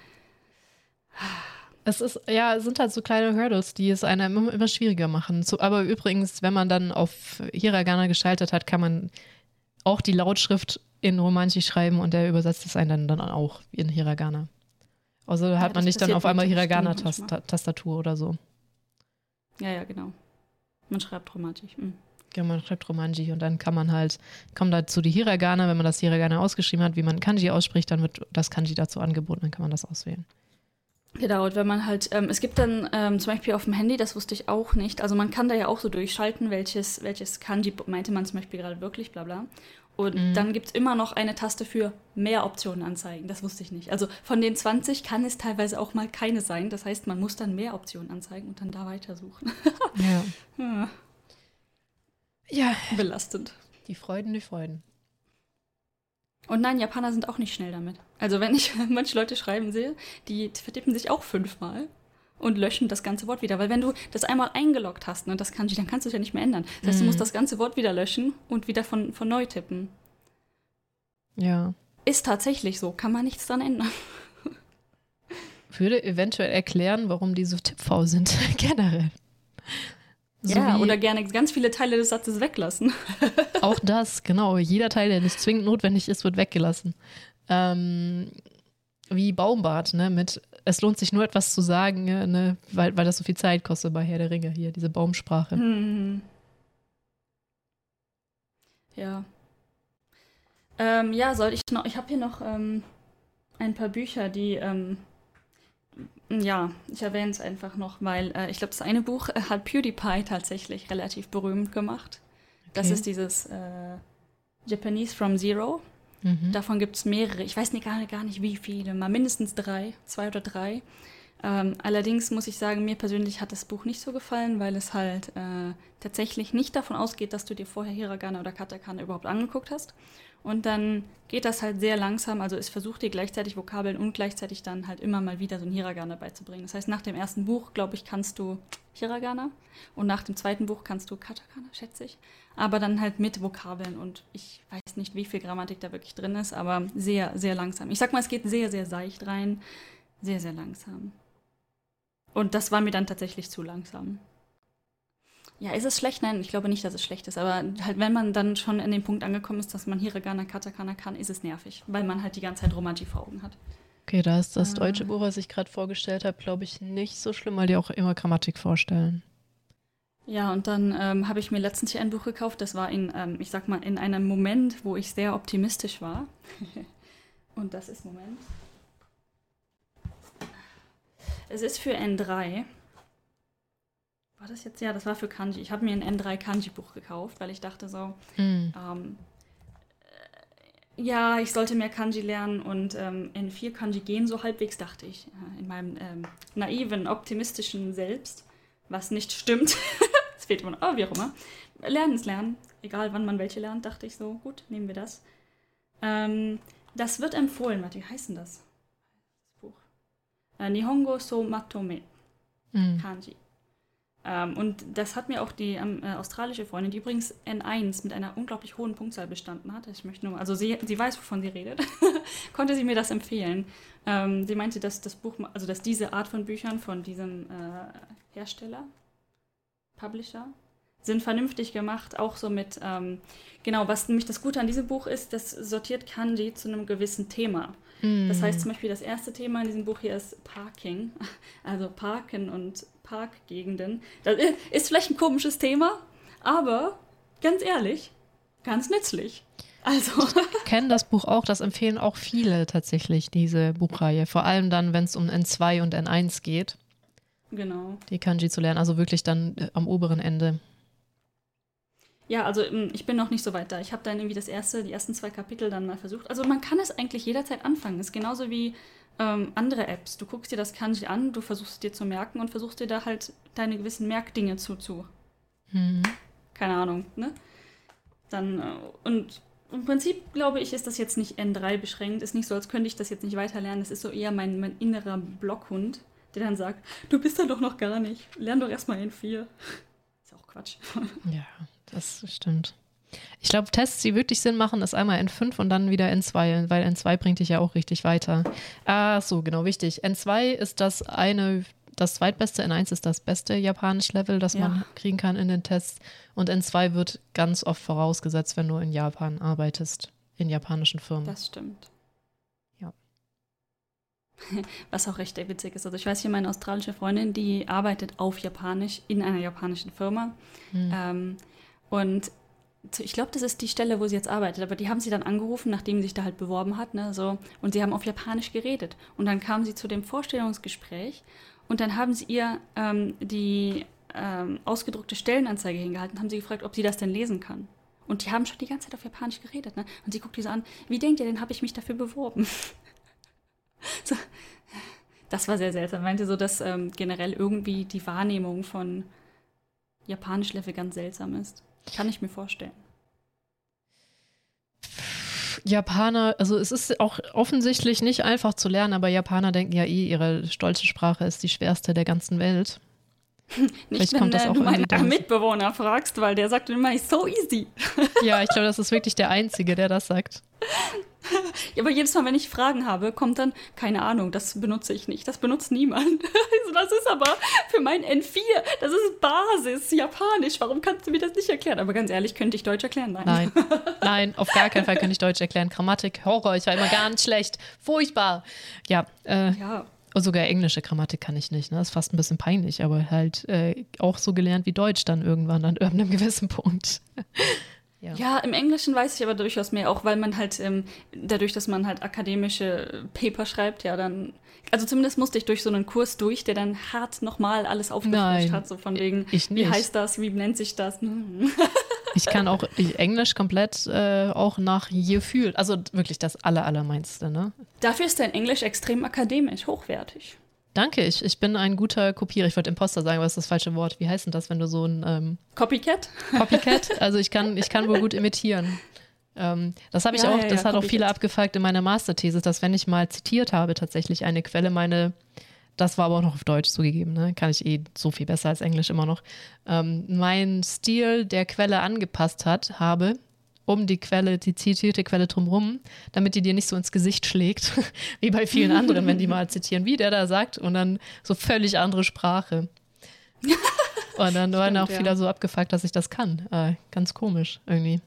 Es ist, ja, es sind halt so kleine Hurdles, die es einem immer, immer schwieriger machen. So, aber übrigens, wenn man dann auf Hiragana geschaltet hat, kann man auch die Lautschrift in Romanji schreiben und der übersetzt es einen dann, dann auch in Hiragana. Also da hat man nicht dann auf einmal Hiragana-Tastatur oder so. ja, ja, genau. Man schreibt dramatisch. Mhm. Ja, man schreibt Romanji und dann kann man halt, kommt dazu die Hiragana, wenn man das Hiragana ausgeschrieben hat, wie man Kanji ausspricht, dann wird das Kanji dazu angeboten, dann kann man das auswählen. Genau, und wenn man halt, ähm, es gibt dann ähm, zum Beispiel auf dem Handy, das wusste ich auch nicht, also man kann da ja auch so durchschalten, welches, welches Kanji meinte man zum Beispiel gerade wirklich, bla bla. Und Mhm. dann gibt es immer noch eine Taste für mehr Optionen anzeigen. Das wusste ich nicht. Also von den 20 kann es teilweise auch mal keine sein. Das heißt, man muss dann mehr Optionen anzeigen und dann da weitersuchen. Ja. Ja, Ja, Belastend. die Freuden, die Freuden. Und nein, Japaner sind auch nicht schnell damit. Also wenn ich manche Leute schreiben sehe, die vertippen sich auch fünfmal und löschen das ganze Wort wieder. Weil wenn du das einmal eingeloggt hast, ne, das Kanji, dann kannst du es ja nicht mehr ändern. Das heißt, du Mhm. musst das ganze Wort wieder löschen und wieder von, von neu tippen. Ja. Ist tatsächlich so, kann man nichts dran ändern. Würde eventuell erklären, warum die so tippfaul sind, generell. So ja, oder gerne ganz viele Teile des Satzes weglassen. auch das, genau. Jeder Teil, der nicht zwingend notwendig ist, wird weggelassen. Ähm, wie Baumbart, ne? Mit es lohnt sich nur etwas zu sagen, ne? weil, weil das so viel Zeit kostet bei Herr der Ringe hier, diese Baumsprache. Hm. Ja. Ähm, ja, soll ich noch. Ich habe hier noch ähm, ein paar Bücher, die. Ja, ich erwähne es einfach noch, weil äh, ich glaube, das eine Buch äh, hat PewDiePie tatsächlich relativ berühmt gemacht. Das Okay. ist dieses äh, Japanese from Zero. Mhm. Davon gibt es mehrere. Ich weiß nicht, gar, gar nicht, wie viele. Mal mindestens drei, zwei oder drei. Ähm, allerdings muss ich sagen, mir persönlich hat das Buch nicht so gefallen, weil es halt äh, tatsächlich nicht davon ausgeht, dass du dir vorher Hiragana oder Katakana überhaupt angeguckt hast. Und dann geht das halt sehr langsam. Also es versucht dir gleichzeitig Vokabeln und gleichzeitig dann halt immer mal wieder so ein Hiragana beizubringen. Das heißt, nach dem ersten Buch, glaube ich, kannst du Hiragana und nach dem zweiten Buch kannst du Katakana, schätze ich. Aber dann halt mit Vokabeln und ich weiß nicht, wie viel Grammatik da wirklich drin ist, aber sehr, sehr langsam. Ich sag mal, es geht sehr, sehr seicht rein. Sehr, sehr langsam. Und das war mir dann tatsächlich zu langsam. Ja, ist es schlecht? Nein, ich glaube nicht, dass es schlecht ist. Aber halt, wenn man dann schon an dem Punkt angekommen ist, dass man Hiragana, Katakana kann, ist es nervig, weil man halt die ganze Zeit Romaji vor Augen hat. Okay, da ist das Ah. deutsche Buch, was ich gerade vorgestellt habe, glaube ich, nicht so schlimm, weil die auch immer Grammatik vorstellen. Ja, und dann ähm, habe ich mir letztens hier ein Buch gekauft. Das war in, ähm, ich sag mal, in einem Moment, wo ich sehr optimistisch war. und das ist Moment. Es ist für N3. War das jetzt? Ja, das war für Kanji. Ich habe mir ein N3 Kanji-Buch gekauft, weil ich dachte so, Hm. ähm, äh, ja, ich sollte mehr Kanji lernen und ähm, N4 Kanji gehen so halbwegs, dachte ich, äh, in meinem ähm, naiven, optimistischen Selbst, was nicht stimmt. Es fehlt immer, oh, wie auch immer. Lernen ist Lernen, egal wann man welche lernt, dachte ich so, gut, nehmen wir das. Ähm, das wird empfohlen, warte, wie heißt denn das? Das Buch. Äh, Nihongo so Matome. Hm. Kanji. Ähm, und das hat mir auch die ähm, äh, australische Freundin, die übrigens N1 mit einer unglaublich hohen Punktzahl bestanden hat. Ich möchte nur, also sie, sie weiß, wovon sie redet, konnte sie mir das empfehlen. Ähm, sie meinte, dass das Buch, also dass diese Art von Büchern von diesem äh, Hersteller, Publisher, sind vernünftig gemacht, auch so mit, ähm, genau, was nämlich das Gute an diesem Buch ist, das sortiert Kanji zu einem gewissen Thema. Hm. Das heißt zum Beispiel, das erste Thema in diesem Buch hier ist Parking, also Parken und Parkgegenden. Das ist vielleicht ein komisches Thema, aber ganz ehrlich, ganz nützlich. Also, kennen das Buch auch, das empfehlen auch viele tatsächlich, diese Buchreihe. Vor allem dann, wenn es um N2 und N1 geht, genau. die Kanji zu lernen, also wirklich dann äh, am oberen Ende. Ja, also ähm, ich bin noch nicht so weit da. Ich habe dann irgendwie das erste, die ersten zwei Kapitel dann mal versucht. Also man kann es eigentlich jederzeit anfangen. ist genauso wie ähm, andere Apps. Du guckst dir das Kanji an, du versuchst es dir zu merken und versuchst dir da halt deine gewissen Merkdinge zu, zu Hm. keine Ahnung, ne? Dann, äh, und im Prinzip, glaube ich, ist das jetzt nicht N3 beschränkt. Ist nicht so, als könnte ich das jetzt nicht weiterlernen. Das ist so eher mein, mein innerer Blockhund, der dann sagt, du bist da doch noch gar nicht. Lern doch erstmal N4. Ist auch Quatsch. Ja, das stimmt. Ich glaube, Tests, die wirklich Sinn machen, ist einmal N5 und dann wieder N2, weil N2 bringt dich ja auch richtig weiter. Ah, so, genau, wichtig. N2 ist das eine, das zweitbeste, N1 ist das beste Japanisch-Level, das Ja. man kriegen kann in den Tests. Und N2 wird ganz oft vorausgesetzt, wenn du in Japan arbeitest, in japanischen Firmen. Das stimmt. Ja. Was auch recht witzig ist. Also ich weiß hier meine australische Freundin, die arbeitet auf Japanisch in einer japanischen Firma. Hm. Ähm, und ich glaube, das ist die Stelle, wo sie jetzt arbeitet. Aber die haben sie dann angerufen, nachdem sie sich da halt beworben hat. Ne, so, und sie haben auf Japanisch geredet. Und dann kam sie zu dem Vorstellungsgespräch und dann haben sie ihr ähm, die ähm, ausgedruckte Stellenanzeige hingehalten und haben sie gefragt, ob sie das denn lesen kann. Und die haben schon die ganze Zeit auf Japanisch geredet. Ne? Und sie guckt die so an, wie denkt ihr denn, habe ich mich dafür beworben? so. Das war sehr seltsam. Meinte so, dass ähm, generell irgendwie die Wahrnehmung von Japanisch-Level ganz seltsam ist. Kann ich mir vorstellen. Japaner, also es ist auch offensichtlich nicht einfach zu lernen, aber Japaner denken ja eh, ihre stolze Sprache ist die schwerste der ganzen Welt. Nicht, Vielleicht wenn kommt das äh, auch du meinen. Mitbewohner fragst, weil der sagt immer, ist so easy. Ja, ich glaube, das ist wirklich der Einzige, der das sagt. Ja, aber jedes Mal, wenn ich Fragen habe, kommt dann, keine Ahnung, das benutze ich nicht. Das benutzt niemand. Also, das ist aber für mein N4, das ist Basis, Japanisch. Warum kannst du mir das nicht erklären? Aber ganz ehrlich, könnte ich Deutsch erklären? Nein. Nein, nein, auf gar keinen Fall kann ich Deutsch erklären. Grammatik, Horror, ich war immer ganz schlecht. Furchtbar. Ja, äh, Ja, und sogar englische Grammatik kann ich nicht. Ne? Das ist fast ein bisschen peinlich, aber halt äh, auch so gelernt wie Deutsch dann irgendwann an irgendeinem gewissen Punkt. Ja. Ja, im Englischen weiß ich aber durchaus mehr, auch weil man halt ähm, dadurch, dass man halt akademische Paper schreibt, ja dann, also zumindest musste ich durch so einen Kurs durch, der dann hart nochmal alles aufgefrischt hat, so von wegen, ich wie heißt das, wie nennt sich das? Ich kann auch ich, Englisch komplett äh, auch nach Gefühl, also wirklich das aller, allermeinste. Ne? Dafür ist dein Englisch extrem akademisch, hochwertig. Danke, ich, ich bin ein guter Kopierer. Ich wollte Imposter sagen, aber das ist das falsche Wort. Wie heißt denn das, wenn du so ein ähm, Copycat? Copycat? Also ich kann, ich kann wohl gut imitieren. Ähm, das habe ich Ja, auch, ja, das ja, hat auch viele Copycat. abgefragt in meiner Masterthese, dass wenn ich mal zitiert habe, tatsächlich eine Quelle, meine, das war aber auch noch auf Deutsch zugegeben, ne? kann ich eh so viel besser als Englisch immer noch, ähm, mein Stil der Quelle angepasst hat, habe, um die Quelle, die zitierte Quelle drumrum, damit die dir nicht so ins Gesicht schlägt, wie bei vielen anderen, wenn die mal zitieren, wie der da sagt, und dann so völlig andere Sprache. Und dann waren auch ja. viele so abgefuckt, dass ich das kann. Äh, ganz komisch irgendwie.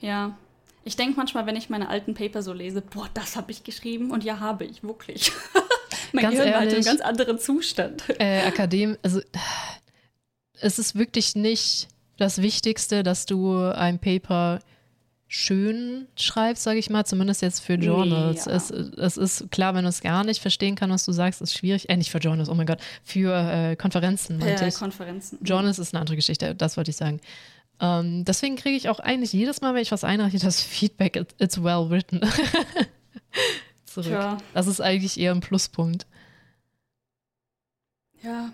Ja. Ich denke manchmal, wenn ich meine alten Paper so lese, boah, das habe ich geschrieben und ja, habe ich, wirklich. mein Ganz Gehirn war halt in einem ehrlich. ganz anderen Zustand. Äh, Akadem, also es ist wirklich nicht das Wichtigste, dass du ein Paper schön schreibst, sage ich mal, zumindest jetzt für Journals. Ja. es, es ist klar, wenn du es gar nicht verstehen kannst, was du sagst, ist schwierig. Äh, nicht für Journals, oh mein Gott, für äh, Konferenzen. meinte Per ich. Konferenzen. Journals ist eine andere Geschichte, das wollte ich sagen. Ähm, deswegen kriege ich auch eigentlich jedes Mal, wenn ich was einreiche, das Feedback, it- it's well written. Zurück. Tja. Das ist eigentlich eher ein Pluspunkt. Ja.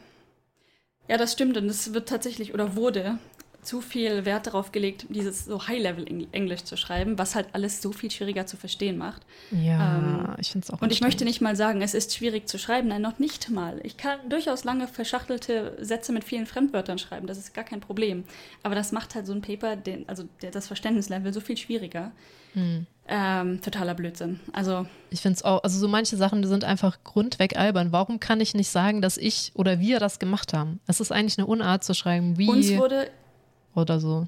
Ja, das stimmt. Und es wird tatsächlich oder wurde zu viel Wert darauf gelegt, dieses so High-Level-Englisch zu schreiben, was halt alles so viel schwieriger zu verstehen macht. Ja, Ähm, ich finde es auch Und ich möchte nicht mal sagen, es ist schwierig zu schreiben. Nein, noch nicht mal. Ich kann durchaus lange verschachtelte Sätze mit vielen Fremdwörtern schreiben. Das ist gar kein Problem. Aber das macht halt so ein Paper, den, also der, das Verständnislevel so viel schwieriger. Hm. Ähm, totaler Blödsinn. Also, Ich finde es auch, also so manche Sachen, die sind einfach grundweg albern. Warum kann ich nicht sagen, dass ich oder wir das gemacht haben? Es ist eigentlich eine Unart zu schreiben, wie uns wurde oder so.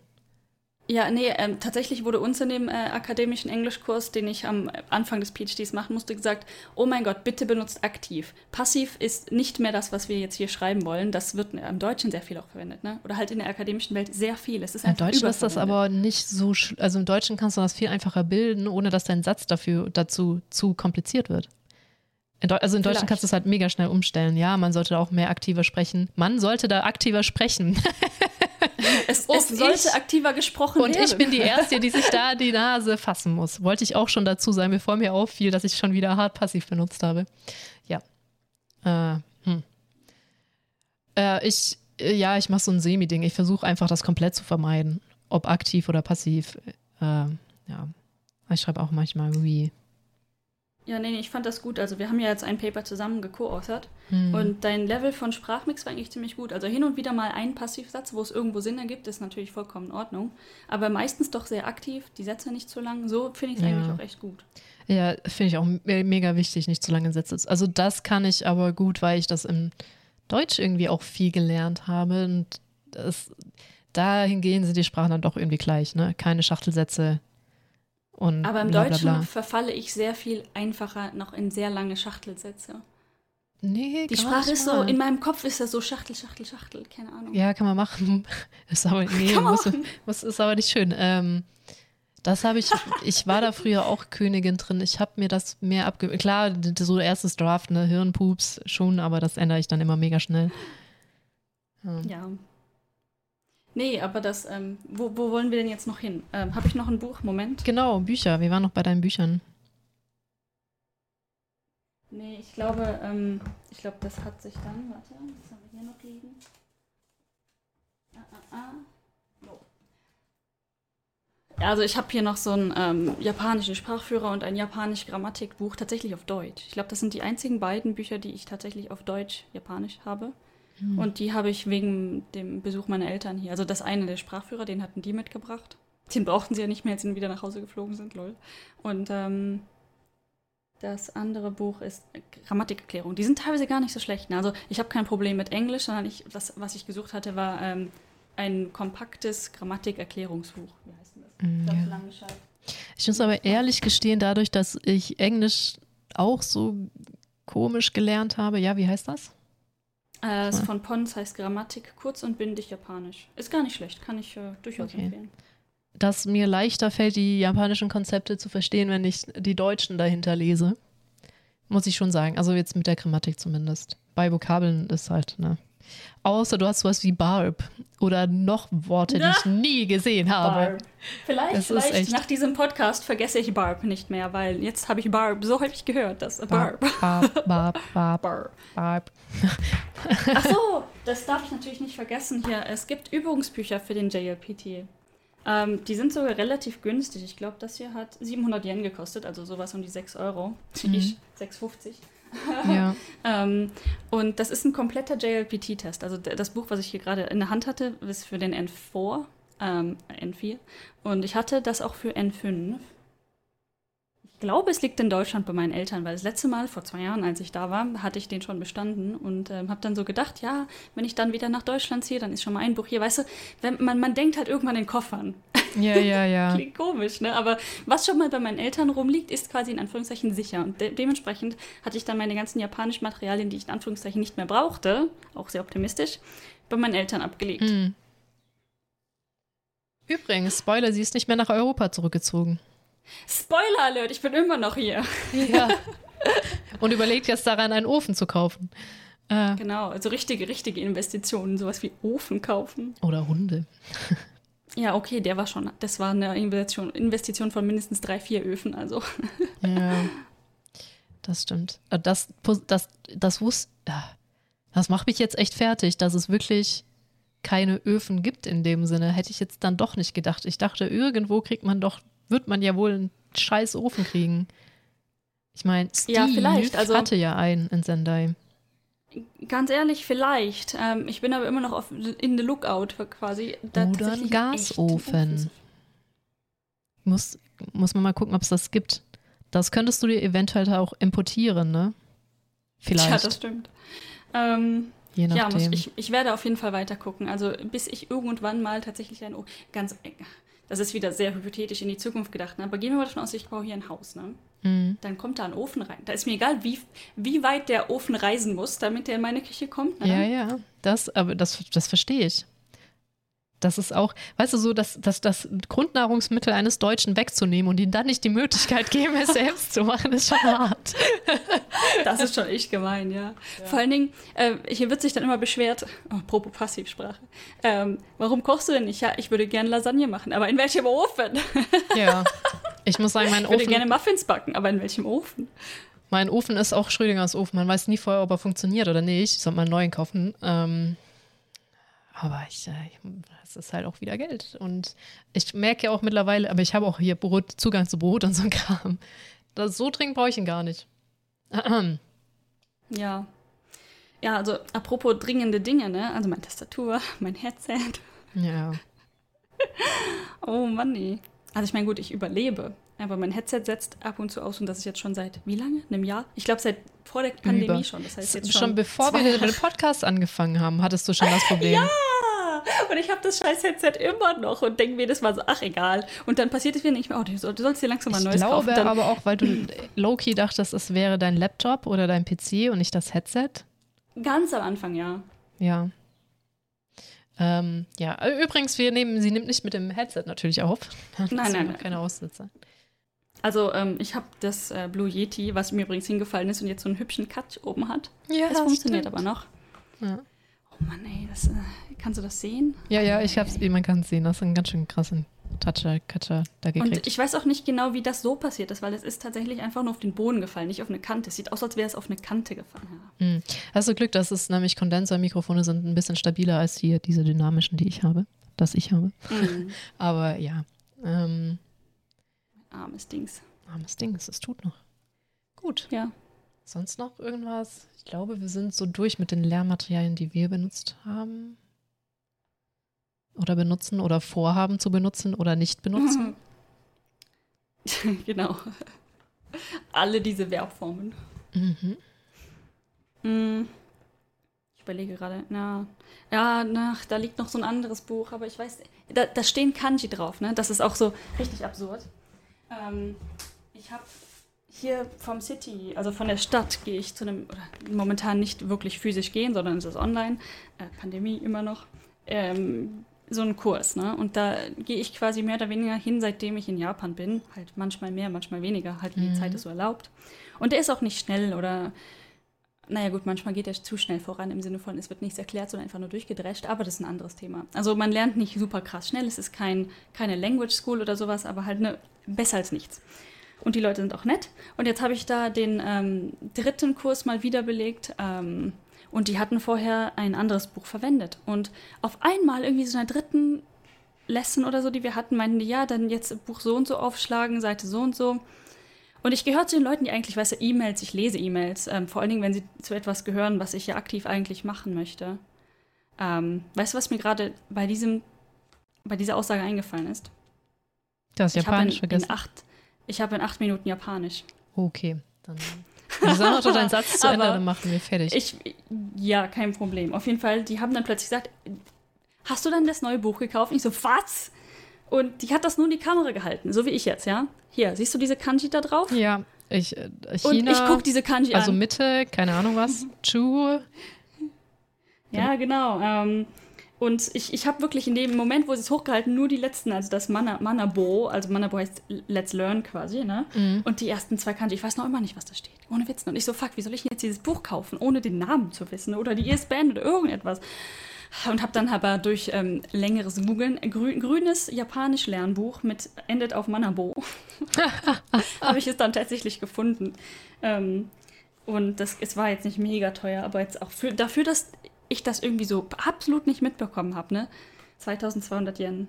Ja, nee, ähm, tatsächlich wurde uns in dem äh, akademischen Englischkurs, den ich am Anfang des PhDs machen musste, gesagt, oh mein Gott, bitte benutzt aktiv. Passiv ist nicht mehr das, was wir jetzt hier schreiben wollen. Das wird im Deutschen sehr viel auch verwendet, ne? Oder halt in der akademischen Welt sehr viel. Es ist Im Deutschen ist das aber nicht so, also im Deutschen kannst du das viel einfacher bilden, ohne dass dein Satz dafür dazu zu kompliziert wird. In also in Deutschland Vielleicht. kannst du es halt mega schnell umstellen. Ja, man sollte da auch mehr aktiver sprechen. Man sollte da aktiver sprechen. Es, Und es sollte ich- aktiver gesprochen Und werden. ich bin die Erste, die sich da die Nase fassen muss. Wollte ich auch schon dazu sein, bevor mir auffiel, dass ich schon wieder hart passiv benutzt habe. Ja. Äh, hm. äh, ich, äh, ja, ich mache so ein Semi-Ding. Ich versuche einfach, das komplett zu vermeiden. Ob aktiv oder passiv. Äh, ja. Ich schreibe auch manchmal wie. Ja, nee, nee, ich fand das gut. Also wir haben ja jetzt ein Paper zusammen geco-authored Hm. und dein Level von Sprachmix war eigentlich ziemlich gut. Also hin und wieder mal ein Passivsatz, wo es irgendwo Sinn ergibt, ist natürlich vollkommen in Ordnung. Aber meistens doch sehr aktiv, die Sätze nicht zu lang. So finde ich es Ja. eigentlich auch echt gut. Ja, finde ich auch me mega wichtig, nicht zu lange Sätze. Also das kann ich aber gut, weil ich das im Deutsch irgendwie auch viel gelernt habe. Und das, dahingehend sind die Sprachen dann doch irgendwie gleich, ne? Keine Schachtelsätze und Aber im bla, bla, Deutschen bla. verfalle ich sehr viel einfacher noch in sehr lange Schachtelsätze. Nee, Die Sprache ist so, in meinem Kopf ist das so Schachtel, Schachtel, Schachtel, keine Ahnung. Ja, kann man machen. Ist aber, nee, muss, muss, ist aber nicht schön. Ähm, das habe ich, ich war da früher auch Königin drin. Ich habe mir das mehr abge... Klar, so erstes Draft, ne, Hirnpups schon, aber das ändere ich dann immer mega schnell. Ja. Ja. Nee, aber das, ähm, wo, wo wollen wir denn jetzt noch hin? Ähm, Habe ich noch ein Buch? Moment. Genau, Bücher. Wir waren noch bei deinen Büchern. Nee, ich glaube, ähm, ich glaube, das hat sich dann, warte, was haben wir hier noch liegen? Ah, ah, ah. So. Also ich habe hier noch so ein ähm, japanischen Sprachführer und ein japanisch Grammatikbuch, tatsächlich auf Deutsch. Ich glaube, das sind die einzigen beiden Bücher, die ich tatsächlich auf Deutsch, Japanisch habe. Hm. Und die habe ich wegen dem Besuch meiner Eltern hier. Also das eine, der Sprachführer, den hatten die mitgebracht. Den brauchten sie ja nicht mehr, als sie wieder nach Hause geflogen sind, lol. Und ähm, das andere Buch ist Grammatikerklärung. Die sind teilweise gar nicht so schlecht. ne? Also ich habe kein Problem mit Englisch, sondern ich, das, was ich gesucht hatte, war ähm, ein kompaktes Grammatikerklärungsbuch. Wie heißt denn das? Ich glaub, ja. Langenscheid. Ich muss aber ehrlich gestehen, dadurch, dass ich Englisch auch so komisch gelernt habe. Ja, wie heißt das? Äh, ist von Pons heißt Grammatik, kurz und bündig japanisch. Ist gar nicht schlecht, kann ich äh, durchaus Okay. empfehlen. Dass mir leichter fällt, die japanischen Konzepte zu verstehen, wenn ich die deutschen dahinter lese. Muss ich schon sagen. Also jetzt mit der Grammatik zumindest. Bei Vokabeln ist halt, ne. Außer du hast sowas wie Barb oder noch Worte, die ich nie gesehen habe. Barb. Vielleicht, vielleicht nach diesem Podcast vergesse ich Barb nicht mehr, weil jetzt habe ich Barb so häufig gehört, dass Barb. Barb, Barb, Barb, Barb. Barb. Ach so, das darf ich natürlich nicht vergessen hier. Es gibt Übungsbücher für den JLPT. Ähm, die sind sogar relativ günstig. Ich glaube, das hier hat 700 Yen gekostet, also sowas um die 6 Euro. Mhm. Ich 6,50. Ja. Ähm, und das ist ein kompletter JLPT-Test. Also das Buch, was ich hier gerade in der Hand hatte, ist für den N4, ähm, N4. Und ich hatte das auch für N5. Ich glaube, es liegt in Deutschland bei meinen Eltern, weil das letzte Mal, vor zwei Jahren, als ich da war, hatte ich den schon bestanden und ähm, habe dann so gedacht, ja, wenn ich dann wieder nach Deutschland ziehe, dann ist schon mal ein Buch hier. Weißt du, wenn, man, man denkt halt irgendwann in Koffern. Ja, ja, ja. Klingt komisch, ne? Aber was schon mal bei meinen Eltern rumliegt, ist quasi in Anführungszeichen sicher. Und de dementsprechend hatte ich dann meine ganzen japanischen Materialien, die ich in Anführungszeichen nicht mehr brauchte, auch sehr optimistisch, bei meinen Eltern abgelegt. Hm. Übrigens, Spoiler, sie ist nicht mehr nach Europa zurückgezogen. Spoiler Alert, ich bin immer noch hier. Ja. Und überlegt jetzt daran, einen Ofen zu kaufen. Äh, Genau, also richtige, richtige Investitionen, sowas wie Ofen kaufen. oder Hunde. Ja, okay, der war schon, das war eine Investition, Investition von mindestens drei, vier Öfen, also. Ja. Das stimmt. Äh, Das, das, das wusste. Das macht mich jetzt echt fertig, dass es wirklich keine Öfen gibt in dem Sinne. Hätte ich jetzt dann doch nicht gedacht. Ich dachte, irgendwo kriegt man doch, wird man ja wohl einen scheiß Ofen kriegen. Ich meine, Steve Ja, vielleicht, also- hatte ja einen in Sendai. Ganz ehrlich, vielleicht. Ähm, ich bin aber immer noch auf, in the lookout für quasi. da Oder ein Gasofen. Muss, muss man mal gucken, ob es das gibt. Das könntest du dir eventuell auch importieren, ne? Vielleicht. Ja, das stimmt. Ähm, je ja, nachdem. muss, ich, ich werde auf jeden Fall weiter gucken. Also bis ich irgendwann mal tatsächlich ein O ganz das ist wieder sehr hypothetisch in die Zukunft gedacht, ne? aber gehen wir mal davon aus, ich baue hier ein Haus, ne? Mhm. Dann kommt da ein Ofen rein. Da ist mir egal, wie, wie weit der Ofen reisen muss, damit der in meine Küche kommt. Ne? Ja, ja, das, aber das, das verstehe ich. Das ist auch, weißt du, so das, das, das Grundnahrungsmittel eines Deutschen wegzunehmen und ihm dann nicht die Möglichkeit geben, es selbst zu machen, ist schon hart. Das ist schon echt gemein, ja. Vor allen Dingen, äh, hier wird sich dann immer beschwert, oh, apropos Passivsprache, ähm, warum kochst du denn nicht? Ja, ich würde gerne Lasagne machen, aber in welchem Ofen? Ja. Ich muss sagen, mein Ich würde Ofen, gerne Muffins backen, aber in welchem Ofen? mein Ofen ist auch Schrödingers Ofen. Man weiß nie vorher, ob er funktioniert oder nicht. Ich sollte mal einen neuen kaufen. Ähm, aber ich, äh, es ist halt auch wieder Geld. Und ich merke ja auch mittlerweile, aber ich habe auch hier Brot, Zugang zu Brot und so ein Kram. Das, so dringend brauche ich ihn gar nicht. Ja. Ja, also apropos dringende Dinge, ne? Also meine Tastatur, mein Headset. Ja. Oh Mann, nee. Also ich meine, gut, ich überlebe. Aber mein Headset setzt ab und zu aus und das ist jetzt schon seit wie lange? Einem Jahr? Ich glaube seit vor der Pandemie Über. schon. Das heißt Schon, jetzt schon, bevor zwei wir mit dem Podcast angefangen haben, hattest du schon das Problem. Ja! Und ich habe das scheiß Headset immer noch und denke mir das mal so, ach egal. Und dann passiert es mir nicht mehr, oh, du soll- du sollst dir langsam mal ein Ich neues glaube kaufen. Dann, aber auch, weil du Loki dachtest, es wäre dein Laptop oder dein PC und nicht das Headset. ganz am Anfang, ja. Ja. Ähm, ja, übrigens, wir nehmen, sie nimmt nicht mit dem Headset natürlich auf. Nein, nein, nein. Keine Aussitzer. Also ähm, ich habe das äh, Blue Yeti, was mir übrigens hingefallen ist und jetzt so einen hübschen Cut oben hat. Ja, das funktioniert aber noch. Ja. Oh Mann, ey, das, äh, kannst du das sehen? Ja, ja, ich hab's, man kann es sehen. Das ist ein ganz schön krassen Toucher, Catcher da Und gekriegt. ich weiß auch nicht genau, wie das so passiert ist, weil es ist tatsächlich einfach nur auf den Boden gefallen, nicht auf eine Kante. Es sieht aus, als wäre es auf eine Kante gefallen. Ja. Hm. Hast du Glück, dass es nämlich Kondensermikrofone sind ein bisschen stabiler als die, diese dynamischen, die ich habe. Das ich habe. Mhm. Aber ja. Ähm, Armes Dings. armes Ding, es tut noch. Gut. Ja. Sonst noch irgendwas? Ich glaube, wir sind so durch mit den Lehrmaterialien, die wir benutzt haben. Oder benutzen oder vorhaben zu benutzen oder nicht benutzen. genau. Alle diese Verbformen. Mhm. Mm. Ich überlege gerade, na, ja, na, da liegt noch so ein anderes Buch, aber ich weiß, da, da stehen Kanji drauf, ne? Das ist auch so richtig absurd. Ähm, ich habe hier vom City, also von der Stadt, gehe ich zu einem, momentan nicht wirklich physisch gehen, sondern es ist online, äh, Pandemie immer noch, ähm, so einen Kurs, ne? Und da gehe ich quasi mehr oder weniger hin, seitdem ich in Japan bin. Halt manchmal mehr, manchmal weniger, halt wie die Mhm. Zeit es so erlaubt. Und der ist auch nicht schnell oder naja gut, manchmal geht er zu schnell voran im Sinne von, es wird nichts erklärt, sondern einfach nur durchgedrescht, aber das ist ein anderes Thema. Also man lernt nicht super krass schnell, es ist kein, keine Language School oder sowas, aber halt ne, besser als nichts. Und die Leute sind auch nett. Und jetzt habe ich da den ähm, dritten Kurs mal wieder belegt ähm, und die hatten vorher ein anderes Buch verwendet. Und auf einmal irgendwie so in der dritten Lesson oder so, die wir hatten, meinten die, ja, dann jetzt Buch so und so aufschlagen, Seite so und so. Und ich gehöre zu den Leuten, die eigentlich, weißt du, E-Mails, ich lese E-Mails, ähm, vor allen Dingen, wenn sie zu etwas gehören, was ich ja aktiv eigentlich machen möchte. Ähm, weißt du, was mir gerade bei diesem, bei dieser Aussage eingefallen ist? Das Ich habe Japanisch in, vergessen. in acht, ich habe in acht Minuten Japanisch. Okay, dann. Wir sagen doch deinen Satz zu Ende, machen wir fertig. Ich, ja, kein Problem. Auf jeden Fall, die haben dann plötzlich gesagt, hast du dann das neue Buch gekauft? Und ich so, was? Und die hat das nur in die Kamera gehalten, so wie ich jetzt, ja? Hier, siehst du diese Kanji da drauf? Ja, ich, äh, China. Und ich gucke diese Kanji also an. Mitte, keine Ahnung was. Chu. Ja, genau. Ähm, und ich, ich habe wirklich in dem Moment, wo sie es hochgehalten, nur die letzten, also das Mana, Manabo, also Manabo heißt Let's Learn quasi, ne? Mhm. Und die ersten zwei Kanji, ich weiß noch immer nicht, was da steht. Ohne Witz. Und ich so, fuck, wie soll ich denn jetzt dieses Buch kaufen, ohne den Namen zu wissen oder die ISBN oder irgendetwas? Und habe dann aber durch ähm, längeres Googeln grün, grünes japanisch Lernbuch mit endet auf Manabo. habe ich es dann tatsächlich gefunden. Ähm, und das, es war jetzt nicht mega teuer, aber jetzt auch für, dafür, dass ich das irgendwie so absolut nicht mitbekommen habe, ne? 2200 Yen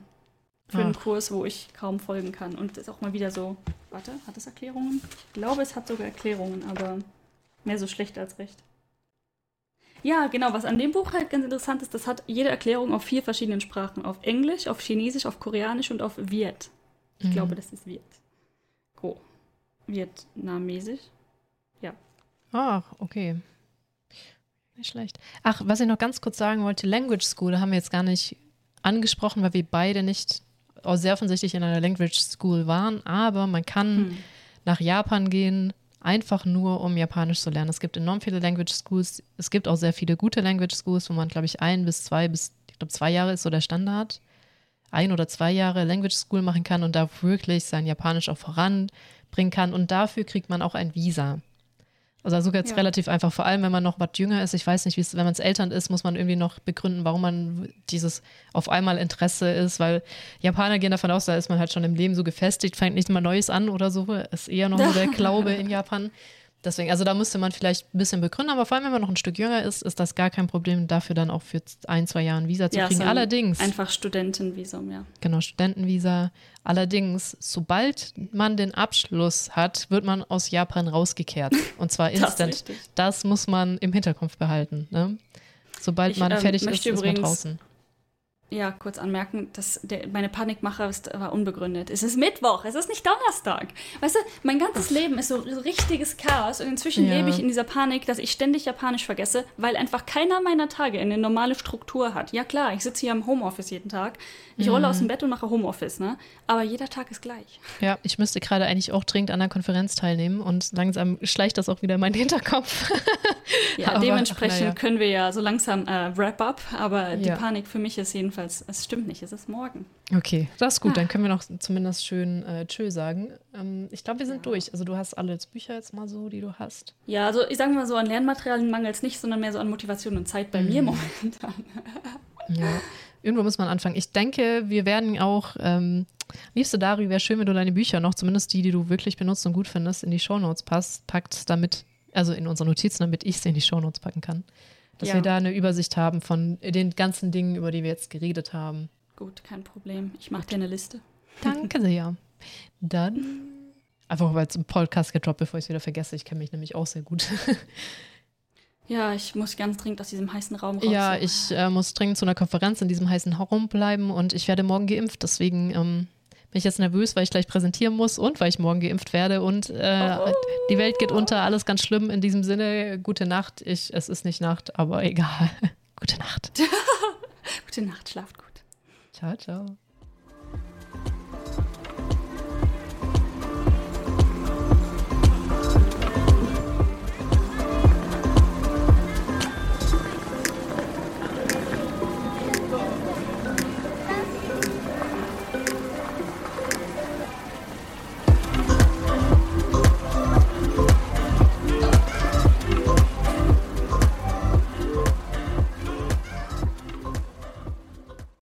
für einen Ach. Kurs, wo ich kaum folgen kann. Und das ist auch mal wieder so. Warte, hat es Erklärungen? Ich glaube, es hat sogar Erklärungen, aber mehr so schlecht als recht. Ja, genau, was an dem Buch halt ganz interessant ist, das hat jede Erklärung auf vier verschiedenen Sprachen. Auf Englisch, auf Chinesisch, auf Koreanisch und auf Viet. Ich Mhm. glaube, das ist Viet. Go. Vietnamesisch. Ach, okay. Nicht schlecht. Ach, was ich noch ganz kurz sagen wollte, Language School haben wir jetzt gar nicht angesprochen, weil wir beide nicht sehr offensichtlich in einer Language School waren, aber man kann Hm. nach Japan gehen, einfach nur um Japanisch zu lernen. Es gibt enorm viele Language Schools. Es gibt auch sehr viele gute Language Schools, wo man, glaube ich, ein bis zwei bis, ich glaube, zwei Jahre ist so der Standard. Ein oder zwei Jahre Language School machen kann und da wirklich sein Japanisch auch voranbringen kann. Und dafür kriegt man auch ein Visa. Also sogar jetzt Ja. relativ einfach, vor allem wenn man noch was jünger ist. Ich weiß nicht, wie es, wenn man es Eltern ist, muss man irgendwie noch begründen, warum man dieses auf einmal Interesse ist, weil Japaner gehen davon aus, da ist man halt schon im Leben so gefestigt, fängt nicht mal Neues an oder so. Ist eher noch so der Glaube in Japan. Deswegen, also da müsste man vielleicht ein bisschen begründen, aber vor allem, wenn man noch ein Stück jünger ist, ist das gar kein Problem, dafür dann auch für ein, zwei Jahre ein Visa zu Ja, kriegen. so ein Allerdings, Einfach Studentenvisum, ja. genau, Studentenvisa. Allerdings, sobald man den Abschluss hat, wird man aus Japan rausgekehrt. Und zwar Das instant. richtig. Das muss man im Hinterkopf behalten. Ne? Sobald Ich, man ähm, fertig ist, ist man draußen. Ja, kurz anmerken, dass der, meine Panikmache ist, war unbegründet. Es ist Mittwoch, es ist nicht Donnerstag. Weißt du, mein ganzes Leben ist so richtiges Chaos und inzwischen Ja. lebe ich in dieser Panik, dass ich ständig Japanisch vergesse, weil einfach keiner meiner Tage eine normale Struktur hat. Ja klar, ich sitze hier im Homeoffice jeden Tag. Ich rolle Mhm. aus dem Bett und mache Homeoffice, ne? Aber jeder Tag ist gleich. Ja, ich müsste gerade eigentlich auch dringend an der Konferenz teilnehmen und langsam schleicht das auch wieder in meinen Hinterkopf. Ja, Aber, dementsprechend ach, ja. können wir ja so langsam äh, wrap up, aber die Ja. Panik für mich ist jedenfalls, es stimmt nicht, es ist morgen. Okay, das ist gut. Ah. Dann können wir noch zumindest schön äh, Tschö sagen. Ähm, ich glaube, wir sind durch. Also du hast alle jetzt Bücher jetzt mal so, die du hast. Ja, also ich sage mal so, an Lernmaterialien mangelt es nicht, sondern mehr so an Motivation und Zeit bei Mhm. mir momentan. Ja. Irgendwo muss man anfangen. Ich denke, wir werden auch, ähm, liebste Dari, wäre schön, wenn du deine Bücher noch, zumindest die, die du wirklich benutzt und gut findest, in die Shownotes passt, packt, damit, also in unsere Notizen, damit ich sie in die Shownotes packen kann. Dass Ja. wir da eine Übersicht haben von den ganzen Dingen, über die wir jetzt geredet haben. Gut, kein Problem. Ich mache dir eine Liste. Danke sehr. Dann einfach weil es im Podcast gedroppt, bevor ich es wieder vergesse. Ich kenne mich nämlich auch sehr gut. Ja, ich muss ganz dringend aus diesem heißen Raum raus. ja, ich äh, muss dringend zu einer Konferenz in diesem heißen Raum bleiben und ich werde morgen geimpft. Deswegen ähm, bin ich jetzt nervös, weil ich gleich präsentieren muss und weil ich morgen geimpft werde und äh, Oh. die Welt geht unter. Alles ganz schlimm in diesem Sinne. Gute Nacht. Ich, es ist nicht Nacht, aber egal. Gute Nacht. Gute Nacht, schlaft gut. Ciao, ciao.